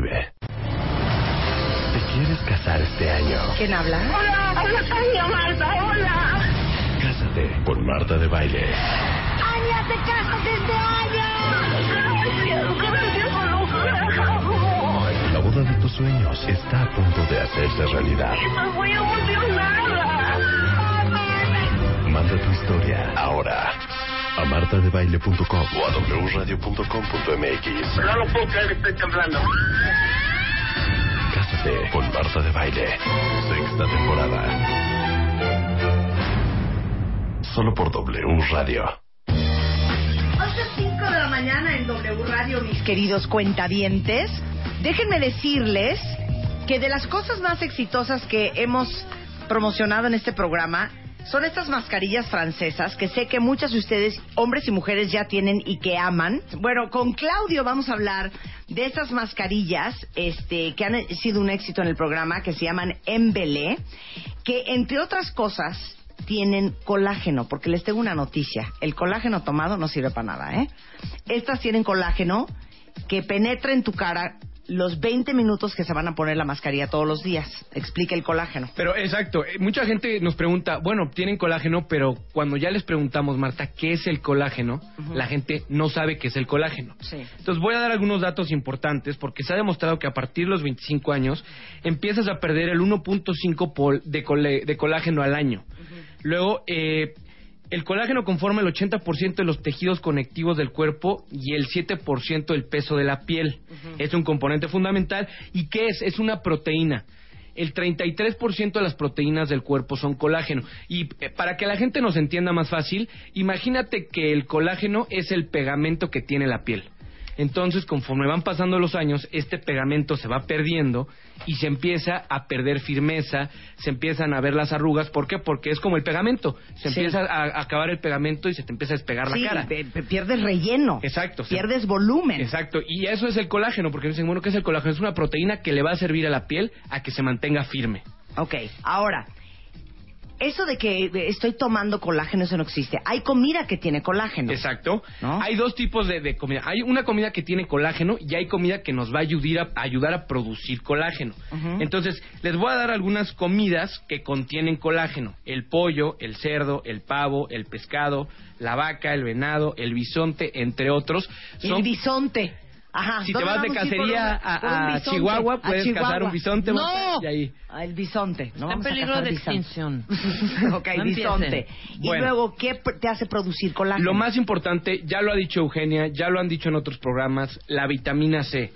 ¿Te quieres casar este año? ¿Quién habla? Hola, hola, Tania Marta, hola. Cásate con Marta de Baile. Ania, te casas este año. Gracias, gracias, Olufra. La boda de tus sueños está a punto de hacerse realidad. Estoy muy emocionada. Manda tu historia ahora a martadebaile.com o a wradio.com.mx. No lo puedo creer, estoy temblando. Cásate con Marta de Baile. Sexta temporada. Solo por W Radio. 8.05 de la mañana en W Radio, mis queridos cuentavientes. Déjenme decirles que de las cosas más exitosas que hemos promocionado en este programa son estas mascarillas francesas que sé que muchas de ustedes, hombres y mujeres, ya tienen y que aman. Bueno, con Claudio vamos a hablar de estas mascarillas este, que han sido un éxito en el programa, que se llaman Embelé, que entre otras cosas tienen colágeno, porque les tengo una noticia. El colágeno tomado no sirve para nada, ¿eh? Estas tienen colágeno que penetra en tu cara los 20 minutos que se van a poner la mascarilla todos los días. Explica el colágeno. Pero exacto, eh, mucha gente nos pregunta, bueno, tienen colágeno, pero cuando ya les preguntamos, Marta, ¿qué es el colágeno? La gente no sabe qué es el colágeno. Sí. Entonces voy a dar algunos datos importantes porque se ha demostrado que a partir de los 25 años empiezas a perder el 1.5 pol- de, cole- de colágeno al año. Luego, eh, el colágeno conforma el 80% de los tejidos conectivos del cuerpo y el 7% del peso de la piel. Es un componente fundamental. ¿Y qué es? Es una proteína. El 33% de las proteínas del cuerpo son colágeno. Y eh, para que la gente nos entienda más fácil, imagínate que el colágeno es el pegamento que tiene la piel. Entonces, conforme van pasando los años, este pegamento se va perdiendo y se empieza a perder firmeza, se empiezan a ver las arrugas. ¿Por qué? Porque es como el pegamento. Se Sí. empieza a, acabar el pegamento y se te empieza a despegar Sí, la cara. pierdes relleno. Exacto. se- Pierdes volumen. Exacto. Y eso es el colágeno, porque dicen, bueno, ¿qué es el colágeno? Es una proteína que le va a servir a la piel a que se mantenga firme. Ok, ahora, eso de que estoy tomando colágeno, eso no existe. Hay comida que tiene colágeno. Exacto. Hay dos tipos de, de comida. Hay una comida que tiene colágeno y hay comida que nos va a ayudar a, ayudar a producir colágeno. Entonces, les voy a dar algunas comidas que contienen colágeno. El pollo, el cerdo, el pavo, el pescado, la vaca, el venado, el bisonte, entre otros. El bisonte. Ajá. Si te ¿dónde vas de a cacería a- a? Chihuahua, A puedes Chihuahua. cazar un bisonte, No, y ahí. Ah, el bisonte. No Está en a peligro de extinción. ok, No bisonte. empiecen. Y Bueno. luego, ¿qué te hace producir colágeno? Lo más importante, ya lo ha dicho Eugenia, ya lo han dicho en otros programas, la vitamina C.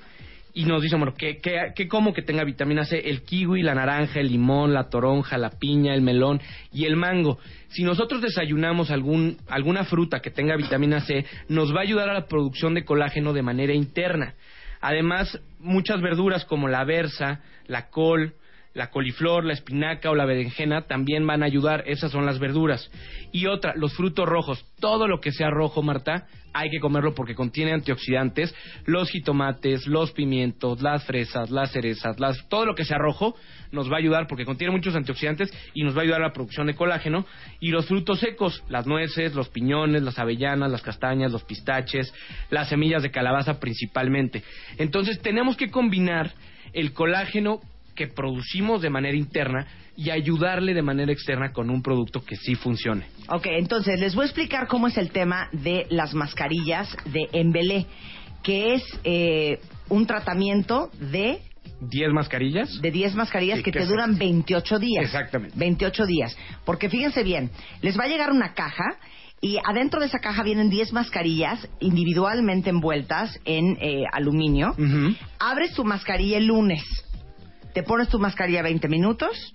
Y nos dicen, bueno, ¿qué, qué, qué como que tenga vitamina C? El kiwi, la naranja, el limón, la toronja, la piña, el melón y el mango. Si nosotros desayunamos algún, alguna fruta que tenga vitamina C, nos va a ayudar a la producción de colágeno de manera interna. Además, muchas verduras como la berza, la col, la coliflor, la espinaca o la berenjena también van a ayudar. Esas son las verduras. Y otra, los frutos rojos. Todo lo que sea rojo, Marta, hay que comerlo porque contiene antioxidantes. Los jitomates, los pimientos, las fresas, las cerezas, las, todo lo que sea rojo nos va a ayudar porque contiene muchos antioxidantes y nos va a ayudar a la producción de colágeno. Y los frutos secos, las nueces, los piñones, las avellanas, las castañas, los pistaches, las semillas de calabaza principalmente. Entonces tenemos que combinar el colágeno que producimos de manera interna y ayudarle de manera externa con un producto que sí funcione. Ok, entonces les voy a explicar cómo es el tema de las mascarillas de Embelé, que es eh, un tratamiento de ¿10 mascarillas? de 10 mascarillas Sí, que que te duran 28 días. Exactamente. 28 días. Porque fíjense bien, les va a llegar una caja y adentro de esa caja vienen 10 mascarillas individualmente envueltas en eh, aluminio. Abres tu mascarilla el lunes, te pones tu mascarilla 20 minutos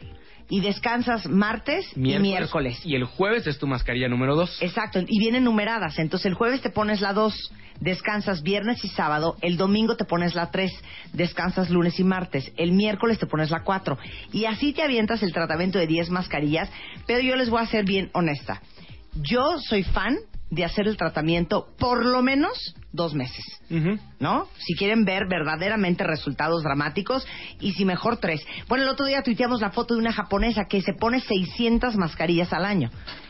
y descansas martes y miércoles. Y el jueves es tu mascarilla número 2. Exacto, y vienen numeradas. Entonces el jueves te pones la 2, descansas viernes y sábado, el domingo te pones la 3, descansas lunes y martes, el miércoles te pones la 4. Y así te avientas el tratamiento de 10 mascarillas, pero yo les voy a ser bien honesta. Yo soy fan de hacer el tratamiento por lo menos dos meses. ¿no? Si quieren ver verdaderamente resultados dramáticos y si mejor tres. Bueno, el otro día tuiteamos la foto de una japonesa que se pone 600 mascarillas al año.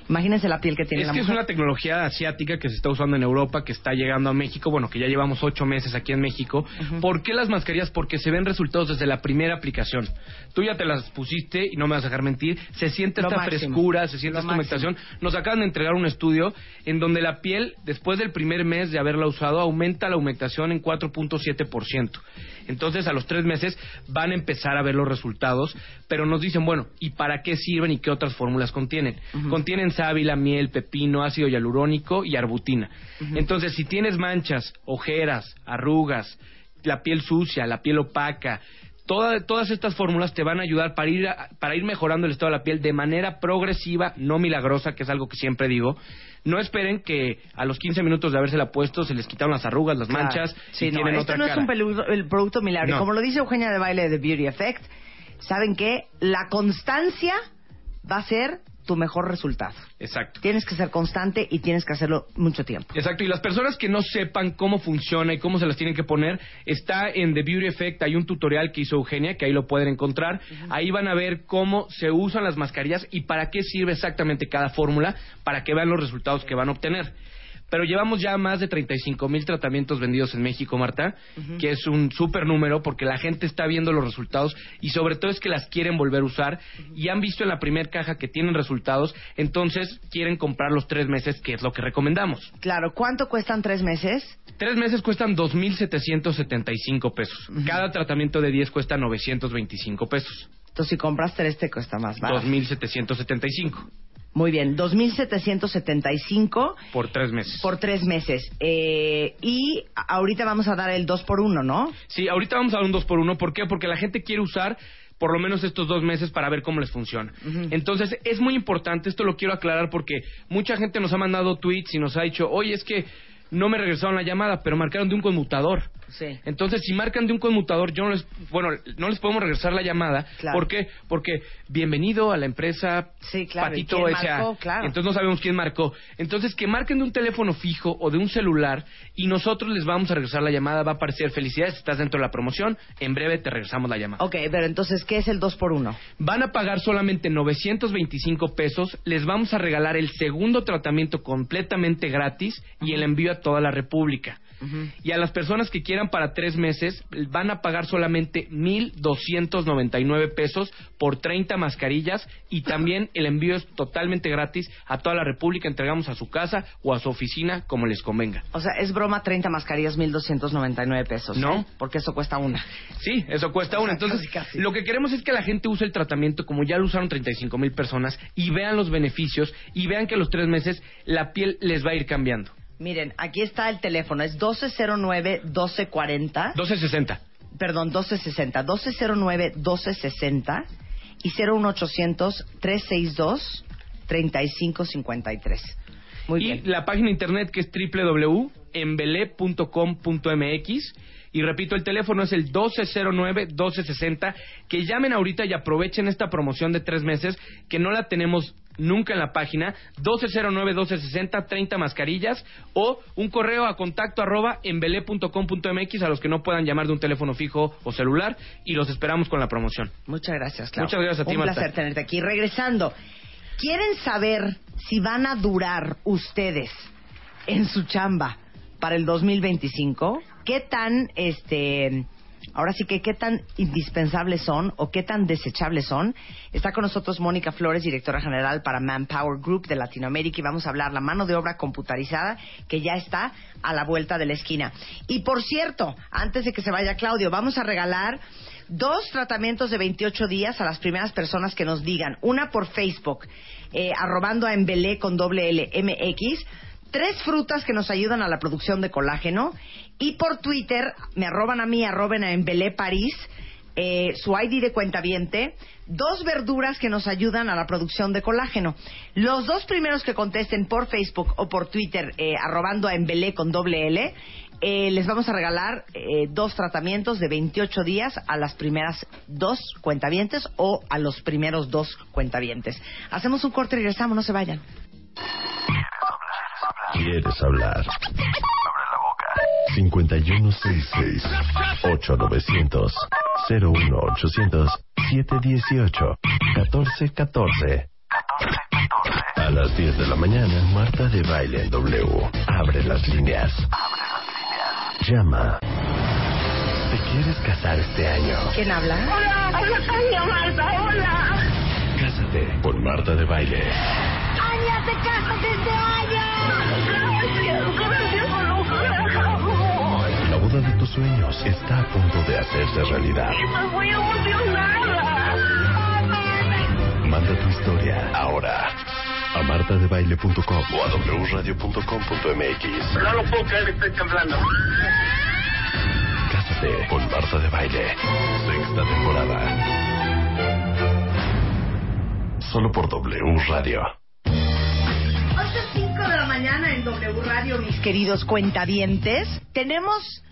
Imagínense la piel que tiene Es la que es una tecnología asiática que se está usando en Europa, que está llegando a México, bueno, que ya llevamos ocho meses aquí en México. ¿Por qué las mascarillas? Porque se ven resultados desde la primera aplicación. Tú ya te las pusiste y no me vas a dejar mentir. Se siente Lo esta máximo. frescura, se siente Lo esta humectación. Nos acaban de entregar un estudio en donde la piel, después del primer mes de haberla usado, aumenta la humectación en 4.7%. Entonces, a los tres meses van a empezar a ver los resultados, pero nos dicen, bueno, ¿y para qué sirven y qué otras fórmulas contienen? Contienen sábila, miel, pepino, ácido hialurónico y arbutina. Entonces, si tienes manchas, ojeras, arrugas, la piel sucia, la piel opaca, toda- todas estas fórmulas te van a ayudar para ir, a- para ir mejorando el estado de la piel de manera progresiva, no milagrosa, que es algo que siempre digo. No esperen que a los 15 minutos de habérsela puesto se les quitaron las arrugas, las Claro. manchas Sí, y no, tienen esto otra no es un pelu- el producto milagro. No. Como lo dice Eugenia de Baile de Beauty Effect, ¿saben qué? La constancia va a ser tu mejor resultado. Exacto. Tienes que ser constante y tienes que hacerlo mucho tiempo. Exacto, y las personas que no sepan cómo funciona y cómo se las tienen que poner, está en The Beauty Effect, hay un tutorial que hizo Eugenia, que ahí lo pueden encontrar. Ahí van a ver cómo se usan las mascarillas y para qué sirve exactamente cada fórmula, para que vean los resultados que van a obtener. Pero llevamos ya más de 35 mil tratamientos vendidos en México, Marta, que es un súper número porque la gente está viendo los resultados y sobre todo es que las quieren volver a usar y han visto en la primera caja que tienen resultados, entonces quieren comprar los tres meses, que es lo que recomendamos. Claro, ¿cuánto cuestan tres meses? Tres meses cuestan 2.775 pesos. Cada tratamiento de 10 cuesta 925 pesos. Entonces, si compras tres, te cuesta más barato. 2.775 Muy bien, 2.775 por tres meses. por tres meses. Eh, y ahorita vamos a dar el 2 por 1 ¿no? Sí, ahorita vamos a dar un 2 por 1 ¿Por qué? Porque la gente quiere usar por lo menos estos dos meses para ver cómo les funciona. Entonces, es muy importante, esto lo quiero aclarar porque mucha gente nos ha mandado tweets y nos ha dicho, oye, es que no me regresaron la llamada, pero marcaron de un conmutador. Sí. Entonces, si marcan de un conmutador, yo no les, bueno, no les podemos regresar la llamada. Claro. ¿Por qué? Porque bienvenido a la empresa claro, ¿y Patito S.A.. Claro. Entonces no sabemos quién marcó. Entonces, que marquen de un teléfono fijo o de un celular y nosotros les vamos a regresar la llamada. Va a aparecer felicidades, estás dentro de la promoción. En breve te regresamos la llamada. Ok, pero entonces, ¿qué es el 2 por 1 Van a pagar solamente 925 pesos. Les vamos a regalar el segundo tratamiento completamente gratis y el envío a toda la República. Y a las personas que quieran para tres meses van a pagar solamente 1.299 pesos por 30 mascarillas y también el envío es totalmente gratis a toda la República. Entregamos a su casa o a su oficina como les convenga. O sea, es broma 30 mascarillas, 1.299 pesos. No. ¿eh? Porque eso cuesta una. Sí, eso cuesta una. Entonces, lo que queremos es que la gente use el tratamiento como ya lo usaron 35 mil personas y vean los beneficios y vean que a los tres meses la piel les va a ir cambiando. Miren, aquí está el teléfono, es 1209-1240. 1260. Perdón, 1260. 1209-1260 y 01800-362-3553. Muy y bien. la página internet que es www.embele.com.mx y repito, el teléfono es el 1209-1260. Que llamen ahorita y aprovechen esta promoción de tres meses que no la tenemos nunca en la página. 1209-1260, 30 mascarillas o un correo a contacto arroba embele.com.mx a los que no puedan llamar de un teléfono fijo o celular y los esperamos con la promoción. Muchas gracias, Clau. Muchas gracias a ti, Un Marta. placer tenerte aquí. Regresando, ¿quieren saber si van a durar ustedes en su chamba para el 2025? ¿Qué tan, este, ahora sí que qué tan indispensables son o qué tan desechables son? Está con nosotros Mónica Flores, directora general para Manpower Group de Latinoamérica y vamos a hablar la mano de obra computarizada que ya está a la vuelta de la esquina. Y por cierto, antes de que se vaya Claudio, vamos a regalar dos tratamientos de 28 días a las primeras personas que nos digan. Una por Facebook, eh, arrobando a Embelé con doble L MX. Tres frutas que nos ayudan a la producción de colágeno. Y por Twitter, me arroban a mí, arroben a Embelé París. eh, su ID de cuentaviente, dos verduras que nos ayudan a la producción de colágeno. Los dos primeros que contesten por Facebook o por Twitter, eh, arrobando a Embelé con doble L, eh, les vamos a regalar eh, dos tratamientos de 28 días a las primeras dos cuentavientes o a los primeros dos cuentavientes. Hacemos un corte y regresamos, no se vayan. ¿Quieres hablar? Abre la boca. 5166-8900. 01800. 718. 1414. A las 10 de la mañana, Marta de Baile en W. Abre las líneas. Llama. ¿Te quieres casar este año? ¿Quién habla? Hola, hola Marta, hola. Cásate con Marta de Baile. Boda de tus sueños está a punto de hacerse realidad. Estoy muy emocionada. Manda tu historia ahora a martadebaile.com o a wradio.com.mx. No lo puedo creer, estoy temblando. Cásate con Marta de Baile. Sexta temporada. Solo por W Radio. 8.05 de la mañana en W Radio, mis queridos cuentavientes. Tenemos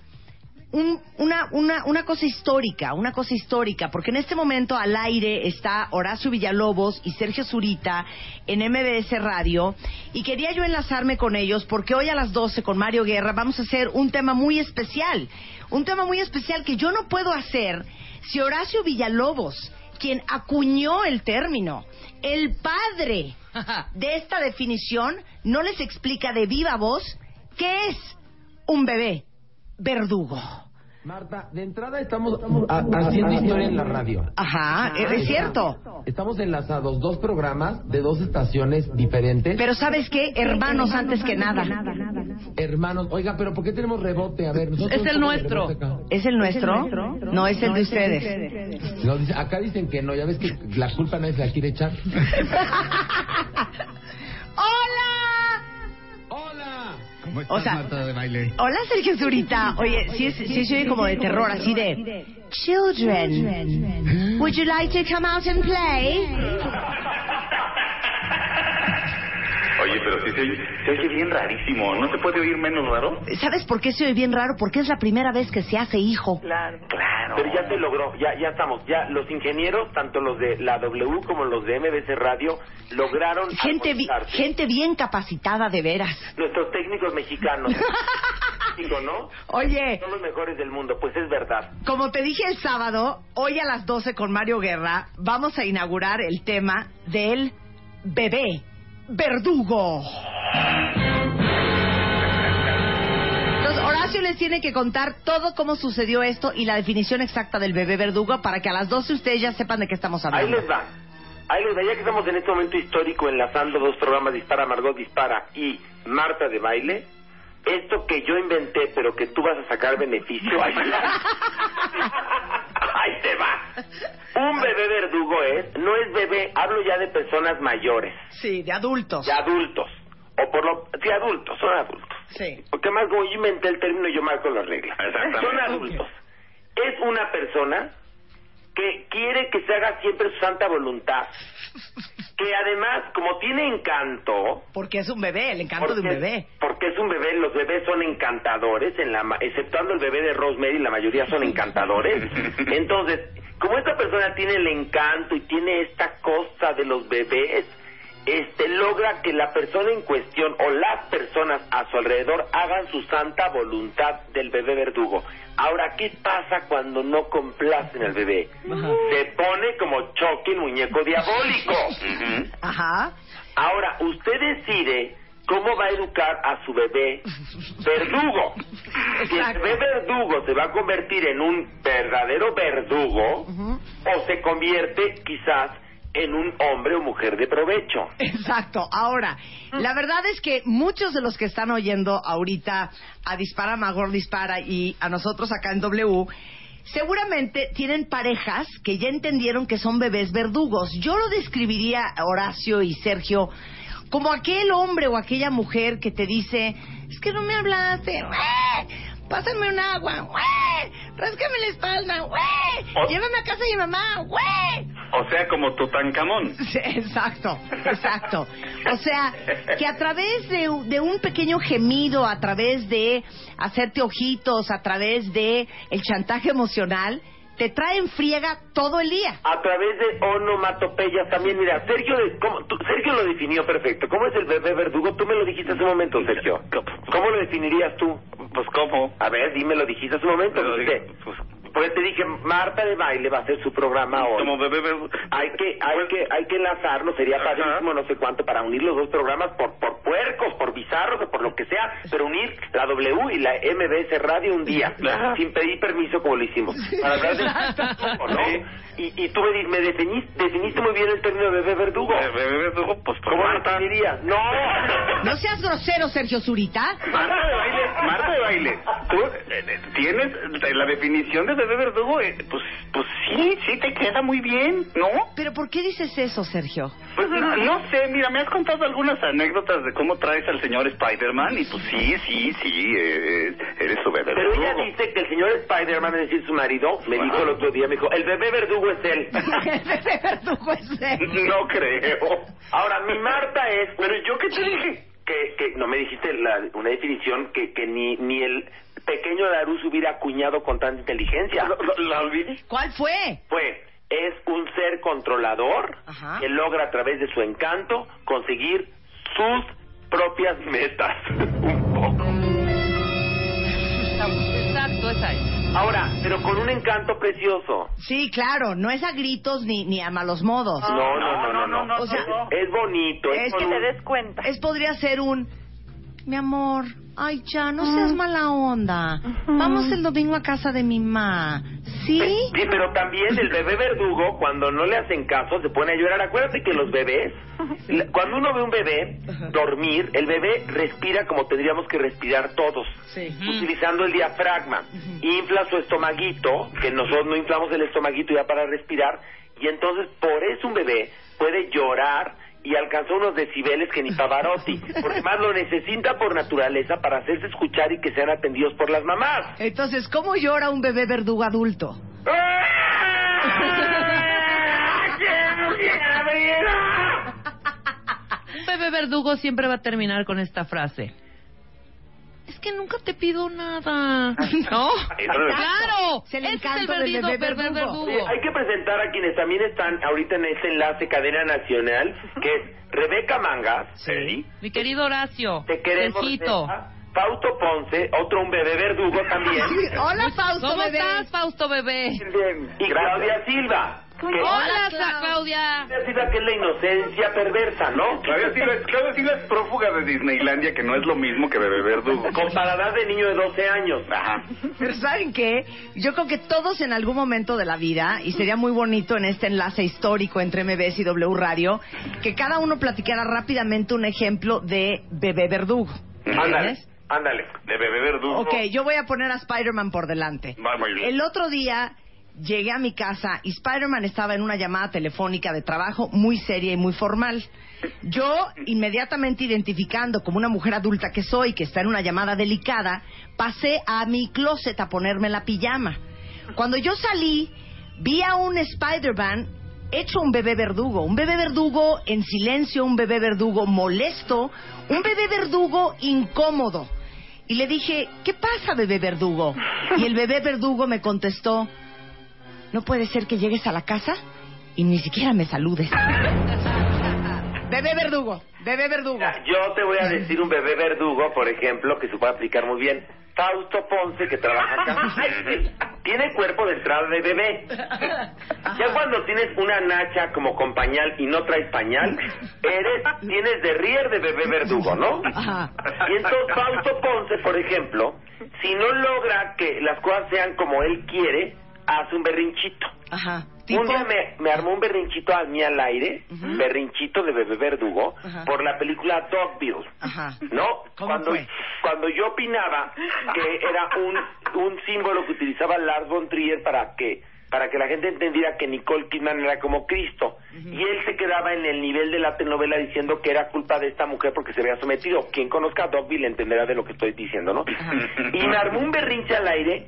un- una, una, una cosa histórica, una cosa histórica, porque en este momento al aire está Horacio Villalobos y Sergio Zurita en MBS Radio y quería yo enlazarme con ellos porque hoy a las 12 con Mario Guerra vamos a hacer un tema muy especial, un tema muy especial que yo no puedo hacer si Horacio Villalobos, quien acuñó el término, el padre de esta definición, no les explica de viva voz ¿qué es un bebé verdugo? Marta, de entrada estamos a- haciendo historia en la radio. Ajá, es cierto. Estamos enlazados dos programas de dos estaciones diferentes. Pero ¿sabes qué? Hermanos antes que nada. Hermanos, oiga, pero ¿por qué tenemos rebote? A ver, nosotros Es el nuestro. ¿Es el nuestro? No, es el de ustedes. No, acá dicen que no, ya ves que la culpa nadie se la quiere echar. ¡Hola! ¿Cómo O sea, Marta de baile? Hola, Sergio Zurita. Oye, sí, es, sí se oye como de terror, así de... Children, would you like to come out and play? Oye, pero sí se oye, se oye bien rarísimo. ¿No se puede oír menos raro? ¿Sabes por qué se oye bien raro? Porque es la primera vez que se hace hijo. Claro. Pero ya se logró, ya, ya estamos. Ya los ingenieros, tanto los de la W como los de MBC Radio, lograron Gente, bi- gente bien capacitada, de veras. Nuestros técnicos mexicanos. Digo, ¿no? Oye. Son los mejores del mundo, pues es verdad. Como te dije el sábado, hoy a las 12 con Mario Guerra, vamos a inaugurar el tema del bebé verdugo. Entonces, Horacio les tiene que contar todo cómo sucedió esto y la definición exacta del bebé verdugo para que a las 12 ustedes ya sepan de qué estamos Ahí hablando. les va. Ahí les va, ya que estamos en este momento histórico enlazando dos programas, Dispara, Margot Dispara y Marta de Baile, esto que yo inventé, pero que tú vas a sacar beneficio, ahí, ahí te va. Un bebé verdugo es, no es bebé, hablo ya de personas mayores, Sí, de adultos. de adultos, o por lo, sí, adultos, son adultos. Sí. Porque más como yo inventé el término, yo marco las reglas. Son adultos. Es una persona que quiere que se haga siempre su santa voluntad. Que además, como tiene encanto, Porque es un bebé, el encanto de un bebé. porque es un bebé, los bebés son encantadores, en la, exceptuando el bebé de Rosemary, la mayoría son encantadores. Entonces, como esta persona tiene el encanto y tiene esta cosa de los bebés, este logra que la persona en cuestión o las personas a su alrededor hagan su santa voluntad del bebé verdugo. Ahora, ¿qué pasa cuando no complacen al bebé? Se pone como el muñeco diabólico. Ajá. Ahora, usted decide cómo va a educar a su bebé verdugo. Si el bebé verdugo se va a convertir en un verdadero verdugo o se convierte quizás en un hombre o mujer de provecho. Exacto. Ahora, la verdad es que muchos de los que están oyendo ahorita a Dispara Magor Dispara y a nosotros acá en W, seguramente tienen parejas que ya entendieron que son bebés verdugos. Yo lo describiría, Horacio y Sergio, como aquel hombre o aquella mujer que te dice, es que no me hablaste. Pásame un agua, ¡Ué! ráscame la espalda, ¡Ué! llévame a casa de mi mamá, ¡Ué! O sea, como Tutankamón. Sí, exacto, exacto. O sea, que a través de, de un pequeño gemido, a través de hacerte ojitos, a través de el chantaje emocional, te traen friega todo el día. A través de onomatopeyas también, mira, Sergio, de- ¿cómo- tú- Sergio lo definió perfecto. ¿Cómo es el bebé verdugo? Tú me lo dijiste hace un momento, Sergio. ¿Cómo lo definirías tú? Pues, ¿cómo? A ver, dime, lo dijiste hace un momento. Digo, Porque te dije, Marta de baile va a hacer su programa hoy. Como bebé verdugo. Hay que, hay que, hay que enlazarlo, sería Ajá. padrísimo, no sé cuánto, para unir los dos programas por, por puercos, por bizarros o por lo que sea, pero unir la W y la MBS Radio un día, Ajá. sin pedir permiso como lo hicimos. Para hablar de ¿o ¿no? Y, y tú me, me definiste, definiste muy bien el término de bebé verdugo. Bebé verdugo, pues, ¿Cómo lo definirías? ¡No! No seas grosero, Sergio Zurita. Marta de baile, Marta de baile, tú eh, eh, tienes la definición de bebé verdugo, eh, pues, pues sí, sí te queda muy bien, ¿no? Pero ¿por qué dices eso, Sergio? Pues no, no sé, mira, me has contado algunas anécdotas de cómo traes al señor Spider-Man y pues sí, sí, sí, eh, eres su bebé Pero ella verdugo. dice que el señor Spider-Man, es decir, su marido, me dijo el otro día, me dijo, el bebé verdugo es él. el bebé verdugo es él. No creo. Ahora, mi Marta es... Pero yo qué te dije. Que, que no me dijiste la- una definición que, que ni, ni el pequeño Larus hubiera acuñado con tanta inteligencia. ¿La olvidé? ¿Cuál fue? Fue, es un ser controlador Ajá. que logra a través de su encanto conseguir sus propias metas. un poco. Exacto, esa es. Ahora, pero con un encanto precioso. Sí, claro, no es a gritos ni, ni a malos modos. No, no, no, no, no. O sea, es bonito, es, que un- te des cuenta. Es podría ser un mi amor, ay, ya, no seas mala onda. Vamos el domingo a casa de mi mamá. ¿Sí? Sí, pero también el bebé verdugo, cuando no le hacen caso, se pone a llorar. Acuérdate que los bebés, la- cuando uno ve un bebé dormir, el bebé respira como tendríamos que respirar todos, utilizando el diafragma. Infla su estomaguito, que nosotros no inflamos el estomaguito ya para respirar, y entonces por eso un bebé puede llorar y alcanzó unos decibeles que ni Pavarotti, porque más lo necesita por naturaleza para hacerse escuchar y que sean atendidos por las mamás. Entonces, ¿cómo llora un bebé verdugo adulto? Un bebé verdugo siempre va a terminar con esta frase. Es que nunca te pido nada. ¿No? ¡Claro! Es el Ese encanto el del bebé verdugo. Sí, hay que presentar a quienes también están ahorita en ese enlace cadena nacional, que es Rebeca Mangas, Mi querido Horacio. te queremos Fausto Ponce, otro un bebé verdugo también, Hola, Fausto, ¿Cómo bebé. estás, Fausto bebé? y Claudia Silva. Hola, Claudia. Claudia Silva, que es la inocencia perversa, ¿no? Claudia Silva, es- Claudia Silva es prófuga de Disneylandia, que no es lo mismo que Bebé Verdugo. Con paladar de niño de 12 años. Ajá. Pero ¿saben qué? Yo creo que todos en algún momento de la vida, y sería muy bonito en este enlace histórico entre MBS y W Radio, que cada uno platicara rápidamente un ejemplo de bebé verdugo. Ándale, ándale. De Bebé Verdugo. Ok, yo voy a poner a Spider-Man por delante. Va muy bien. El otro día llegué a mi casa y Spider-Man estaba en una llamada telefónica de trabajo muy seria y muy formal. Yo, inmediatamente identificando como una mujer adulta que soy, que está en una llamada delicada, pasé a mi closet a ponerme la pijama. Cuando yo salí, vi a un Spider-Man hecho un bebé verdugo, un bebé verdugo en silencio, un bebé verdugo molesto, un bebé verdugo incómodo. Y le dije, ¿qué pasa, bebé verdugo? Y el bebé verdugo me contestó, no puede ser que llegues a la casa y ni siquiera me saludes. bebé verdugo, bebé verdugo. Yo te voy a decir un bebé verdugo, por ejemplo, que se puede aplicar muy bien. Fausto Ponce, que trabaja acá, tiene cuerpo de entrada de bebé. Ya cuando tienes una nacha como con pañal y no traes pañal, eres, tienes de rier de bebé verdugo, ¿no? Ajá. Y entonces Fausto Ponce, por ejemplo, si no logra que las cosas sean como él quiere, hace un berrinchito. Ajá. Un día me, me armó un berrinchito a mí al aire, Ujú. berrinchito de bebé verdugo, por la película Dogville. Ajá. ¿No? ¿Cómo Cuando, fue? cuando yo opinaba que era un, un símbolo que utilizaba Lars von Trier para que para que la gente entendiera que Nicole Kidman era como Cristo. Y él se quedaba en el nivel de la telenovela diciendo que era culpa de esta mujer porque se había sometido. Quien conozca a Dogville entenderá de lo que estoy diciendo, ¿no? Y me armó un berrinche al aire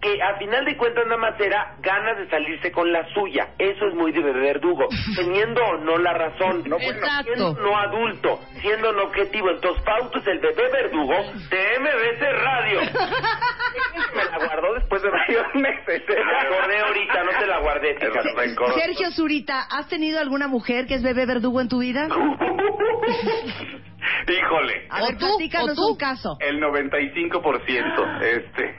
que a final de cuentas nada más era ganas de salirse con la suya. Eso es muy de bebé verdugo, teniendo o no la razón, no, bueno, Exacto. siendo no adulto, siendo no objetivo. Entonces Fausto es el bebé verdugo de MBC Radio. Me la guardó después de varios meses. Me la acordé ahorita, no te la guardé. Sergio Zurita, ¿has tenido alguna mujer que es bebé verdugo en tu vida? Híjole. A ver, platícanos un caso. El 95%. Este.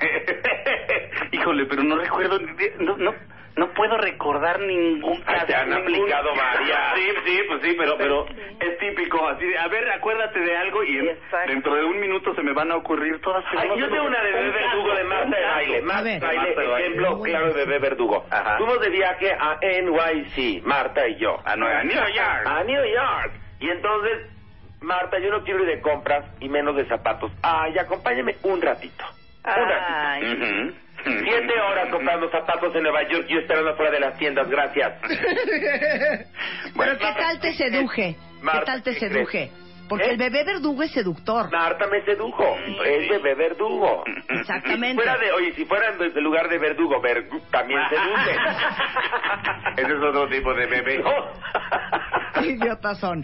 Híjole, pero no recuerdo. No, no, no puedo recordar ningún caso. te han ningún- aplicado varias. Sí, sí, pues sí, pero, pero es típico. Así de, a ver, acuérdate de algo y en- dentro de un minuto se me van a ocurrir todas. Ay, yo tengo una de bebé verdugo de Marta de baile. Marta de baile, Marta de baile. ejemplo claro de bebé verdugo. Fuimos de viaje a NYC, Marta y yo. A Nueva- a New York. A New York. Y entonces, Marta, yo no quiero ir de compras y menos de zapatos. Ay, acompáñame un ratito. Un ratito. Siete horas comprando zapatos en Nueva York y yo esperando fuera de las tiendas, gracias. Pero ¿qué tal te seduje? ¿Qué Marta, tal te ¿qué seduje? Porque ¿Eh? el bebé verdugo es seductor. Marta me sedujo, es bebé verdugo. Exactamente. Si fuera de, oye, si fuera en vez de lugar de verdugo, también seduce. Ese es otro tipo de bebé. Qué idiotas son.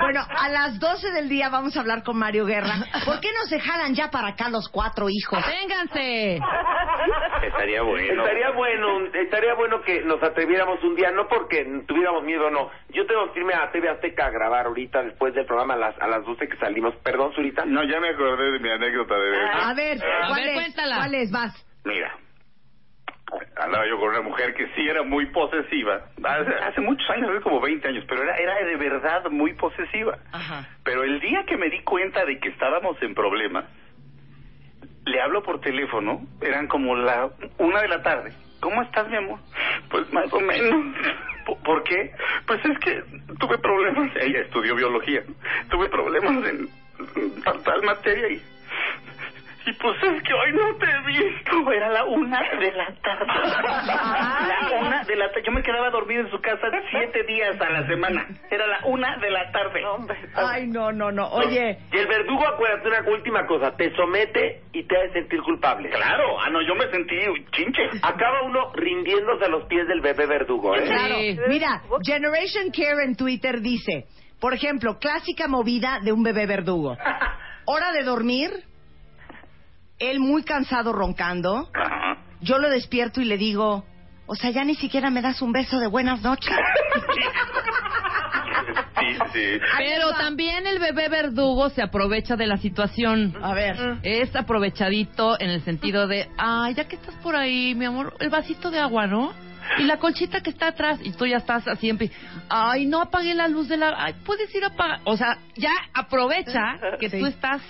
Bueno, a las 12 del día vamos a hablar con Mario Guerra. ¿Por qué no se jalan ya para acá los cuatro hijos? ¡Vénganse! Estaría bueno. Estaría bueno, estaría bueno que nos atreviéramos un día, no porque tuviéramos miedo, no. Yo tengo que irme a TV Azteca a grabar ahorita después del programa a las, a las 12 que salimos. Perdón, Zurita. No, ya me acordé de mi anécdota de bebé. A ver, A ¿cuál ver, es? cuéntala. ¿Cuál es? Vas. Mira, andaba yo con una mujer que sí era muy posesiva. Hace, hace muchos años, hace como 20 años, pero era, era de verdad muy posesiva. Pero el día que me di cuenta de que estábamos en problemas, le hablo por teléfono, eran como la una de la tarde. ¿Cómo estás, mi amor? Pues más o menos. ¿Por- ¿Por qué? Pues es que tuve problemas. Ella estudió biología. Tuve problemas en tal, tal materia y. Y pues es que hoy no te he visto. Era la una de la tarde. La una de la tarde. Yo me quedaba dormido en su casa siete días a la semana. Era la una de la tarde. Ay, no, no, no. Oye, Y el verdugo, acuérdate una última cosa, te somete y te hace sentir culpable. Claro, ah, no, yo me sentí chinche. Acaba uno rindiéndose a los pies del bebé verdugo, ¿eh? Claro. Mira, Generation Care en Twitter dice, por ejemplo, clásica movida de un bebé verdugo. Hora de dormir, él muy cansado roncando, yo lo despierto y le digo, o sea, ya ni siquiera me das un beso de buenas noches. Sí, sí. Pero también el bebé verdugo se aprovecha de la situación. A ver. Es aprovechadito en el sentido de, ay, ya que estás por ahí, mi amor, el vasito de agua, ¿no? Y la colchita que está atrás, y tú ya estás así en Ay, no apagué la luz de la... Ay, puedes ir a apagar... O sea, ya aprovecha que tú estás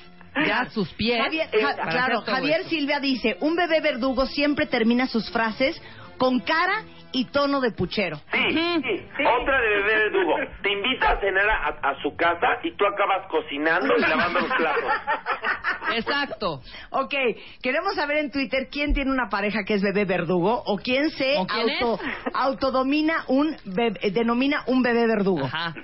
ya sus pies. Javier, Ja- hacer claro, Javier. Silvia dice, un bebé verdugo siempre termina sus frases con cara y tono de puchero. Sí, sí. Otra de bebé verdugo. Te invita a cenar a, a su casa y tú acabas cocinando y lavando los platos. Exacto. Ok, queremos saber en Twitter quién tiene una pareja que es bebé verdugo o quién se ¿O quién auto, autodomina un bebé- eh, denomina un bebé verdugo. Ajá.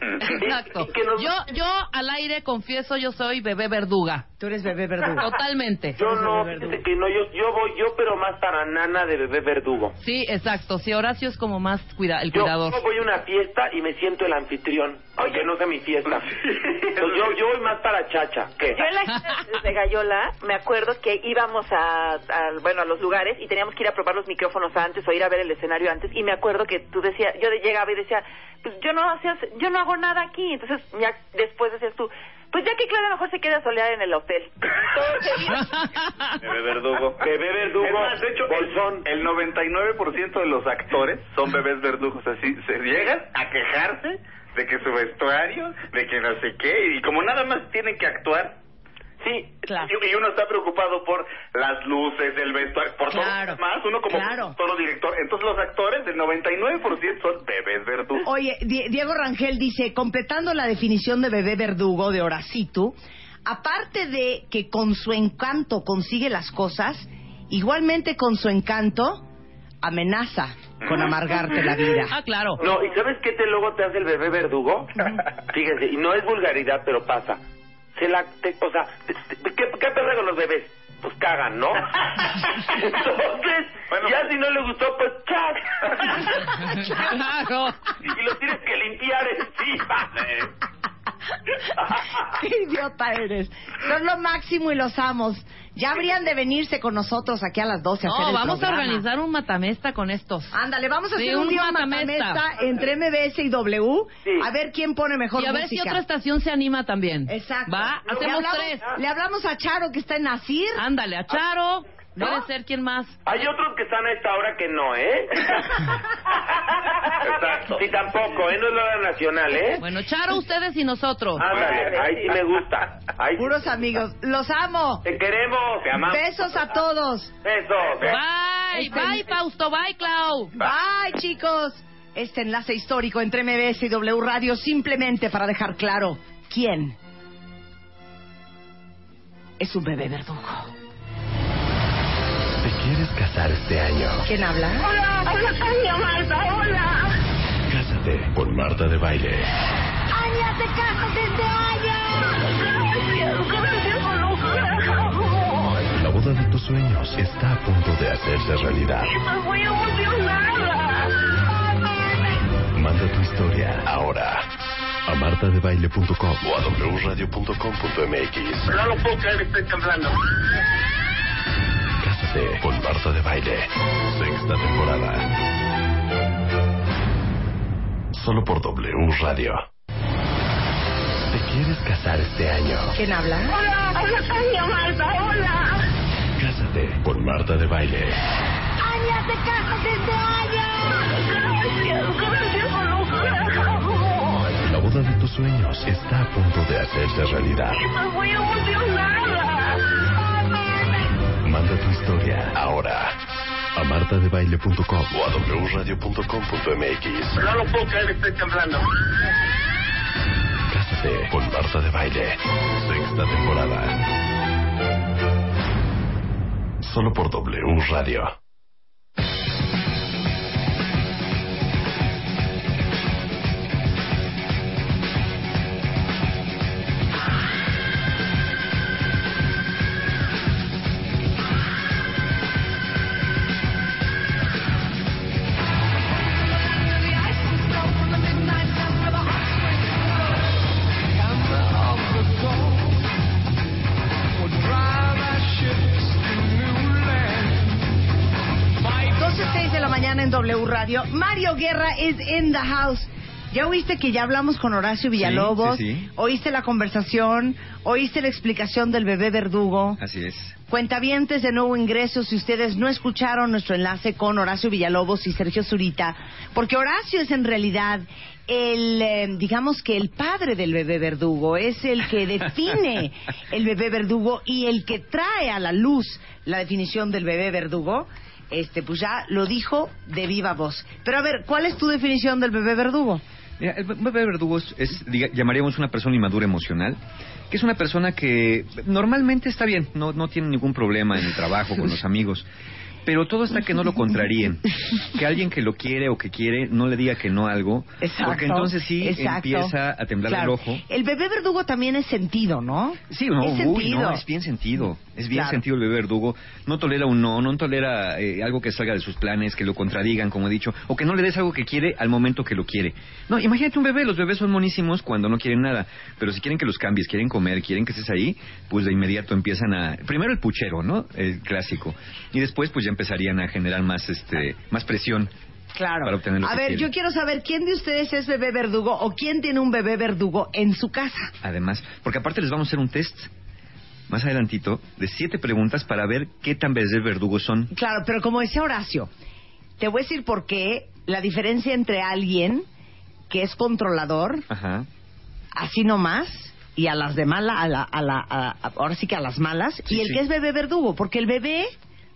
Exacto. Yo, yo al aire confieso, yo soy bebé verduga. Tú eres bebé verdugo. Totalmente. Yo no, fíjate que no, yo, yo voy, yo pero más para nana de bebé verdugo. Sí, exacto. Si Horacio es como más cuida el Yo, cuidador. yo voy a una fiesta y me siento el anfitrión, aunque no sea mi fiesta. Entonces, yo, yo voy más para chacha. ¿Qué? Yo en la desde Gallola me acuerdo que íbamos a, a- bueno a los lugares y teníamos que ir a probar los micrófonos antes o ir a ver el escenario antes y me acuerdo que tú decías yo de- llegaba y decía pues yo no hacía yo no hago nada aquí entonces ya después decías tú pues ya que Clara mejor se queda a solear en el hotel Bebé verdugo. Bebé verdugo, Es más, de hecho, bolsón. el 99% de los actores son bebés verdugos. Así se llegan a quejarse de que su vestuario, de que no sé qué, y como nada más tienen que actuar. Sí, y, y uno está preocupado por las luces, el vestuario, por Claro, todo lo demás, uno como claro. todo director. Entonces los actores, el 99% son bebés verdugos. Oye, Die- Diego Rangel dice, completando la definición de bebé verdugo de Horacito, aparte de que con su encanto consigue las cosas, igualmente con su encanto amenaza con amargarte la vida. Ah, claro. No, ¿y sabes qué te luego te hace el bebé verdugo? Fíjense, y no es vulgaridad, pero pasa. Se la, te- o sea, te- te- ¿qué, ¿qué pasa con los bebés? Pues cagan, ¿no? Entonces, ya si no le gustó, pues ¡chac! Claro. Y lo tienes que limpiar encima. ¡Qué idiota eres! Son lo máximo y los amos. Ya habrían de venirse con nosotros aquí a las 12 a hacer No, el vamos a organizar un matamesta con estos. Ándale, vamos a Sí, hacer un, un día matamesta. matamesta entre MBS y W. A ver quién pone mejor y a ver si otra estación se anima también. Exacto. Va, Le hacemos hablamos- tres. Le hablamos a Charo que está en Nasir. Ándale, a Charo. ¿No? Puede ser quién más. Hay otros que están a esta hora que no, ¿eh? Exacto. Sí, tampoco, ¿eh? No es la hora nacional, ¿eh? Bueno, Charo, ustedes y nosotros. Ándale, ahí sí me gusta. Ahí sí. Puros amigos. Los amo. Te queremos. Te amamos. Besos a todos. Besos. Bye, Este- bye, Fausto, bye, Clau. Bye, chicos. Este enlace histórico entre MBS y W Radio simplemente para dejar claro quién es un bebé verdugo. ¿Te quieres casar este año? ¿Quién habla? Hola, hola, Tania Marta, hola. Cásate con Marta de Baile. Ania, te casas este año. Gracias, gracias, La boda de tus sueños está a punto de hacerse realidad. Estoy muy emocionada. Manda tu historia ahora a martadebaile.com o a wradio.com.mx. No lo puedo creer, estoy temblando. Cásate con Marta de Baile. Sexta temporada. Solo por W Radio. ¿Te quieres casar este año? ¿Quién habla? Hola, hola, Tania Marta, hola. Cásate con Marta de Baile. Ania, te casas este año! Gracias, gracias, La boda de tus sueños está a punto de hacerse realidad. Estoy muy emocionada. Manda tu historia ahora a martadebaile.com o a wradio.com.mx. No lo puedo creer, estoy temblando. Cásate con Marta de Baile. Sexta temporada. Solo por W Radio. Radio. Mario Guerra is in the house. ¿Ya oíste que ya hablamos con Horacio Villalobos? sí, sí. ¿Oíste la conversación? ¿Oíste la explicación del bebé verdugo? Así es. Cuentavientes de nuevo ingreso, si ustedes no escucharon nuestro enlace con Horacio Villalobos y Sergio Zurita, porque Horacio es en realidad el, eh, digamos que el padre del bebé verdugo, es el que define el bebé verdugo y el que trae a la luz la definición del bebé verdugo. Este, pues ya lo dijo de viva voz. Pero a ver, ¿cuál es tu definición del bebé verdugo? Mira, el bebé verdugo es, es, diga- llamaríamos una persona inmadura emocional, que es una persona que normalmente está bien, no, no tiene ningún problema en el trabajo, con los amigos, pero todo está que no lo contraríen, que alguien que lo quiere o que quiere no le diga que no a algo, Exacto, porque entonces sí exacto. empieza a temblar Claro. el ojo. El bebé verdugo también es sentido, ¿no? Sí, no, es uy, no, es bien sentido. Es bien Claro. sentido el bebé verdugo. No tolera un no, no tolera eh, algo que salga de sus planes, que lo contradigan, como he dicho, o que no le des algo que quiere al momento que lo quiere. No, imagínate un bebé, los bebés son monísimos cuando no quieren nada, pero si quieren que los cambies, quieren comer, quieren que estés ahí, pues de inmediato empiezan a... Primero el puchero, ¿no? El clásico. Y después pues ya empezarían a generar más, este, más presión. Claro. Para obtener lo A ver, yo quiero saber quién de ustedes es bebé verdugo o quién tiene un bebé verdugo en su casa. Además, porque aparte les vamos a hacer un test más adelantito de siete preguntas para ver qué tan bebés verdugos son. Claro, pero como decía Horacio, te voy a decir por qué la diferencia entre alguien que es controlador, Ajá. así nomás, y a las de mala, a la, a la, a- ahora sí que a las malas, Sí, y el sí. que es bebé verdugo, porque el bebé,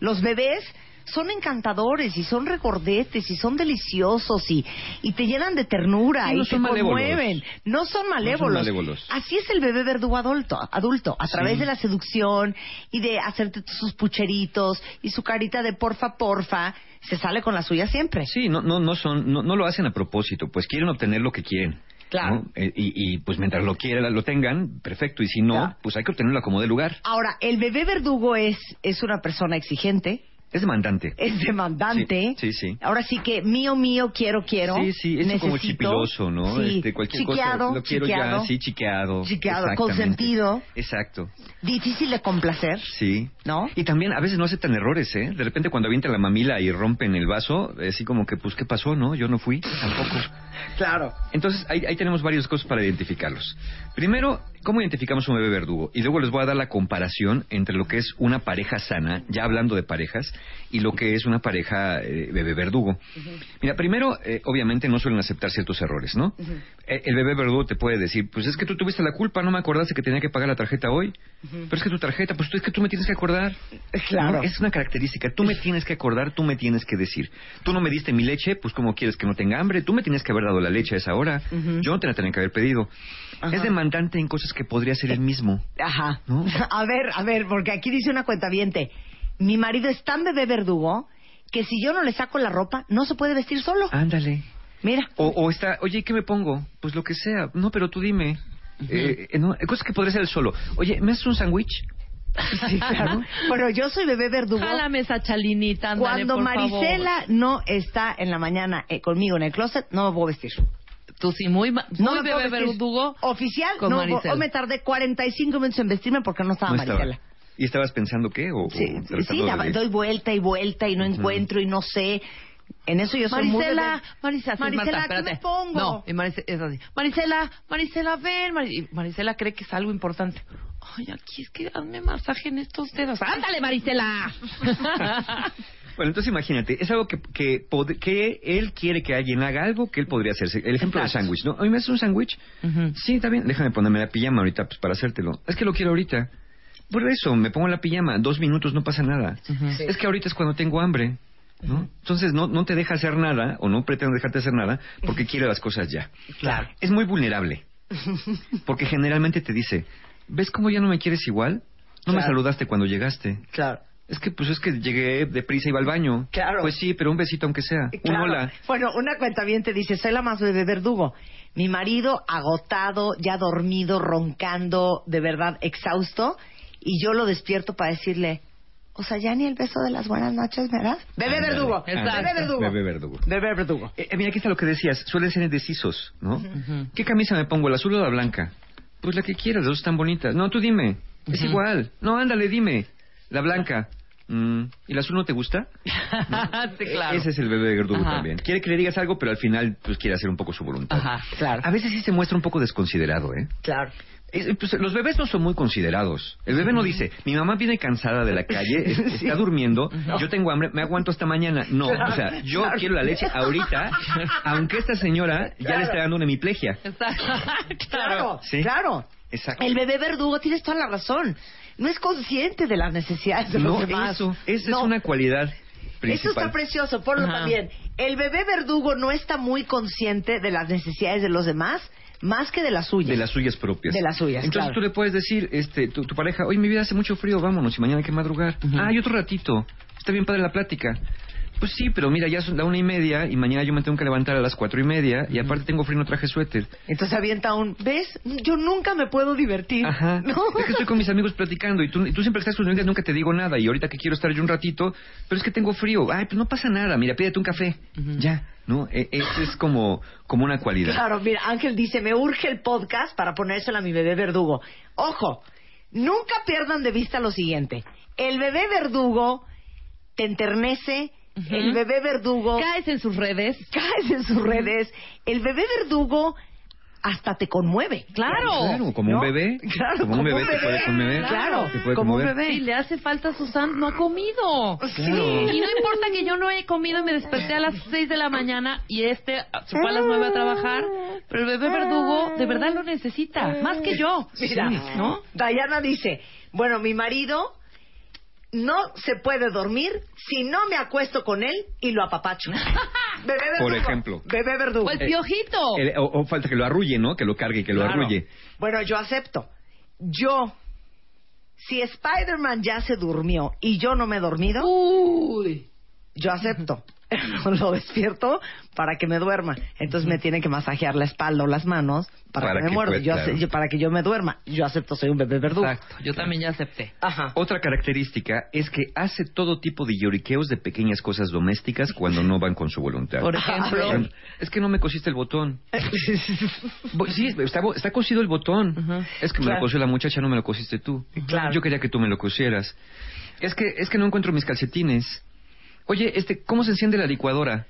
los bebés son encantadores y son regordetes y son deliciosos y, y te llenan de ternura no y te conmueven. No son malévolos. malévolos. Así es el bebé verdugo adulto, adulto a Sí. través de la seducción y de hacerte sus pucheritos y su carita de porfa, porfa, se sale con la suya siempre. Sí, no, no, no son, no, no lo hacen a propósito, pues quieren obtener lo que quieren. Claro. ¿no? Eh, y, y, pues mientras lo quieran, lo tengan, perfecto. Y si no, Claro. pues hay que obtenerlo a como de lugar. Ahora, el bebé verdugo es, es una persona exigente, Es demandante. es demandante. Sí, sí, sí. Ahora sí que mío, mío, quiero, quiero. Sí, sí, es como chipiloso, ¿no? Sí. Este, cualquier chiqueado, cosa lo quiero chiqueado, ya, sí, chiqueado. Chiqueado, consentido. Exacto. Difícil de complacer, Sí. ¿no? Y también a veces no aceptan errores, ¿eh? De repente cuando avientan la mamila y rompen el vaso, así como que, pues, ¿qué pasó, no? Yo no fui, tampoco. Claro. Entonces, ahí, ahí tenemos varias cosas para identificarlos. Primero, ¿cómo identificamos un bebé verdugo? Y luego les voy a dar la comparación entre lo que es una pareja sana, ya hablando de parejas, y lo que es una pareja eh, bebé verdugo. Mira, primero, eh, obviamente no suelen aceptar ciertos errores, ¿no? Eh, El bebé verdugo te puede decir, pues es que tú tuviste la culpa, no me acordaste que tenía que pagar la tarjeta hoy. Pero es que tu tarjeta, pues tú es que tú me tienes que acordar. Claro. ¿No? Es una característica. Tú me tienes que acordar, tú me tienes que decir. Tú no me diste mi leche, pues ¿cómo quieres que no tenga hambre? Tú me tienes que haber dado la leche a esa hora. Yo no te la tenía que haber pedido. Es demandante en cosas que podría ser él mismo. Ajá. ¿No? A ver, a ver, porque aquí dice una cuenta Mi marido es tan bebé verdugo que si yo no le saco la ropa, no se puede vestir solo. Ándale. Mira. O, o está, oye, ¿qué me pongo? Pues lo que sea. No, pero tú dime. Eh, eh, no, cosas que podría ser él solo. Oye, ¿me haces un sándwich? Sí, claro. Bueno, yo soy bebé verdugo. Jálame esa chalinita, ándale, Cuando por Marisela no está en la mañana eh, conmigo en el closet, no me puedo vestir. Tú sí, muy, No muy puedo bebé verdugo. Oficial, con no, Marisela. hoy me tardé 45 minutos en vestirme porque no estaba No estaba. Marisela. ¿Y estabas pensando qué? O, Sí, o sí, doy vuelta y vuelta y no encuentro y no sé. En eso yo soy muy Marisela, bebé. Marisela, sí, Marisela, Marta, ¿qué me pongo? No, y Marisela, es así. Marisela, Marisela, ven. Mari- y Marisela cree que es algo importante. Ay, aquí es que hazme masaje en estos dedos. ¡Ándale, Marisela! Bueno, entonces imagínate, es algo que, que, pod- que él quiere que alguien haga algo que él podría hacerse. El ejemplo del Exacto. sándwich, ¿no? Hoy me haces un sándwich. Sí, está bien, déjame ponerme la pijama ahorita pues, para hacértelo. Es que lo quiero ahorita. Por eso, me pongo la pijama, dos minutos, no pasa nada. Sí. Es que ahorita es cuando tengo hambre. ¿no? Entonces no, no te deja hacer nada o no pretende dejarte hacer nada porque quiere las cosas ya. Claro. Es muy vulnerable porque generalmente te dice, ¿ves cómo ya no me quieres igual? No me saludaste cuando llegaste. Claro. Es que pues es que llegué deprisa y iba al baño. Claro. Pues sí, pero un besito aunque sea. Un Claro. hola. Bueno, una cuenta bien te dice, soy la más bebé verdugo. Mi marido agotado, ya dormido, roncando, de verdad exhausto, y yo lo despierto para decirle, o sea, ya ni el beso de las buenas noches me das. Bebé verdugo. Bebé verdugo. Bebé verdugo. Bebé verdugo. Eh, eh, mira, aquí está lo que decías. Suelen ser indecisos, ¿no? ¿Qué camisa me pongo, la azul o la blanca? Pues la que quieras, las dos están bonitas. No, tú dime. Es igual. No, ándale, dime. La blanca. Mm, ¿Y la azul no te gusta? sí, claro. Ese es el bebé verdugo Ajá. también. Quiere que le digas algo, pero al final pues quiere hacer un poco su voluntad. Ajá, claro. A veces sí se muestra un poco desconsiderado, ¿eh? Claro. Es- pues, los bebés no son muy considerados. El bebé no dice, mi mamá viene cansada de la calle, Sí. está durmiendo, yo tengo hambre, me aguanto hasta mañana. No, Claro, o sea, yo claro. quiero la leche ahorita, aunque esta señora ya le está dando una hemiplegia. Claro, Sí. claro. Exacto. El bebé verdugo, tienes toda la razón. No es consciente de las necesidades de los No, demás. eso, esa No. es una cualidad Eso está precioso, ponlo Ajá. también. El bebé verdugo no está muy consciente de las necesidades de los demás, más que de las suyas. de las suyas propias. De las suyas, Entonces claro. tú le puedes decir, este, tu, tu pareja, oye, mi vida hace mucho frío, vámonos, y mañana hay que madrugar. Ah, y otro ratito. Está bien padre la plática. Pues sí, pero mira, ya son la una y media y mañana yo me tengo que levantar a las cuatro y media y aparte tengo frío y no traje suéter. Entonces avienta un, ¿ves? Yo nunca me puedo divertir. Ajá. ¿No? Es que estoy con mis amigos platicando y tú, y tú siempre que estás con mis amigas nunca te digo nada y ahorita que quiero estar yo un ratito, pero es que tengo frío. Ay, pues no pasa nada, mira, pídete un café. Ya, ¿no? E- Eso es como, como una cualidad. Claro, mira, Ángel dice, me urge el podcast para ponérselo a mi bebé verdugo. Ojo, nunca pierdan de vista lo siguiente. El bebé verdugo te enternece, el bebé verdugo... Caes en sus redes. Caes en sus redes. El bebé verdugo hasta te conmueve. Claro. Claro, como un bebé. Claro, como un bebé te puede conmover. Claro, te puede como un bebé. Sí, le hace falta a Susan, no ha comido. Sí. Y no importa que yo no he comido y me desperté a las 6 de la mañana y este se fue a las 9 a trabajar, pero el bebé verdugo de verdad lo necesita, más que yo. Mira, ¿no? Diana dice, bueno, mi marido no se puede dormir si no me acuesto con él y lo apapacho. Bebé verdugo. Por ejemplo. Bebé verdugo. O el piojito. El- o, o falta que lo arrulle, ¿no? Que lo cargue y que lo Claro. arrulle. Bueno, yo acepto. Yo, si Spider-Man ya se durmió y yo no me he dormido, yo acepto. lo despierto para que me duerma. Entonces me tiene que masajear la espalda o las manos para, Para que me muerda. Yo claro. yo- para que yo me duerma. Yo acepto, soy un bebé verdugo. Exacto, yo también ya acepté. Ajá. Otra característica es que hace todo tipo de lloriqueos de pequeñas cosas domésticas cuando no van con su voluntad. Por ejemplo. Es que no me cosiste el botón. Bo- Sí, está, bo- está cosido el botón. Es que me Claro. lo cosió la muchacha, no me lo cosiste tú. Claro. Yo quería que tú me lo cosieras. Es que, es que no encuentro mis calcetines. Oye, este, ¿cómo se enciende la licuadora?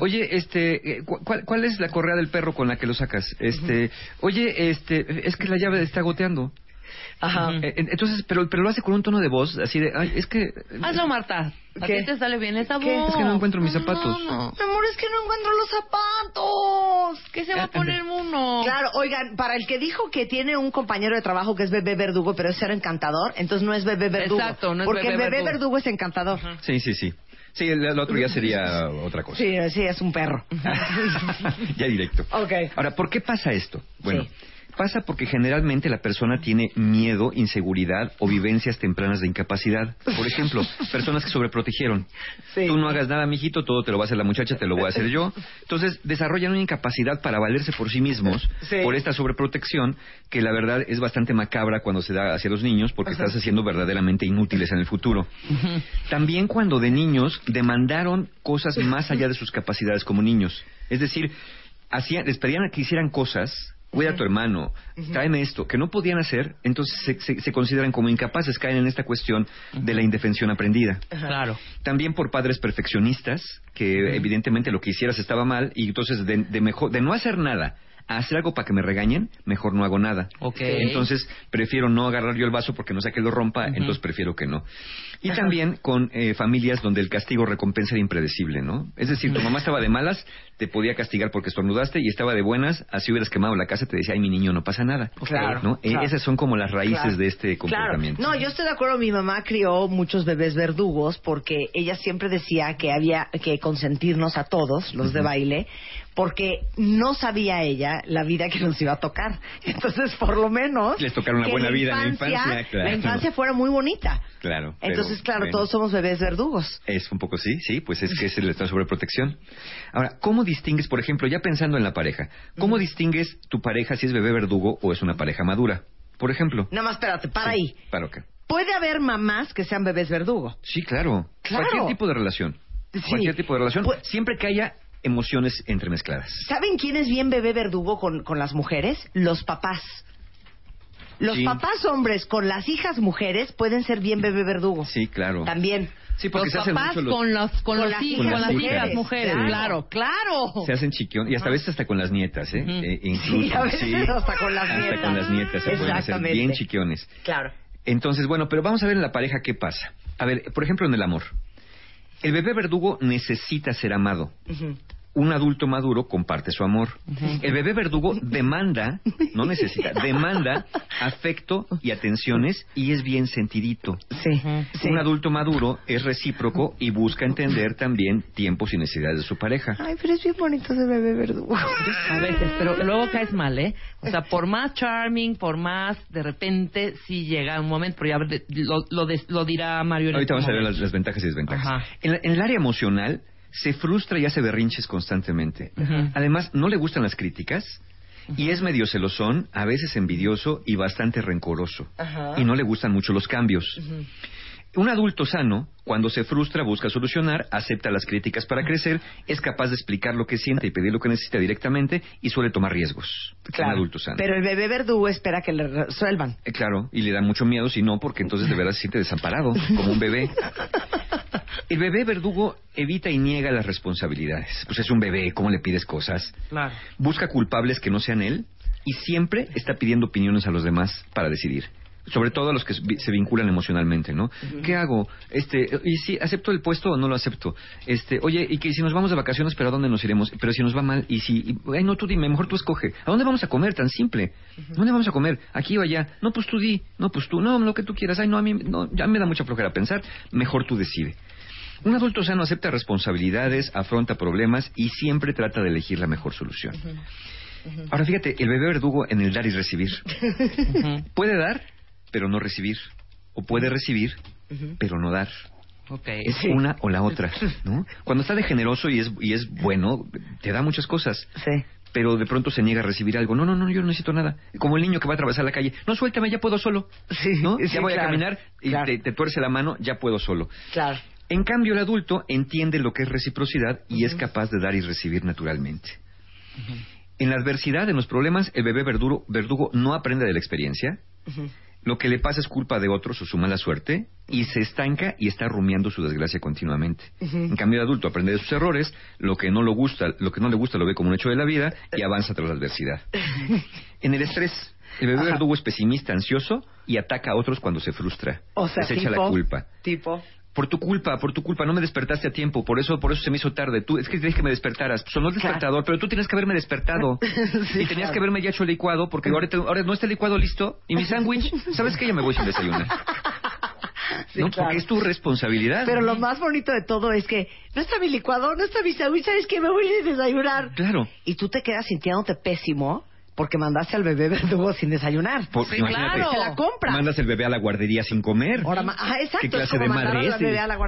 Oye, este, eh, cu- ¿cuál, cuál es la correa del perro con la que lo sacas? Este, oye, este, es que la llave está goteando. Ajá. Eh, Entonces, pero, pero lo hace con un tono de voz así de, ay, es que... Hazlo, Marta. ¿A ¿Qué? ti te sale bien esa ¿Qué? voz? Es que no encuentro mis zapatos. No, no. Mi amor, es que no encuentro los zapatos. ¿Qué se va a poner uno? Claro, oigan, para el que dijo que tiene un compañero de trabajo que es bebé verdugo, pero es ser encantador, entonces no es bebé verdugo. Exacto, no es Porque bebé el bebé verdugo. verdugo es encantador. Sí, sí, sí. Sí, el, el otro ya sería otra cosa. Sí, sí, es un perro. ya directo. ok. Ahora, ¿por qué pasa esto? Bueno, pasa porque generalmente la persona tiene miedo, inseguridad o vivencias tempranas de incapacidad. Por ejemplo, personas que sobreprotegieron. Tú no hagas nada, mijito, todo te lo va a hacer la muchacha, te lo voy a hacer yo. Entonces, desarrollan una incapacidad para valerse por sí mismos Sí. por esta sobreprotección que la verdad es bastante macabra cuando se da hacia los niños porque estás haciendo verdaderamente inútiles en el futuro. También cuando de niños demandaron cosas más allá de sus capacidades como niños. Es decir, hacían, les pedían que hicieran cosas, cuida a tu hermano, tráeme esto, que no podían hacer, entonces se, se- se consideran como incapaces, caen en esta cuestión de la indefensión aprendida. Claro. También por padres perfeccionistas, que evidentemente lo que hicieras estaba mal, y entonces de, de mejor, de no hacer nada a hacer algo para que me regañen, mejor no hago nada. Ok. Entonces, prefiero no agarrar yo el vaso porque no sé que lo rompa, entonces prefiero que no. Y también con eh, familias donde el castigo recompensa era impredecible, ¿no? Es decir, tu mamá estaba de malas, te podía castigar porque estornudaste y estaba de buenas, así hubieras quemado la casa, te decía, ay, mi niño, no pasa nada. Claro, ¿no? Claro. esas son como las raíces Claro. de este comportamiento. Claro. No, yo estoy de acuerdo. Mi mamá crió muchos bebés verdugos porque ella siempre decía que había que consentirnos a todos, los de baile, porque no sabía ella la vida que nos iba a tocar. Entonces, por lo menos. Les tocaron una buena vida en la infancia, claro. La infancia fuera muy bonita. Claro. pero, Entonces, claro, bueno. todos somos bebés verdugos. Es un poco sí, sí, pues es que es el estado de sobreprotección. Ahora, ¿cómo distingues, por ejemplo, ya pensando en la pareja, cómo distingues tu pareja si es bebé verdugo o es una pareja madura? Por ejemplo. Nada más, espérate, para ahí. ¿Para qué? Puede haber mamás que sean bebés verdugo. Sí, claro. Claro. Cualquier tipo de relación. Sí. Cualquier tipo de relación. Pues- siempre que haya emociones entremezcladas. ¿Saben quién es bien bebé verdugo con, con las mujeres? Los papás. Los Sí. papás hombres con las hijas mujeres pueden ser bien bebé verdugo. Sí, claro. También. Sí, porque los se hacen papás mucho los- con los con, los las hijos, hijas con las mujeres. hijas mujeres, Claro. claro, claro. Se hacen chiquión y hasta a veces hasta con las nietas, ¿eh? Eh, incluso, Sí, a veces hasta con las hasta nietas. con las nietas se pueden hacer bien chiquiones. Claro. Entonces, bueno, pero vamos a ver en la pareja qué pasa. A ver, por ejemplo, en el amor. El bebé verdugo necesita ser amado. Un adulto maduro comparte su amor. El bebé verdugo demanda, no necesita, demanda afecto y atenciones y es bien sentidito. Sí. Un adulto maduro es recíproco y busca entender también tiempos y necesidades de su pareja. Ay, pero es bien bonito ese bebé verdugo. A veces, pero luego caes mal, ¿eh? O sea, por más charming, por más, de repente sí llega un momento, pero ya lo, lo, des- lo dirá Mario Ahorita este vamos a ver las, ventajas y desventajas. Ajá. En, la- en el área emocional se frustra y hace berrinches constantemente. Además, no le gustan las críticas y es medio celosón, a veces envidioso y bastante rencoroso. Y no le gustan mucho los cambios. Un adulto sano, cuando se frustra, busca solucionar, acepta las críticas para crecer, es capaz de explicar lo que siente y pedir lo que necesita directamente y suele tomar riesgos. Un adulto sano. Pero el bebé verdugo espera que le resuelvan. Eh, claro, y le da mucho miedo si no, porque entonces de verdad se siente desamparado, como un bebé. El bebé verdugo evita y niega las responsabilidades. Pues es un bebé, ¿cómo le pides cosas? Claro. Busca culpables que no sean él y siempre está pidiendo opiniones a los demás para decidir. Sobre todo a los que se vinculan emocionalmente, ¿no? ¿Qué hago? Este, y si acepto el puesto o no lo acepto. Este, oye, y que si nos vamos de vacaciones, pero ¿a dónde nos iremos? Pero si nos va mal y si, y- ay, no, tú dime, mejor tú escoge. ¿A dónde vamos a comer? Tan simple. ¿A dónde vamos a comer? Aquí o allá. No, pues tú di. No, pues tú. No, lo que tú quieras. Ay, no, a mí, no, ya me da mucha flojera pensar. Mejor tú decide. Un adulto sano acepta responsabilidades, afronta problemas y siempre trata de elegir la mejor solución. Ahora fíjate, el bebé verdugo en el dar y recibir. Puede dar, pero no recibir. O puede recibir, pero no dar. Es una o la otra, ¿no? Cuando está de generoso y es, y es bueno, te da muchas cosas. Sí. Pero de pronto se niega a recibir algo. No, no, no, yo no necesito nada. Como el niño que va a atravesar la calle. No, suéltame, ya puedo solo. ¿No? sí, ya voy claro, a caminar y claro. te, te tuerce la mano, ya puedo solo. Claro. En cambio, el adulto entiende lo que es reciprocidad y es capaz de dar y recibir naturalmente. En la adversidad, en los problemas, el bebé verduro- verdugo no aprende de la experiencia. Lo que le pasa es culpa de otros o su mala suerte y se estanca y está rumiando su desgracia continuamente. En cambio, el adulto aprende de sus errores, lo que no lo gusta, lo que no le gusta lo ve como un hecho de la vida y avanza tras la adversidad. En el estrés, el bebé verdugo es pesimista, ansioso y ataca a otros cuando se frustra. O sea, Les echa tipo, la culpa. Tipo. Por tu culpa, por tu culpa, no me despertaste a tiempo, por eso, por eso se me hizo tarde. Tú, es que tienes que me despertaras. Sonó el despertador, pero tú tienes que haberme despertado. y tenías claro. que haberme ya hecho el licuado, porque ahora, te- ahora no está el licuado listo. Y mi sándwich, ¿sabes qué? Ya me voy sin desayunar. Sí, ¿No? claro. Porque es tu responsabilidad. Pero lo más bonito de todo es que no está mi licuado, no está mi sándwich, ¿sabes qué? Me voy a desayunar. Claro. Y tú te quedas sintiéndote pésimo porque mandaste al bebé verdugo sin desayunar. Por- imagínate, Se la compra. Mandas el bebé a la guardería sin comer. Ahora ma- ah, exacto, ¿Qué clase de madre es?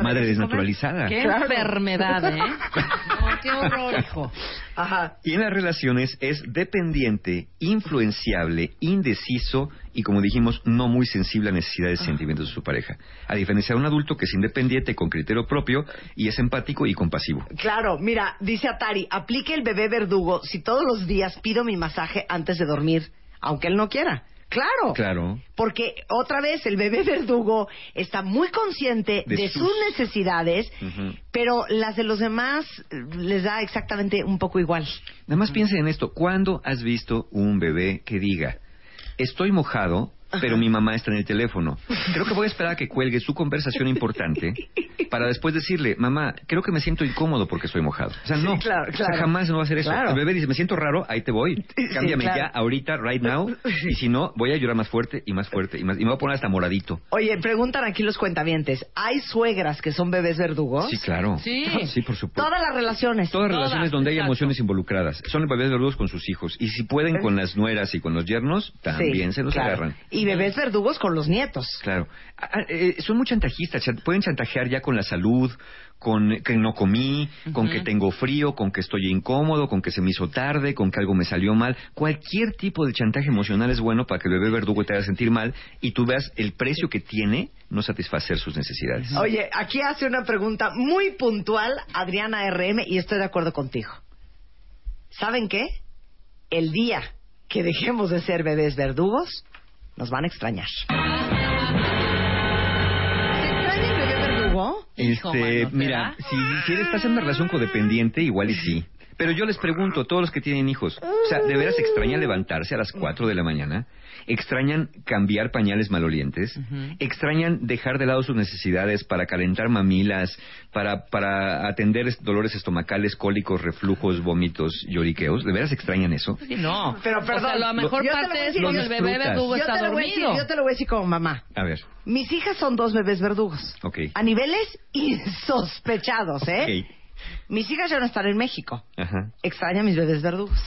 Madre desnaturalizada. Qué Claro. enfermedad, ¿eh? No, qué horror, hijo. Ajá. Y en las relaciones es dependiente, influenciable, indeciso y, como dijimos, no muy sensible a necesidades y sentimientos de su pareja. A diferencia de un adulto que es independiente, con criterio propio y es empático y compasivo. Claro, mira, dice Atari, aplique el bebé verdugo si todos los días pido mi masaje antes de dormir, aunque él no quiera. Claro. Claro. Porque otra vez el bebé verdugo está muy consciente de, De sus... sus- necesidades, pero las de los demás les da exactamente un poco igual. Nada más piensen en esto. ¿Cuándo has visto un bebé que diga, estoy mojado, pero mi mamá está en el teléfono? Creo que voy a esperar a que cuelgue su conversación importante para después decirle, mamá, creo que me siento incómodo porque estoy mojado. O sea, Sí, no. claro, O sea, jamás no va a hacer eso. Claro. El bebé dice, me siento raro, ahí te voy. Cámbiame claro. ya, ahorita, right now. Y si no, voy a llorar más fuerte y más fuerte y más. Y me voy a poner hasta moradito. Oye, preguntan aquí los cuentavientes, ¿hay suegras que son bebés verdugos? Sí, claro. Sí. Sí, por supuesto. Todas las relaciones. Todas relaciones donde hay emociones involucradas. Son bebés verdugos con sus hijos. Y si pueden con las nueras y con los yernos, también Sí, se los claro. agarran. Y bebés verdugos con los nietos. Claro. Ah, ah, eh, son muy chantajistas. chan- Pueden chantajear ya con la salud, con que no comí, con que tengo frío, con que estoy incómodo, con que se me hizo tarde, con que algo me salió mal. Cualquier tipo de chantaje emocional es bueno para que el bebé verdugo te haga sentir mal y tú veas el precio que tiene no satisfacer sus necesidades. Oye, aquí hace una pregunta muy puntual Adriana RM y estoy de acuerdo contigo. ¿Saben qué? El día que dejemos de ser bebés verdugos, nos van a extrañar. ¿Se extraña el bebé verdugo? Este, mira, si, si estás en una relación codependiente, igual y sí. Pero yo les pregunto, todos los que tienen hijos, o sea, ¿de veras extrañan levantarse a las 4 de la mañana? ¿Extrañan cambiar pañales malolientes? ¿Extrañan dejar de lado sus necesidades para calentar mamilas, para, para atender es- dolores estomacales, cólicos, reflujos, vómitos, lloriqueos? ¿De veras extrañan eso? Sí, no. Pero O sea, perdón, la mejor yo te lo voy a parte es decir, cuando yo- el bebé verdugo yo está te lo voy a decir, dormido. yo te lo voy a decir como mamá. A ver, Mis hijas son dos bebés verdugos. ok. A niveles insospechados, ¿eh? Ok. Mis hijas ya no están en México. Ajá. Extraña a mis bebés verdugos.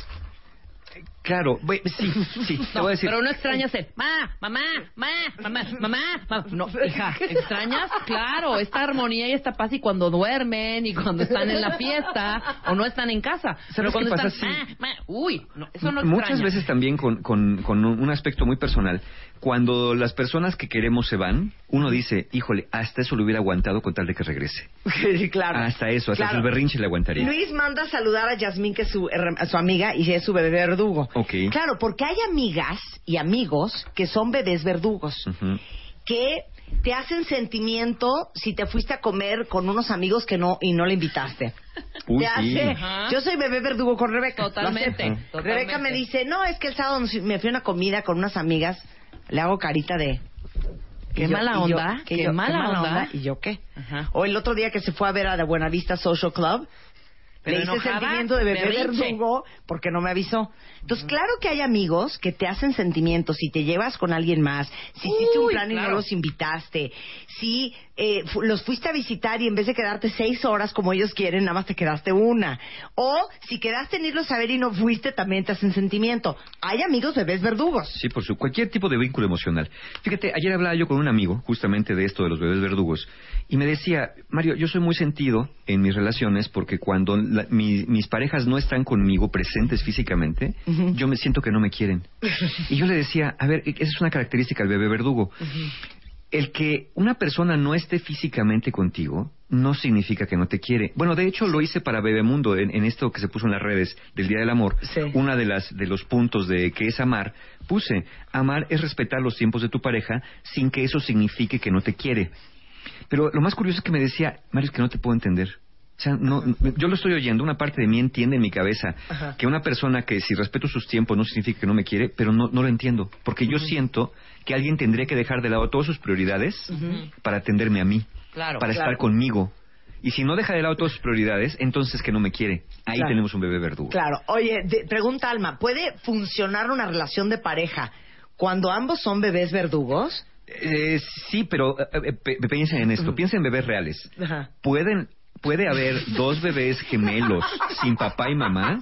Claro, bu- sí, sí, te No, voy a decir. pero no extrañas el ma, mamá, ma, mamá, mamá, mamá. No, hija, ¿extrañas? Claro, esta armonía y esta paz y cuando duermen y cuando están en la fiesta o no están en casa. Pero ¿Sabes cuando qué pasa? están, Sí. ma, ma, uy, no, eso no Muchas veces también con, con, con un un aspecto muy personal. Cuando las personas que queremos se van, uno dice, híjole, hasta eso lo hubiera aguantado con tal de que regrese. Sí, claro. Hasta eso, hasta Claro. el berrinche le aguantaría. Luis manda a saludar a Yasmín, que es su, su amiga y es su bebé verdugo. Ok. Claro, porque hay amigas y amigos que son bebés verdugos, que te hacen sentimiento si te fuiste a comer con unos amigos que no y no le invitaste. Uy, te sí. hace, yo soy bebé verdugo con Rebeca. Totalmente, totalmente. Rebeca me dice, no, es que el sábado me fui a una comida con unas amigas, le hago carita de... Qué mala onda, qué mala onda. ¿Y yo qué? Ajá. O el otro día que se fue a ver a la Buenavista Social Club, Pero le hice enojada, sentimiento de bebé berrinche. verdugo porque no me avisó. Entonces, claro que hay amigos que te hacen sentimientos si te llevas con alguien más, si hiciste un plan y no los invitaste, si eh, fu- los fuiste a visitar y en vez de quedarte seis horas como ellos quieren, nada más te quedaste una. O si quedaste en irlos a ver y no fuiste, también te hacen sentimiento. Hay amigos bebés verdugos. Sí, por su cualquier tipo de vínculo emocional. Fíjate, ayer hablaba yo con un amigo justamente de esto de los bebés verdugos y me decía, Mario, yo soy muy sentido en mis relaciones porque cuando la- mi- mis parejas no están conmigo presentes físicamente, yo me siento que no me quieren. Y yo le decía, a ver, esa es una característica del bebé verdugo. El que una persona no esté físicamente contigo no significa que no te quiere. Bueno, de hecho lo hice para Bebemundo en, en esto que se puso en las redes del Día del Amor. Una de las de los puntos de que es amar, puse amar es respetar los tiempos de tu pareja sin que eso signifique que no te quiere. Pero lo más curioso es que me decía, Mario, es que no te puedo entender. O sea, no, yo lo estoy oyendo, una parte de mí entiende en mi cabeza Ajá. que una persona que si respeto sus tiempos no significa que no me quiere, pero no, no lo entiendo. Porque yo siento que alguien tendría que dejar de lado todas sus prioridades para atenderme a mí, Claro, para claro. estar conmigo. Y si no deja de lado todas sus prioridades, entonces que no me quiere. Ahí Claro. tenemos un bebé verdugo. Claro. Oye, de- pregunta Alma, ¿puede funcionar una relación de pareja cuando ambos son bebés verdugos? Eh, sí, pero eh, eh, pe- piensen en esto, piensen en bebés reales. Ajá. ¿Pueden, ¿Puede haber dos bebés gemelos sin papá y mamá?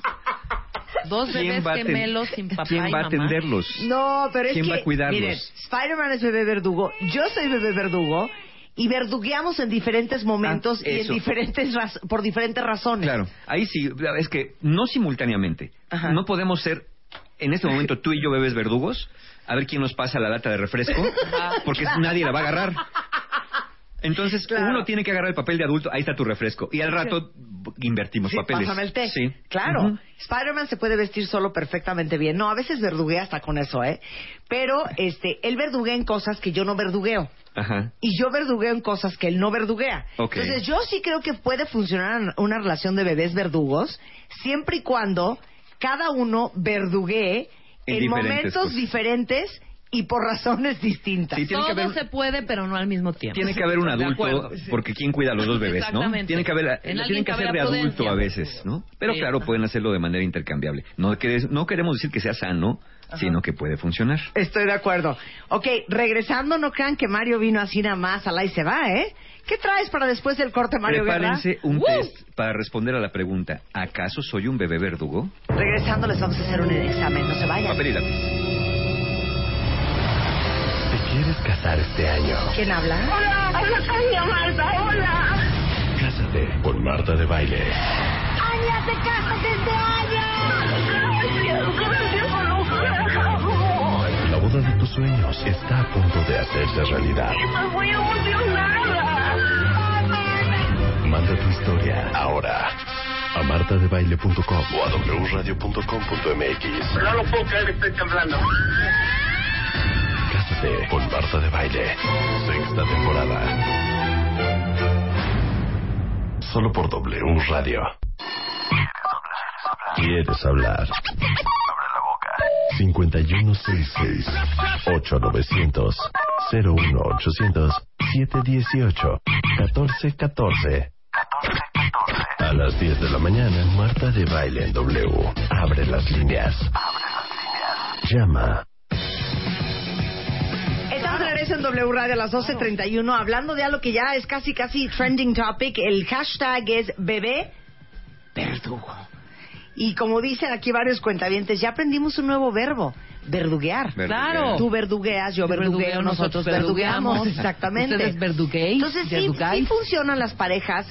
Dos ¿Quién bebés gemelos sin papá ¿Quién y va a mamá. atenderlos? No, pero es ¿Quién que, va a cuidarlos? miren, Spider-Man es bebé verdugo, yo soy bebé verdugo, y verdugueamos en diferentes momentos Ah, y en diferentes raz- por diferentes razones. Claro, ahí sí, es que no simultáneamente. No podemos ser, en este momento, tú y yo bebés verdugos, a ver quién nos pasa la lata de refresco, porque nadie la va a agarrar. Entonces, uno tiene que agarrar el papel de adulto, ahí está tu refresco. Y al rato invertimos Sí, papeles. pásame el té. Sí. Claro. Ujú. Spider-Man se puede vestir solo perfectamente bien. No, a veces verduguea hasta con eso, ¿eh? Pero este, él verduguea en cosas que yo no verdugueo. Ajá. Y yo verdugueo en cosas que él no verduguea. Ok. Entonces, yo sí creo que puede funcionar una relación de bebés verdugos siempre y cuando cada uno verduguee En en, diferentes momentos cosas. diferentes y por razones distintas. Sí, tiene que Todo haber- se puede, pero no al mismo tiempo. Tiene que haber un adulto, porque ¿quién cuida a los dos bebés, no? Exactamente. Tiene que haber, En tienen que hacer de adulto a veces, ¿no? Pero Sí. claro, pueden hacerlo de manera intercambiable. No, que- no queremos decir que sea sano, sino que puede funcionar. Estoy de acuerdo. Ok, regresando, no crean que Mario vino así nada más, al ahí se va, ¿eh? ¿Qué traes para después del corte, Mario Guerra? Prepárense un ¡Woo! test para responder a la pregunta, ¿acaso soy un bebé verdugo? Regresando les vamos a hacer un examen, no se vayan. Papel y lápiz. ¿Te quieres casar este año? ¿Quién habla? Hola, hola, Tania Marta, hola. Cásate con Marta de Baile. Anya, te casas este año. Gracias, gracias, boda de tus sueños está a punto de hacerse realidad. Estoy muy emocionada. Manda tu historia ahora a martadebaile.com o a wradio.com.mx. No lo puedo creer, estoy temblando. Cásate con Marta de Baile. Sexta temporada. Solo por W Radio. ¿Quieres hablar? 5166 8900 01800 718 1414 A las 10 de la mañana, Marta de Baile en W. Abre las líneas. Llama. Estamos de regreso en W Radio a las 12.31 hablando de algo que ya es casi, casi trending topic. El hashtag es bebé verdugo. Y como dicen aquí varios cuentavientes, ya aprendimos un nuevo verbo. Verduguear. Claro. Tú verdugueas, yo verdugueo, verdugueo, nosotros verdugueamos. verdugueamos. Exactamente. Ustedes verduguéis, Entonces sí, sí funcionan las parejas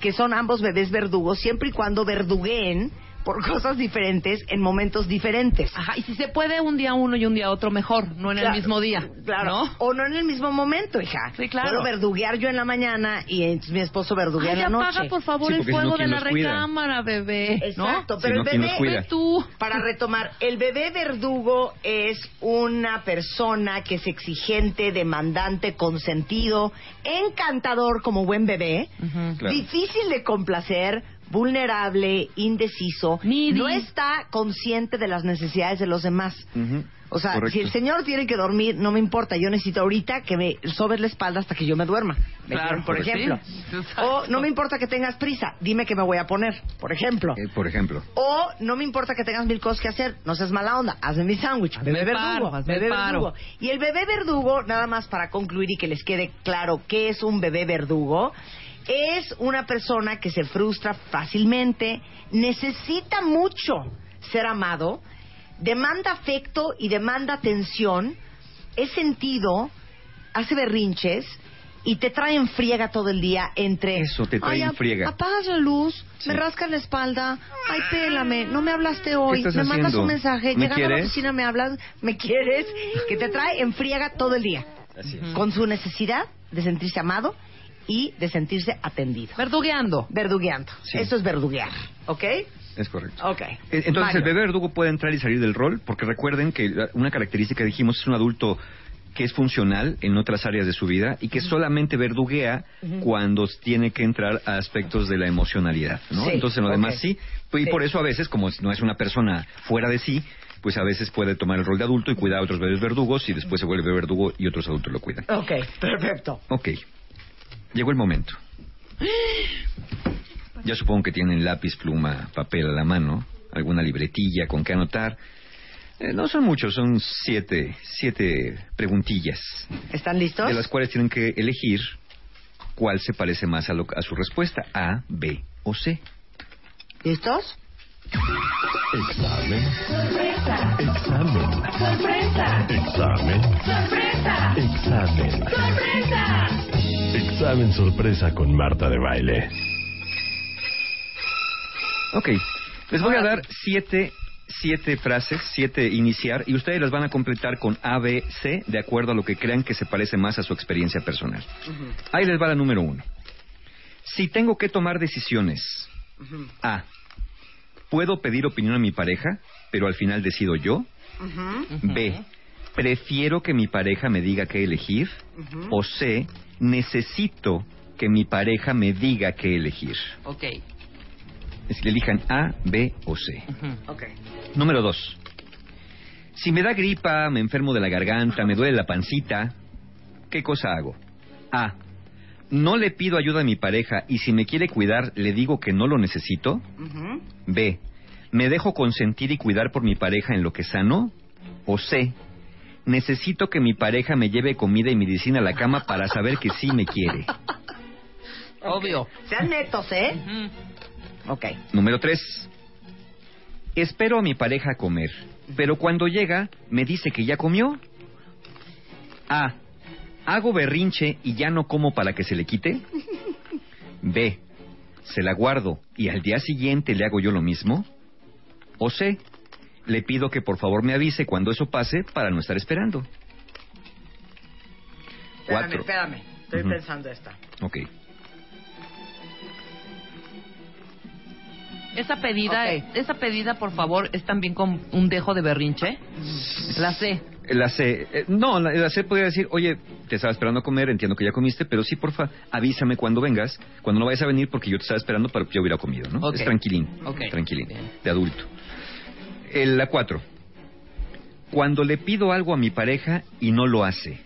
que son ambos bebés verdugos siempre y cuando verdugueen por cosas diferentes en momentos diferentes. Ajá, y si se puede un día uno y un día otro, mejor, no en Claro, el mismo día. Claro. ¿no? O no en el mismo momento, hija. Sí, claro. Puedo verduguear yo en la mañana y entonces mi esposo verduguea Ay, en la noche. apaga por favor Sí, el no, fuego de ¿quién la recámara, bebé. Exacto, ¿no? pero Si no, el ¿quién bebé, tú. para retomar, el bebé verdugo es una persona que es exigente, demandante, consentido, encantador como buen bebé, Claro. difícil de complacer, vulnerable, indeciso, Needy. no está consciente de las necesidades de los demás. O sea, Correcto. si el señor tiene que dormir, no me importa. Yo necesito ahorita que me sobes la espalda hasta que yo me duerma. ¿Me Claro, por pues ejemplo. sí. O no me importa que tengas prisa. Dime que me voy a poner, por ejemplo. Eh, por ejemplo. O no me importa que tengas mil cosas que hacer. No seas mala onda. Hazme mi sándwich. Bebé verdugo. Bebé paro. verdugo. Y el bebé verdugo, nada más para concluir y que les quede claro qué es un bebé verdugo, es una persona que se frustra fácilmente, necesita mucho ser amado, demanda afecto y demanda atención, es sentido, hace berrinches y te trae en friega todo el día entre... Eso, te trae "Ay, en friega". Apagas la luz, Sí. me rascas la espalda, ay, pélame, no me hablaste hoy, me mandas un mensaje, ¿Me llegando a la oficina me hablas, me quieres, que te trae en friega todo el día, Así es. con su necesidad de sentirse amado y de sentirse atendido. Verdugueando. Verdugueando. Sí. Eso es verduguear, ¿ok? Es correcto. Ok. Eh, Entonces Mario. el bebé verdugo puede entrar y salir del rol, porque recuerden que la- una característica dijimos es un adulto que es funcional en otras áreas de su vida y que solamente verduguea cuando tiene que entrar a aspectos de la emocionalidad, ¿no? Sí, Entonces en lo demás sí, y Sí. por eso a veces, como no es una persona fuera de sí, pues a veces puede tomar el rol de adulto y cuidar a otros bebés verdugos y después se vuelve verdugo y otros adultos lo cuidan. Ok, perfecto. Ok, llegó el momento. Ya supongo que tienen lápiz, pluma, papel a la mano, alguna libretilla con que anotar. Eh, no son muchos, son siete, siete preguntillas, ¿Están listos? de las cuales tienen que elegir cuál se parece más a, lo- a su respuesta, A, B o C. ¿Listos? Examen. Sorpresa. Examen. Sorpresa. Examen. Sorpresa. Examen. Sorpresa. Examen sorpresa con Marta de Baile. Ok, les voy a dar siete siete frases, siete iniciar, y ustedes las van a completar con A, B, C, de acuerdo a lo que crean que se parece más a su experiencia personal. Ahí les va la número uno. Si tengo que tomar decisiones, A. ¿Puedo pedir opinión a mi pareja, pero al final decido yo? B. ¿Prefiero que mi pareja me diga qué elegir? O C. ¿Necesito que mi pareja me diga qué elegir? Ok. Es decir, elijan A, B o C. Ok. Número dos. Si me da gripa, me enfermo de la garganta, me duele la pancita, ¿qué cosa hago? A. No le pido ayuda a mi pareja y si me quiere cuidar, le digo que no lo necesito. B. ¿Me dejo consentir y cuidar por mi pareja en lo que sano? O C. Necesito que mi pareja me lleve comida y medicina a la cama para saber que sí me quiere. Obvio. Sean netos, ¿eh? Ok. Número 3. Espero a mi pareja a comer, pero cuando llega me dice que ya comió. A. Hago berrinche y ya no como para que se le quite. B. Se la guardo y al día siguiente le hago yo lo mismo. O C. Le pido que por favor me avise cuando eso pase para no estar esperando. Espérame, Cuatro. espérame. Estoy Ujú. pensando esta. Ok. Esa pedida, esa pedida, por favor, es también con un dejo de berrinche. La sé. La C, eh, no, la, la C podría decir, oye, te estaba esperando a comer, entiendo que ya comiste, pero sí, porfa, avísame cuando vengas, cuando no vayas a venir porque yo te estaba esperando para que yo hubiera comido, ¿no? Ok. Es tranquilín, Ok. tranquilín, de adulto. El- la cuatro, cuando le pido algo a mi pareja y no lo hace.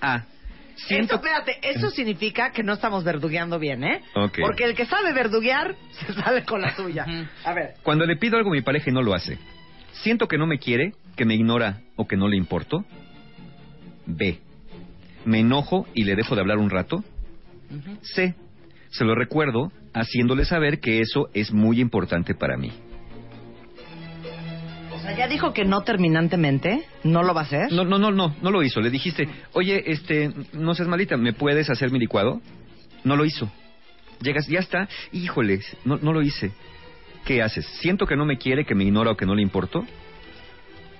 A, siento... Eso, espérate, eso significa que no estamos verdugueando bien, ¿eh? Ok. Porque el que sabe verduguear se sale con la suya. A ver. Cuando le pido algo a mi pareja y no lo hace. Siento que no me quiere, que me ignora o que no le importo. B. Me enojo y le dejo de hablar un rato. C. Se lo recuerdo haciéndole saber que eso es muy importante para mí. O sea, ya dijo que no terminantemente, no lo va a hacer. No, no, no, no, no lo hizo. Le dijiste, oye, este, no seas malita, ¿me puedes hacer mi licuado? No lo hizo. Llegas, ya está, híjoles, no, no lo hice. ¿Qué haces? ¿Siento que no me quiere, que me ignora o que no le importo?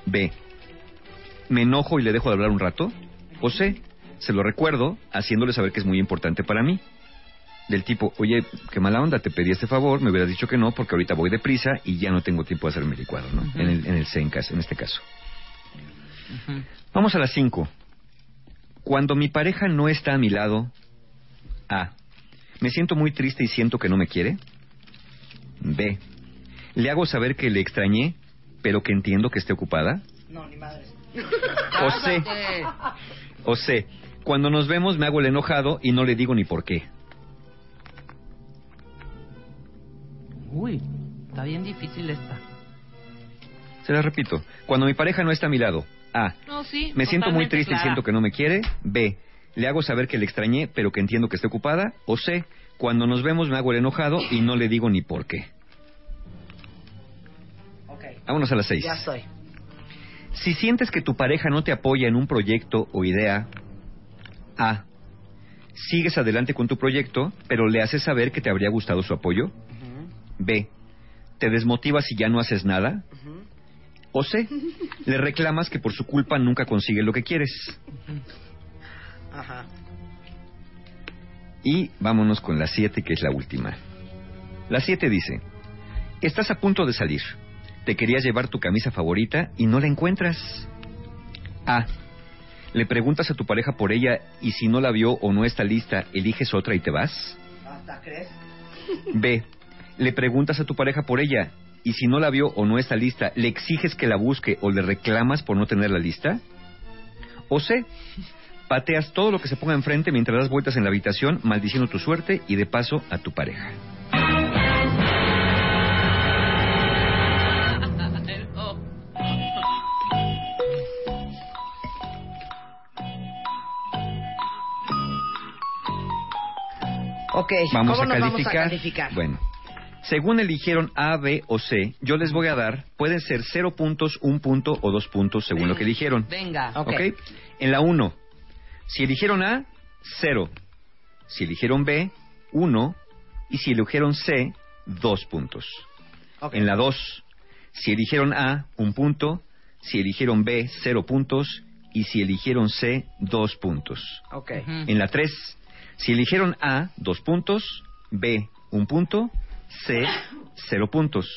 B. ¿Me enojo y le dejo de hablar un rato? O C. Se lo recuerdo haciéndole saber que es muy importante para mí. Del tipo, oye, qué mala onda, te pedí este favor, me hubieras dicho que no porque ahorita voy deprisa y ya no tengo tiempo de hacer mi licuado, ¿no? en, el, en el C en, caso- este caso. Vamos a las 5. Cuando mi pareja no está a mi lado, A. Me siento muy triste y siento que no me quiere. B. Le hago saber que le extrañé, pero que entiendo que esté ocupada. No, ni madre. O C. O C. Cuando nos vemos me hago el enojado y no le digo ni por qué. Uy, está bien difícil esta. Se la repito. Cuando mi pareja no está a mi lado, A. No, sí. Me siento muy triste y siento que no me quiere. B. Le hago saber que le extrañé, pero que entiendo que esté ocupada. O C. Cuando nos vemos me hago el enojado y no le digo ni por qué. Ok. Vámonos a las seis. Ya estoy. Si sientes que tu pareja no te apoya en un proyecto o idea, A. Sigues adelante con tu proyecto, pero le haces saber que te habría gustado su apoyo. B. Te desmotivas y ya no haces nada. O C. Le reclamas que por su culpa nunca consigue lo que quieres. Ajá. Y vámonos con la 7, que es la última. La 7 dice, estás a punto de salir. Te querías llevar tu camisa favorita y no la encuentras. A. Le preguntas a tu pareja por ella y si no la vio o no está lista, eliges otra y te vas. ¿Hasta crees? B. Le preguntas a tu pareja por ella y si no la vio o no está lista, le exiges que la busque o le reclamas por no tenerla lista. O C. Pateas todo lo que se ponga enfrente mientras das vueltas en la habitación, maldiciendo tu suerte y de paso a tu pareja. Ok, Vamos ¿cómo a nos calificar. vamos a calificar? Bueno, según eligieron A, B o C, yo les voy a dar, pueden ser cero puntos, un punto o dos puntos según lo que eligieron. Venga. ¿Ok? En la 1, si eligieron A, 0. Si eligieron B, 1. Y si eligieron C, 2 puntos. En la 2, si eligieron A, un punto. Si eligieron B, cero puntos. Y si eligieron C, dos puntos. Ok. En la 3, si eligieron A, dos puntos. B, un punto. C, cero puntos.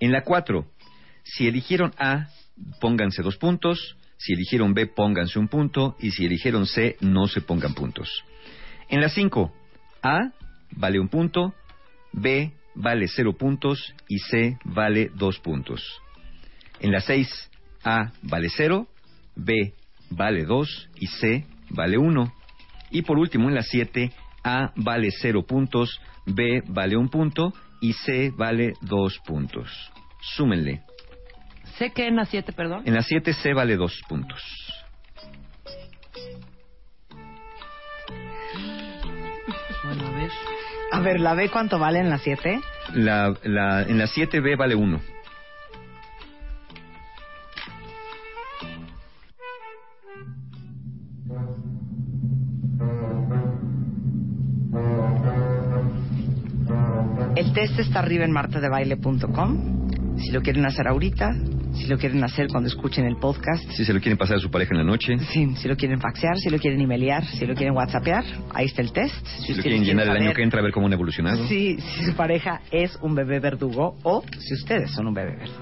En la 4, si eligieron A, pónganse dos puntos. Si eligieron B, pónganse un punto. Y si eligieron C, no se pongan puntos. En la 5, A vale un punto, B vale cero puntos y C vale dos puntos. En la 6, A vale cero, B vale dos y C vale uno. Y por último, en la 7, A vale cero puntos, B vale un punto y C vale dos puntos. Súmenle. Sé que en la 7, perdón. En la 7, C vale dos puntos. Bueno, a ver. A ver, ¿la B cuánto vale en la 7? La, la, en la 7, B vale uno. El test está arriba en martadebaile.com. Si lo quieren hacer ahorita, si lo quieren hacer cuando escuchen el podcast, Si se lo quieren pasar a su pareja en la noche. sí, si lo quieren faxear, si lo quieren emailear, si lo quieren whatsappear, ahí está el test. Si lo ustedes quieren llenar el año que entra a ver cómo han evolucionado. Si, si su pareja es un bebé verdugo o si ustedes son un bebé verdugo.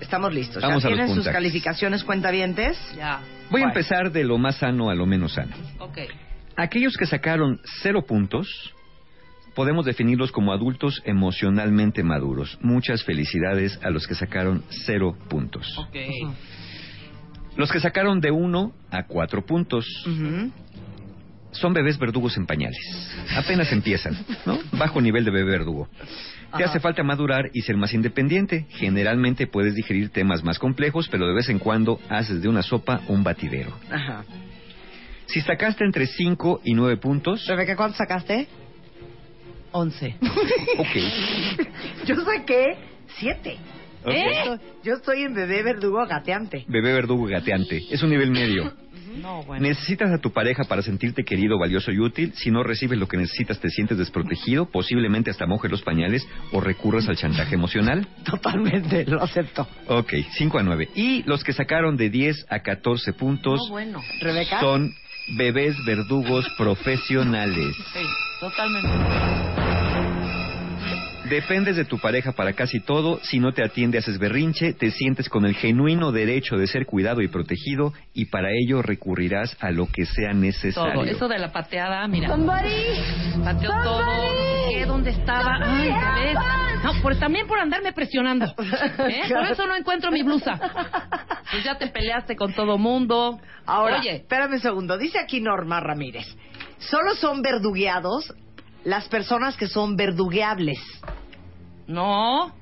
Estamos listos. Vamos ¿Ya a tienen sus calificaciones cuentavientes? Ya. Voy a empezar de lo más sano a lo menos sano. Ok. Aquellos que sacaron cero puntos, podemos definirlos como adultos emocionalmente maduros. Muchas felicidades a los que sacaron cero puntos. Los que sacaron de uno a cuatro puntos son bebés verdugos en pañales. Apenas empiezan, ¿no? Bajo nivel de bebé verdugo. Te hace falta madurar y ser más independiente. Generalmente puedes digerir temas más complejos, pero de vez en cuando haces de una sopa un batidero. Ajá. Si sacaste entre 5 y 9 puntos. Rebeca, ¿cuánto sacaste? 11. Ok. Yo saqué siete. Ok. ¿Eh? Yo estoy en bebé verdugo gateante. Bebé verdugo gateante. Es un nivel medio. No, bueno. Necesitas a tu pareja para sentirte querido, valioso y útil. Si no recibes lo que necesitas, te sientes desprotegido. Posiblemente hasta mojes los pañales o recurras al chantaje emocional. Totalmente, lo acepto. Ok, 5 a 9. Y los que sacaron de 10 a 14 puntos No, bueno. Rebeca. son bebés verdugos profesionales. Dependes de tu pareja para casi todo. Si no te atiende, haces berrinche. Te sientes con el genuino derecho de ser cuidado y protegido. Y para ello recurrirás a lo que sea necesario. Todo. Eso de la pateada, mira. Pateó todo. no sé ¿Qué? ¿Dónde estaba? Ay, ves. No, por, también por andarme presionando. ¿eh? Por eso no encuentro mi blusa. Pues ya te peleaste con todo mundo. Ahora, Oye, espérame un segundo. Dice aquí Norma Ramírez. Solo son verdugueados las personas que son verdugueables. No.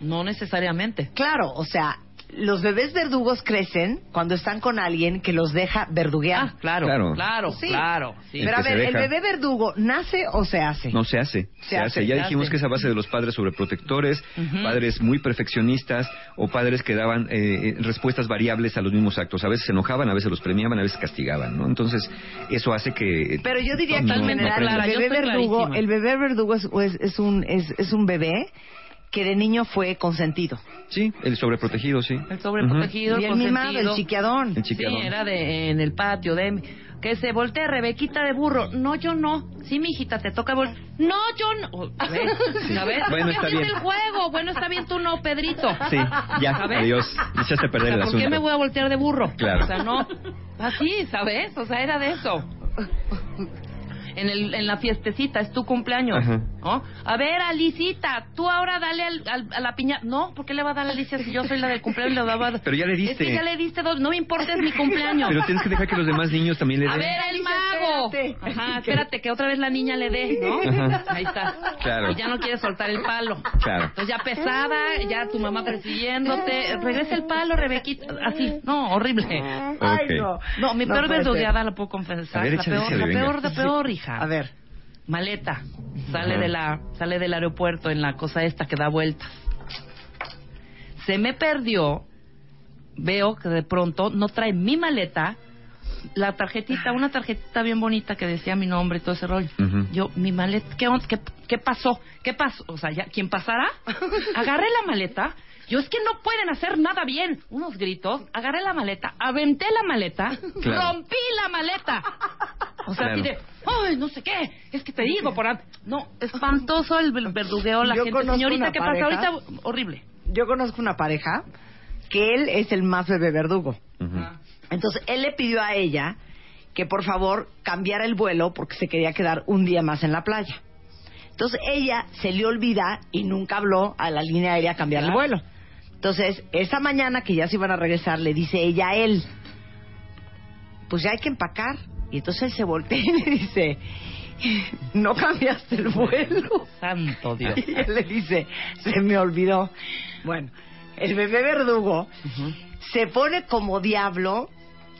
No necesariamente. Claro, o sea, los bebés verdugos crecen cuando están con alguien que los deja verduguear. Ah, claro, Claro. claro, Sí. claro. sí. Pero a que ver, ¿el bebé verdugo nace o se hace? No se hace, se, Se hace. hace, Ya se dijimos hace. que es a base de los padres sobreprotectores, padres muy perfeccionistas o padres que daban eh, respuestas variables a los mismos actos. A veces se enojaban, a veces los premiaban, a veces castigaban, ¿no? Entonces, eso hace que... Pero yo diría que no- en no general aprendas. el bebé verdugo, el bebé verdugo es, es- es un es, es un bebé que de niño fue consentido. Sí, el sobreprotegido, sí. El sobreprotegido, Y el el mimado, el chiquiadón. El chiquiadón. Sí, era de, en el patio de... Que se voltee Rebequita de burro. No, yo no. Sí, mi hijita, te toca vol... No, yo no. Oh, ¿Ves? Sí. ¿Sabes? Bueno, está bien. el juego. Bueno, está bien, tú no, Pedrito. Sí, ya, ¿Sabes? adiós. Echaste a O perder sea, el ¿Por asunto. qué me voy a voltear de burro? Claro. O sea, no. Así, ¿sabes? O sea, era de eso. En, el, en la fiestecita, es tu cumpleaños. ¿no? A ver, Alicita, tú ahora dale al- al- a la piña. No, ¿por qué le va a dar a Alicia si yo soy la del cumpleaños? Le daba... Pero ya le Es diste. que ya le diste dos. No me importa, es mi cumpleaños. Pero tienes que dejar que los demás niños también le A den. ver, el mago. Ajá, espérate que otra vez la niña le dé, ¿no? Ajá. Ahí está. Claro. Y ya no quiere soltar el palo. Claro. Entonces ya pesada, ya tu mamá persiguiéndote. Regresa el palo, Rebequita. Así. No, horrible. Ay, no. No, mi No peor verdugueada la puedo confesar. A ver, la peor, la venga. peor, la peor, hija. A ver. Maleta. Sale de la, sale del aeropuerto en la cosa esta que da vueltas. Se me perdió. Veo que de pronto no trae mi maleta, la tarjetita, una tarjetita bien bonita que decía mi nombre y todo ese rollo. Yo, mi maleta, ¿qué? ¿qué, qué pasó? ¿Qué pasó? O sea, ya, ¿quién pasará? Agarré la maleta. Yo, es que no pueden hacer nada bien. Unos gritos. Agarré la maleta, aventé la maleta, Claro. rompí la maleta. O sea, Claro. así de, ay, no sé qué, es que te digo por an-". No, espantoso el verdugueo, la Yo gente. conozco Señorita, una ¿qué pasa? pareja- Ahorita, horrible. Yo conozco una pareja que él es el más bebé verdugo. Entonces, él le pidió a ella que por favor cambiara el vuelo porque se quería quedar un día más en la playa. Entonces, ella se le olvida y nunca habló a la línea aérea a cambiar el vuelo. Entonces, esa mañana que ya se iban a regresar, le dice ella a él, pues ya hay que empacar. Y entonces él se voltea y le dice, no cambiaste el vuelo. Santo Dios. Y él le dice, se me olvidó. Bueno, el bebé verdugo se pone como diablo.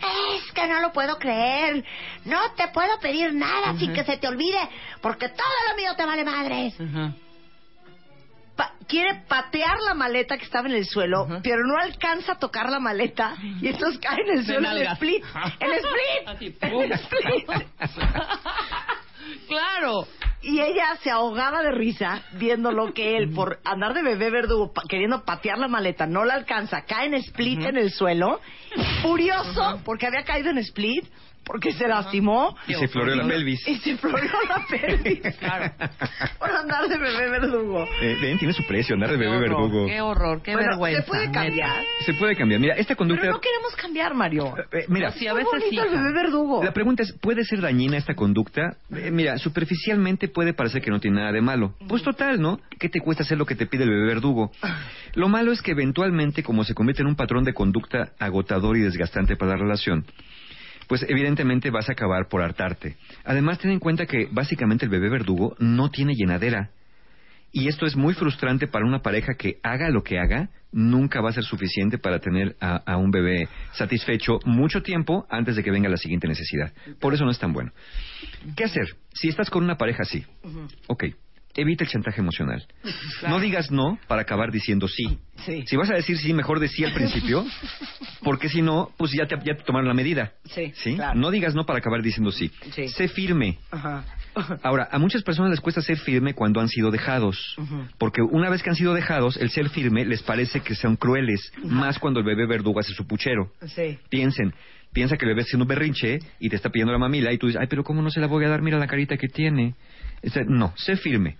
Es que no lo puedo creer. No te puedo pedir nada sin que se te olvide, porque todo lo mío te vale madres. Pa- quiere patear la maleta que estaba en el suelo, pero no alcanza a tocar la maleta y entonces cae en el suelo en el split. El split. Así, el split. claro. Y ella se ahogaba de risa viéndolo que él, por andar de bebé verdugo, pa- queriendo patear la maleta, no la alcanza, cae en split en el suelo, furioso porque había caído en split, porque se lastimó. Y se floreó la pelvis. Y se floreó la pelvis. por andar de bebé verdugo. Eh, ven, tiene su precio, andar de bebé horror, verdugo. Qué horror, qué Bueno, vergüenza. se puede cambiar. Se puede cambiar. Mira, esta conducta... Pero no queremos cambiar, Mario. Eh, mira, Sí, a veces sí. bonito el bebé verdugo. La pregunta es, ¿puede ser dañina esta conducta? Eh, mira, superficialmente puede parecer que no tiene nada de malo. Pues total, ¿no? ¿Qué te cuesta hacer lo que te pide el bebé verdugo? Lo malo es que eventualmente, como se convierte en un patrón de conducta agotador y desgastante para la relación, pues evidentemente vas a acabar por hartarte. Además, ten en cuenta que básicamente el bebé verdugo no tiene llenadera. Y esto es muy frustrante para una pareja que haga lo que haga, nunca va a ser suficiente para tener a, a un bebé satisfecho mucho tiempo antes de que venga la siguiente necesidad. Por eso no es tan bueno. ¿Qué hacer? Si estás con una pareja así, ok, evita el chantaje emocional. No digas no para acabar diciendo sí. Sí. Si vas a decir sí, mejor de sí al principio, porque si no, pues ya te, ya te tomaron la medida. Sí, claro. No digas no para acabar diciendo sí. Sí. Sé firme. Ajá. Ahora, a muchas personas les cuesta ser firme cuando han sido dejados. Porque una vez que han sido dejados, el ser firme les parece que son crueles, más cuando el bebé verdugo hace su puchero. Sí. Piensen, piensa que el bebé está haciendo un berrinche y te está pidiendo la mamila y tú dices, ay, pero ¿cómo no se la voy a dar? Mira la carita que tiene. No, sé firme.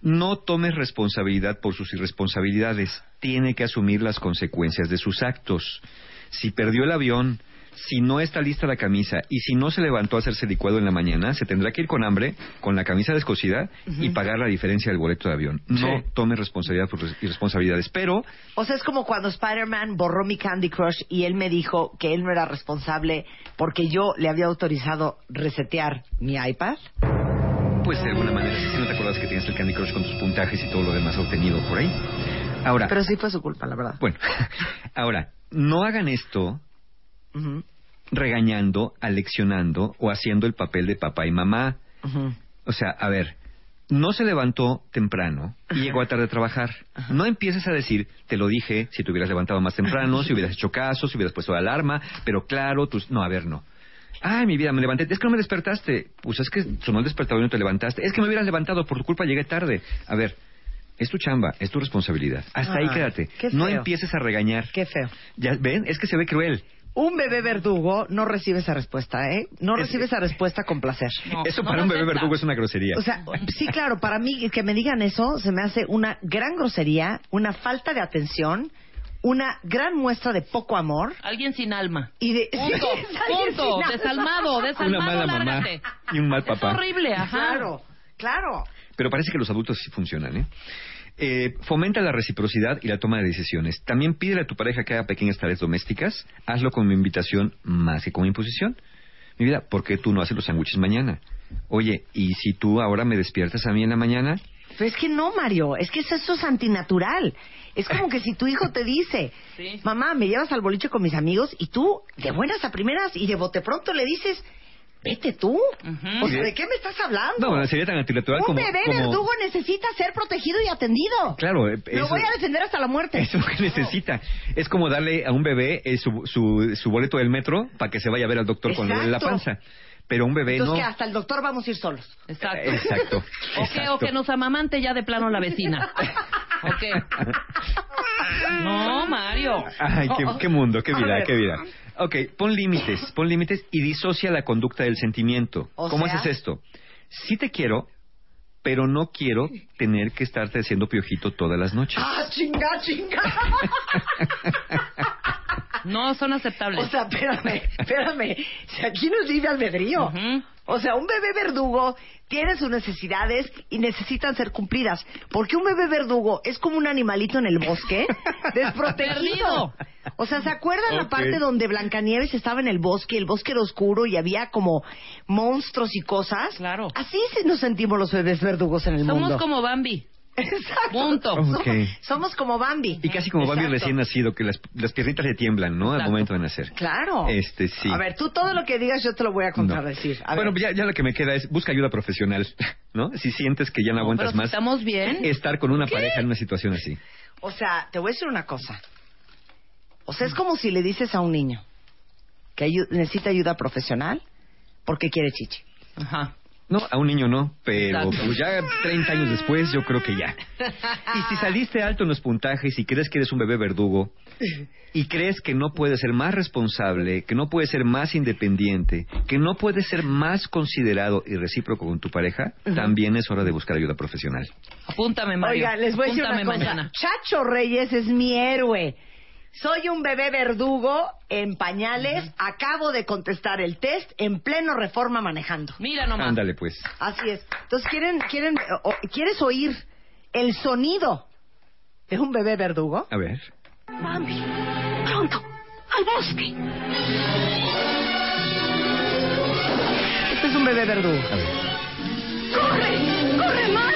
No tomes responsabilidad por sus irresponsabilidades. Tiene que asumir las consecuencias de sus actos. Si perdió el avión, si no está lista la camisa y si no se levantó a hacerse licuado en la mañana, se tendrá que ir con hambre, con la camisa descosida y pagar la diferencia del boleto de avión. No Sí. tome responsabilidad por sus irresponsabilidades. Pero O sea, es como cuando Spider-Man borró mi Candy Crush y él me dijo que él no era responsable porque yo le había autorizado resetear mi iPad. Pues de alguna manera, si no te acuerdas que tienes el Candy Crush con tus puntajes y todo lo demás obtenido por ahí. Ahora, Pero sí fue su culpa, la verdad. bueno, ahora, no hagan esto regañando, aleccionando o haciendo el papel de papá y mamá. O sea, a ver, no se levantó temprano y llegó a tarde a trabajar. No empieces a decir, te lo dije, si te hubieras levantado más temprano, si hubieras hecho caso, si hubieras puesto la alarma, pero claro, tus... No, a ver, no. Ay, mi vida, me levanté. Es que no me despertaste. Pues es que sonó el despertador y no te levantaste. Es que me hubieras levantado, por tu culpa llegué tarde. A ver, es tu chamba, es tu responsabilidad. Hasta ahí quédate. qué No feo. empieces a regañar. Qué feo. Ya ven, es que se ve cruel. Un bebé verdugo no recibe esa respuesta, ¿eh? No Es- recibe esa respuesta con placer. Eso para un bebé verdugo es una grosería. O sea, sí, claro, para mí que me digan eso se me hace una gran grosería, una falta de atención, una gran muestra de poco amor. Alguien sin alma. Y de, Punto, Sí, punto. Desalmado, desalmado, una mala mamá y un mal papá. Es horrible, ajá. Claro, claro. Pero parece que los adultos sí funcionan, ¿eh? Eh, fomenta la reciprocidad y la toma de decisiones. También pídele a tu pareja que haga pequeñas tareas domésticas. Hazlo como invitación más que como imposición. Mi vida, ¿por qué tú no haces los sándwiches mañana? Oye, ¿y si tú ahora me despiertas a mí en la mañana? Pero es que no, Mario, es que eso, eso es antinatural. Es como que si tu hijo te dice, mamá, me llevas al boliche con mis amigos y tú, de buenas a primeras y de bote pronto le dices, Vete tú. O sea, ¿de qué me estás hablando? No, sería tan antinatural Un como... bebé como- verdugo necesita ser protegido y atendido. Claro, eh, Lo eso- voy a defender hasta la muerte. Es lo que necesita. Es como darle a un bebé eh, su, su, su boleto del metro para que se vaya a ver al doctor dé la panza. Pero un bebé Entonces no. que hasta el doctor vamos a ir solos. Exacto. Exacto. O que, o que nos amamante ya de plano la vecina. ¿O qué? No, Mario. Ay, qué, qué mundo, qué vida, qué vida. Ok, pon límites, pon límites y disocia la conducta del sentimiento. O ¿Cómo sea- haces esto? Sí te quiero, pero no quiero tener que estarte haciendo piojito todas las noches. ¡Ah, chinga, chinga! No, son aceptables. O sea, espérame, espérame. Si aquí no es libre albedrío. O sea, un bebé verdugo tiene sus necesidades y necesitan ser cumplidas. Porque un bebé verdugo es como un animalito en el bosque, desprotegido. O sea, ¿se acuerdan la parte donde Blancanieves estaba en el bosque, el bosque era oscuro y había como monstruos y cosas? Claro. Así se nos sentimos los bebés verdugos en el Somos mundo. como Bambi. Exacto. Punto. Somos como Bambi. Y casi como Bambi recién nacido, que las, las piernitas le tiemblan, ¿no? Al momento de nacer. Claro. Este, sí. A ver, tú todo lo que digas yo te lo voy a No. contradecir. A Bueno, ya, ya lo que me queda es busca ayuda profesional, ¿no? Si sientes que ya no, aguantas pero si más. estamos bien. Estar con una ¿Qué? pareja en una situación así. O sea, te voy a decir una cosa. O sea, es como si le dices a un niño que ayu- necesita ayuda profesional porque quiere chichi. Ajá. No, a un niño no, pero pues ya 30 años después yo creo que ya. Y si saliste alto en los puntajes y crees que eres un bebé verdugo y crees que no puedes ser más responsable, que no puedes ser más independiente, que no puedes ser más considerado y recíproco con tu pareja, también es hora de buscar ayuda profesional. Apúntame, Mario. Oiga, les voy a decir una Apúntame cosa. mañana. Chacho Reyes es mi héroe. Soy un bebé verdugo en pañales. Acabo de contestar el test en pleno reforma manejando. Mira nomás. Ándale pues. Así es. Entonces, ¿quieren, quieren, o- ¿quieres oír el sonido de un bebé verdugo? A ver. Mami, pronto, al bosque. Este es un bebé verdugo. ¡Corre! ¡Corre más,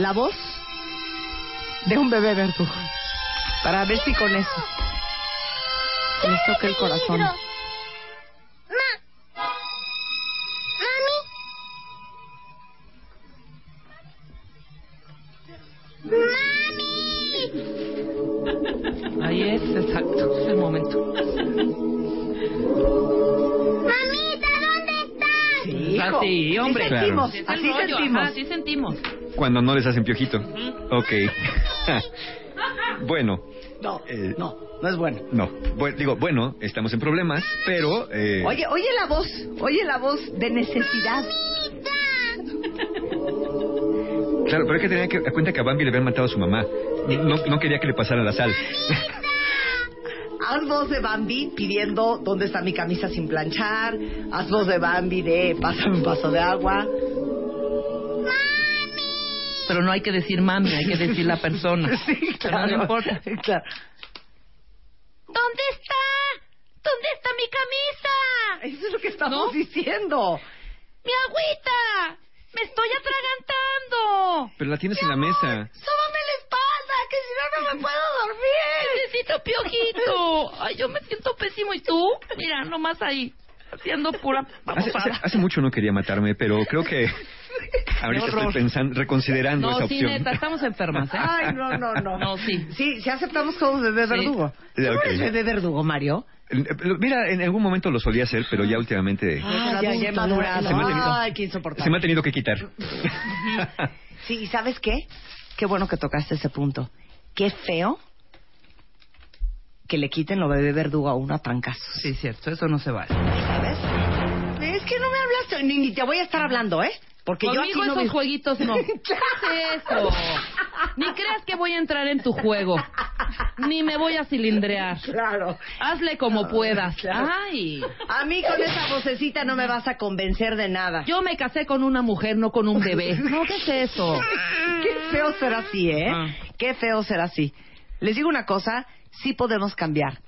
la voz de un bebé verdugo. Para ver si con eso les toca el corazón. Ahí es, exacto. Es el momento. Sí, hijo. Así, hombre. Así sentimos, así rollo, sentimos. ajá, así sentimos. Cuando no les hacen piojito. Ok. bueno. No, eh, no, no es bueno. No. Bu- digo, bueno, estamos en problemas, pero... eh, Oye, oye la voz, oye la voz de necesidad. Claro, pero hay que tener que- en cuenta que a Bambi le habían matado a su mamá. No, no quería que le pasara la sal. Haz voz de Bambi pidiendo dónde está mi camisa sin planchar. Haz voz de Bambi de pásame un vaso de agua. Pero no hay que decir mami, hay que decir la persona. Sí, Pero claro. no importa. Claro. ¿Dónde está? ¿Dónde está mi camisa? Eso es lo que estamos diciendo. ¡Mi agüita! ¡Me estoy atragantando! Pero la tienes en la mesa. ¡Sóbame la espalda! ¡Que si no, no me puedo dormir! ¡Necesito piojito! ¡Ay, yo me siento pésimo! ¿Y tú? Mira, nomás ahí, haciendo pura Hace, hace mucho no quería matarme, pero creo que ahorita estoy pensando, reconsiderando esa No, sí, opción. neta, estamos enfermas, ¿eh? Ay, no, no, no. No, sí. Sí, si aceptamos como bebé Sí. verdugo. ¿Tú Ya, no ok. eres bebé verdugo, Mario? Eh, Mira, en algún momento lo solía hacer, pero ya últimamente Ah, ya, ya he madurado. Se me ha tenido- Ay, qué insoportable. se me ha tenido que quitar. Sí, ¿y sabes qué? Qué bueno que tocaste ese punto. Qué feo que le quiten lo bebé verdugo a uno a trancazos. Sí, cierto, eso no se vale. ¿Sabes? Es que no me hablaste, ni, ni te voy a estar hablando, ¿eh? Porque yo Conmigo aquí no esos jueguitos no. ¿Qué es eso? Ni creas que voy a entrar en tu juego. Ni me voy a cilindrear. Claro. Hazle como puedas. claro. Ay. A mí con esa vocecita no me vas a convencer de nada. Yo me casé con una mujer, no con un bebé. No, ¿qué es eso? Qué feo ser así, ¿eh? Ah. Qué feo ser así. Les digo una cosa, sí podemos cambiar,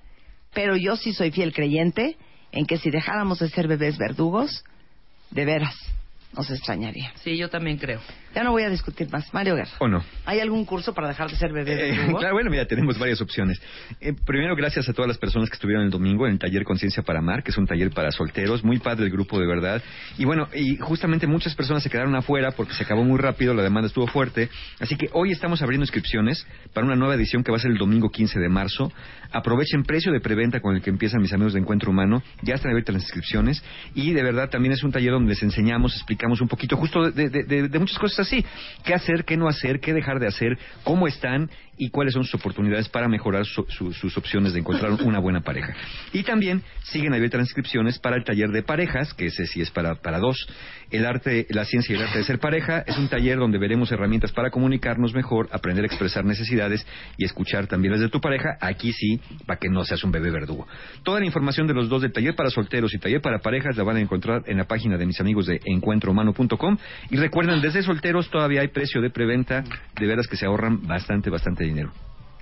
pero yo sí soy fiel creyente en que si dejáramos de ser bebés verdugos, de veras, Nos extrañaría. Sí, yo también creo. Ya no voy a discutir más. Mario Guerra. ¿O no? ¿Hay algún curso para dejar de ser bebé? Eh, verdugo? claro, bueno, mira, tenemos varias opciones. Eh, primero, gracias a todas las personas que estuvieron el domingo en el taller Conciencia para Amar, que es un taller para solteros, muy padre el grupo de verdad. Y bueno, y justamente muchas personas se quedaron afuera porque se acabó muy rápido, la demanda estuvo fuerte. Así que hoy estamos abriendo inscripciones para una nueva edición que va a ser el domingo 15 de marzo. Aprovechen precio de preventa con el que empiezan mis amigos de Encuentro Humano. Ya están abiertas las inscripciones. Y de verdad también es un taller donde les enseñamos, explicamos un poquito justo de, de- de- de muchas cosas así. ¿Qué hacer, qué no hacer, qué dejar de hacer, cómo están y cuáles son sus oportunidades para mejorar su- su- sus opciones de encontrar una buena pareja. Y también siguen abiertas las inscripciones para el taller de parejas, que ese sí es para, para dos. El arte, la ciencia y el arte de ser pareja es un taller donde veremos herramientas para comunicarnos mejor, aprender a expresar necesidades y escuchar también las de tu pareja. Aquí sí, para que no seas un bebé verdugo. Toda la información de los dos del taller para solteros y taller para parejas la van a encontrar en la página de mis amigos de encuentrohumano.com. Y recuerden, desde solteros todavía hay precio de preventa. De veras que se ahorran bastante, bastante dinero.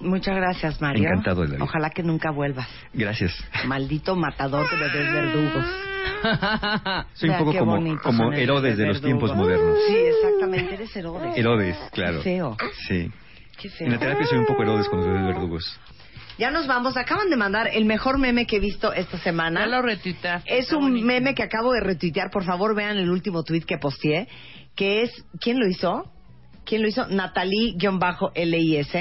Muchas gracias, Mario. Encantado de la vida. Ojalá que nunca vuelvas. Gracias. Maldito matador de bebés verdugos. Soy un poco como, como Herodes de los tiempos modernos. Sí, exactamente. Eres Herodes. Herodes, claro. Qué feo. Sí. Qué feo. En la terapia soy un poco Herodes con los bebés verdugos. Ya nos vamos. Acaban de mandar el mejor meme que he visto esta semana. Ya lo retuitaste. Es un meme que acabo de retuitear. Por favor, vean el último tweet que posteé. Que es. ¿Quién lo hizo? ¿Quién lo hizo? Natalie-LIS.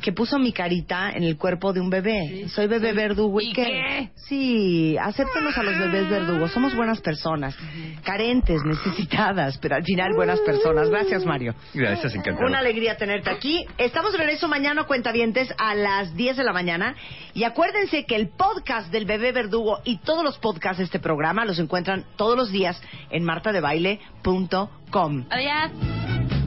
Que puso mi carita en el cuerpo de un bebé. Soy bebé verdugo. ¿Y, qué? Sí, acéptenos a los bebés verdugos. Somos buenas personas. Carentes, necesitadas, pero al final buenas personas. Gracias, Mario. Gracias, encantado. Una alegría tenerte aquí. Estamos de regreso mañana, cuentavientes, a las 10 de la mañana. Y acuérdense que el podcast del bebé verdugo y todos los podcasts de este programa los encuentran todos los días en martadebaile.com. Adiós.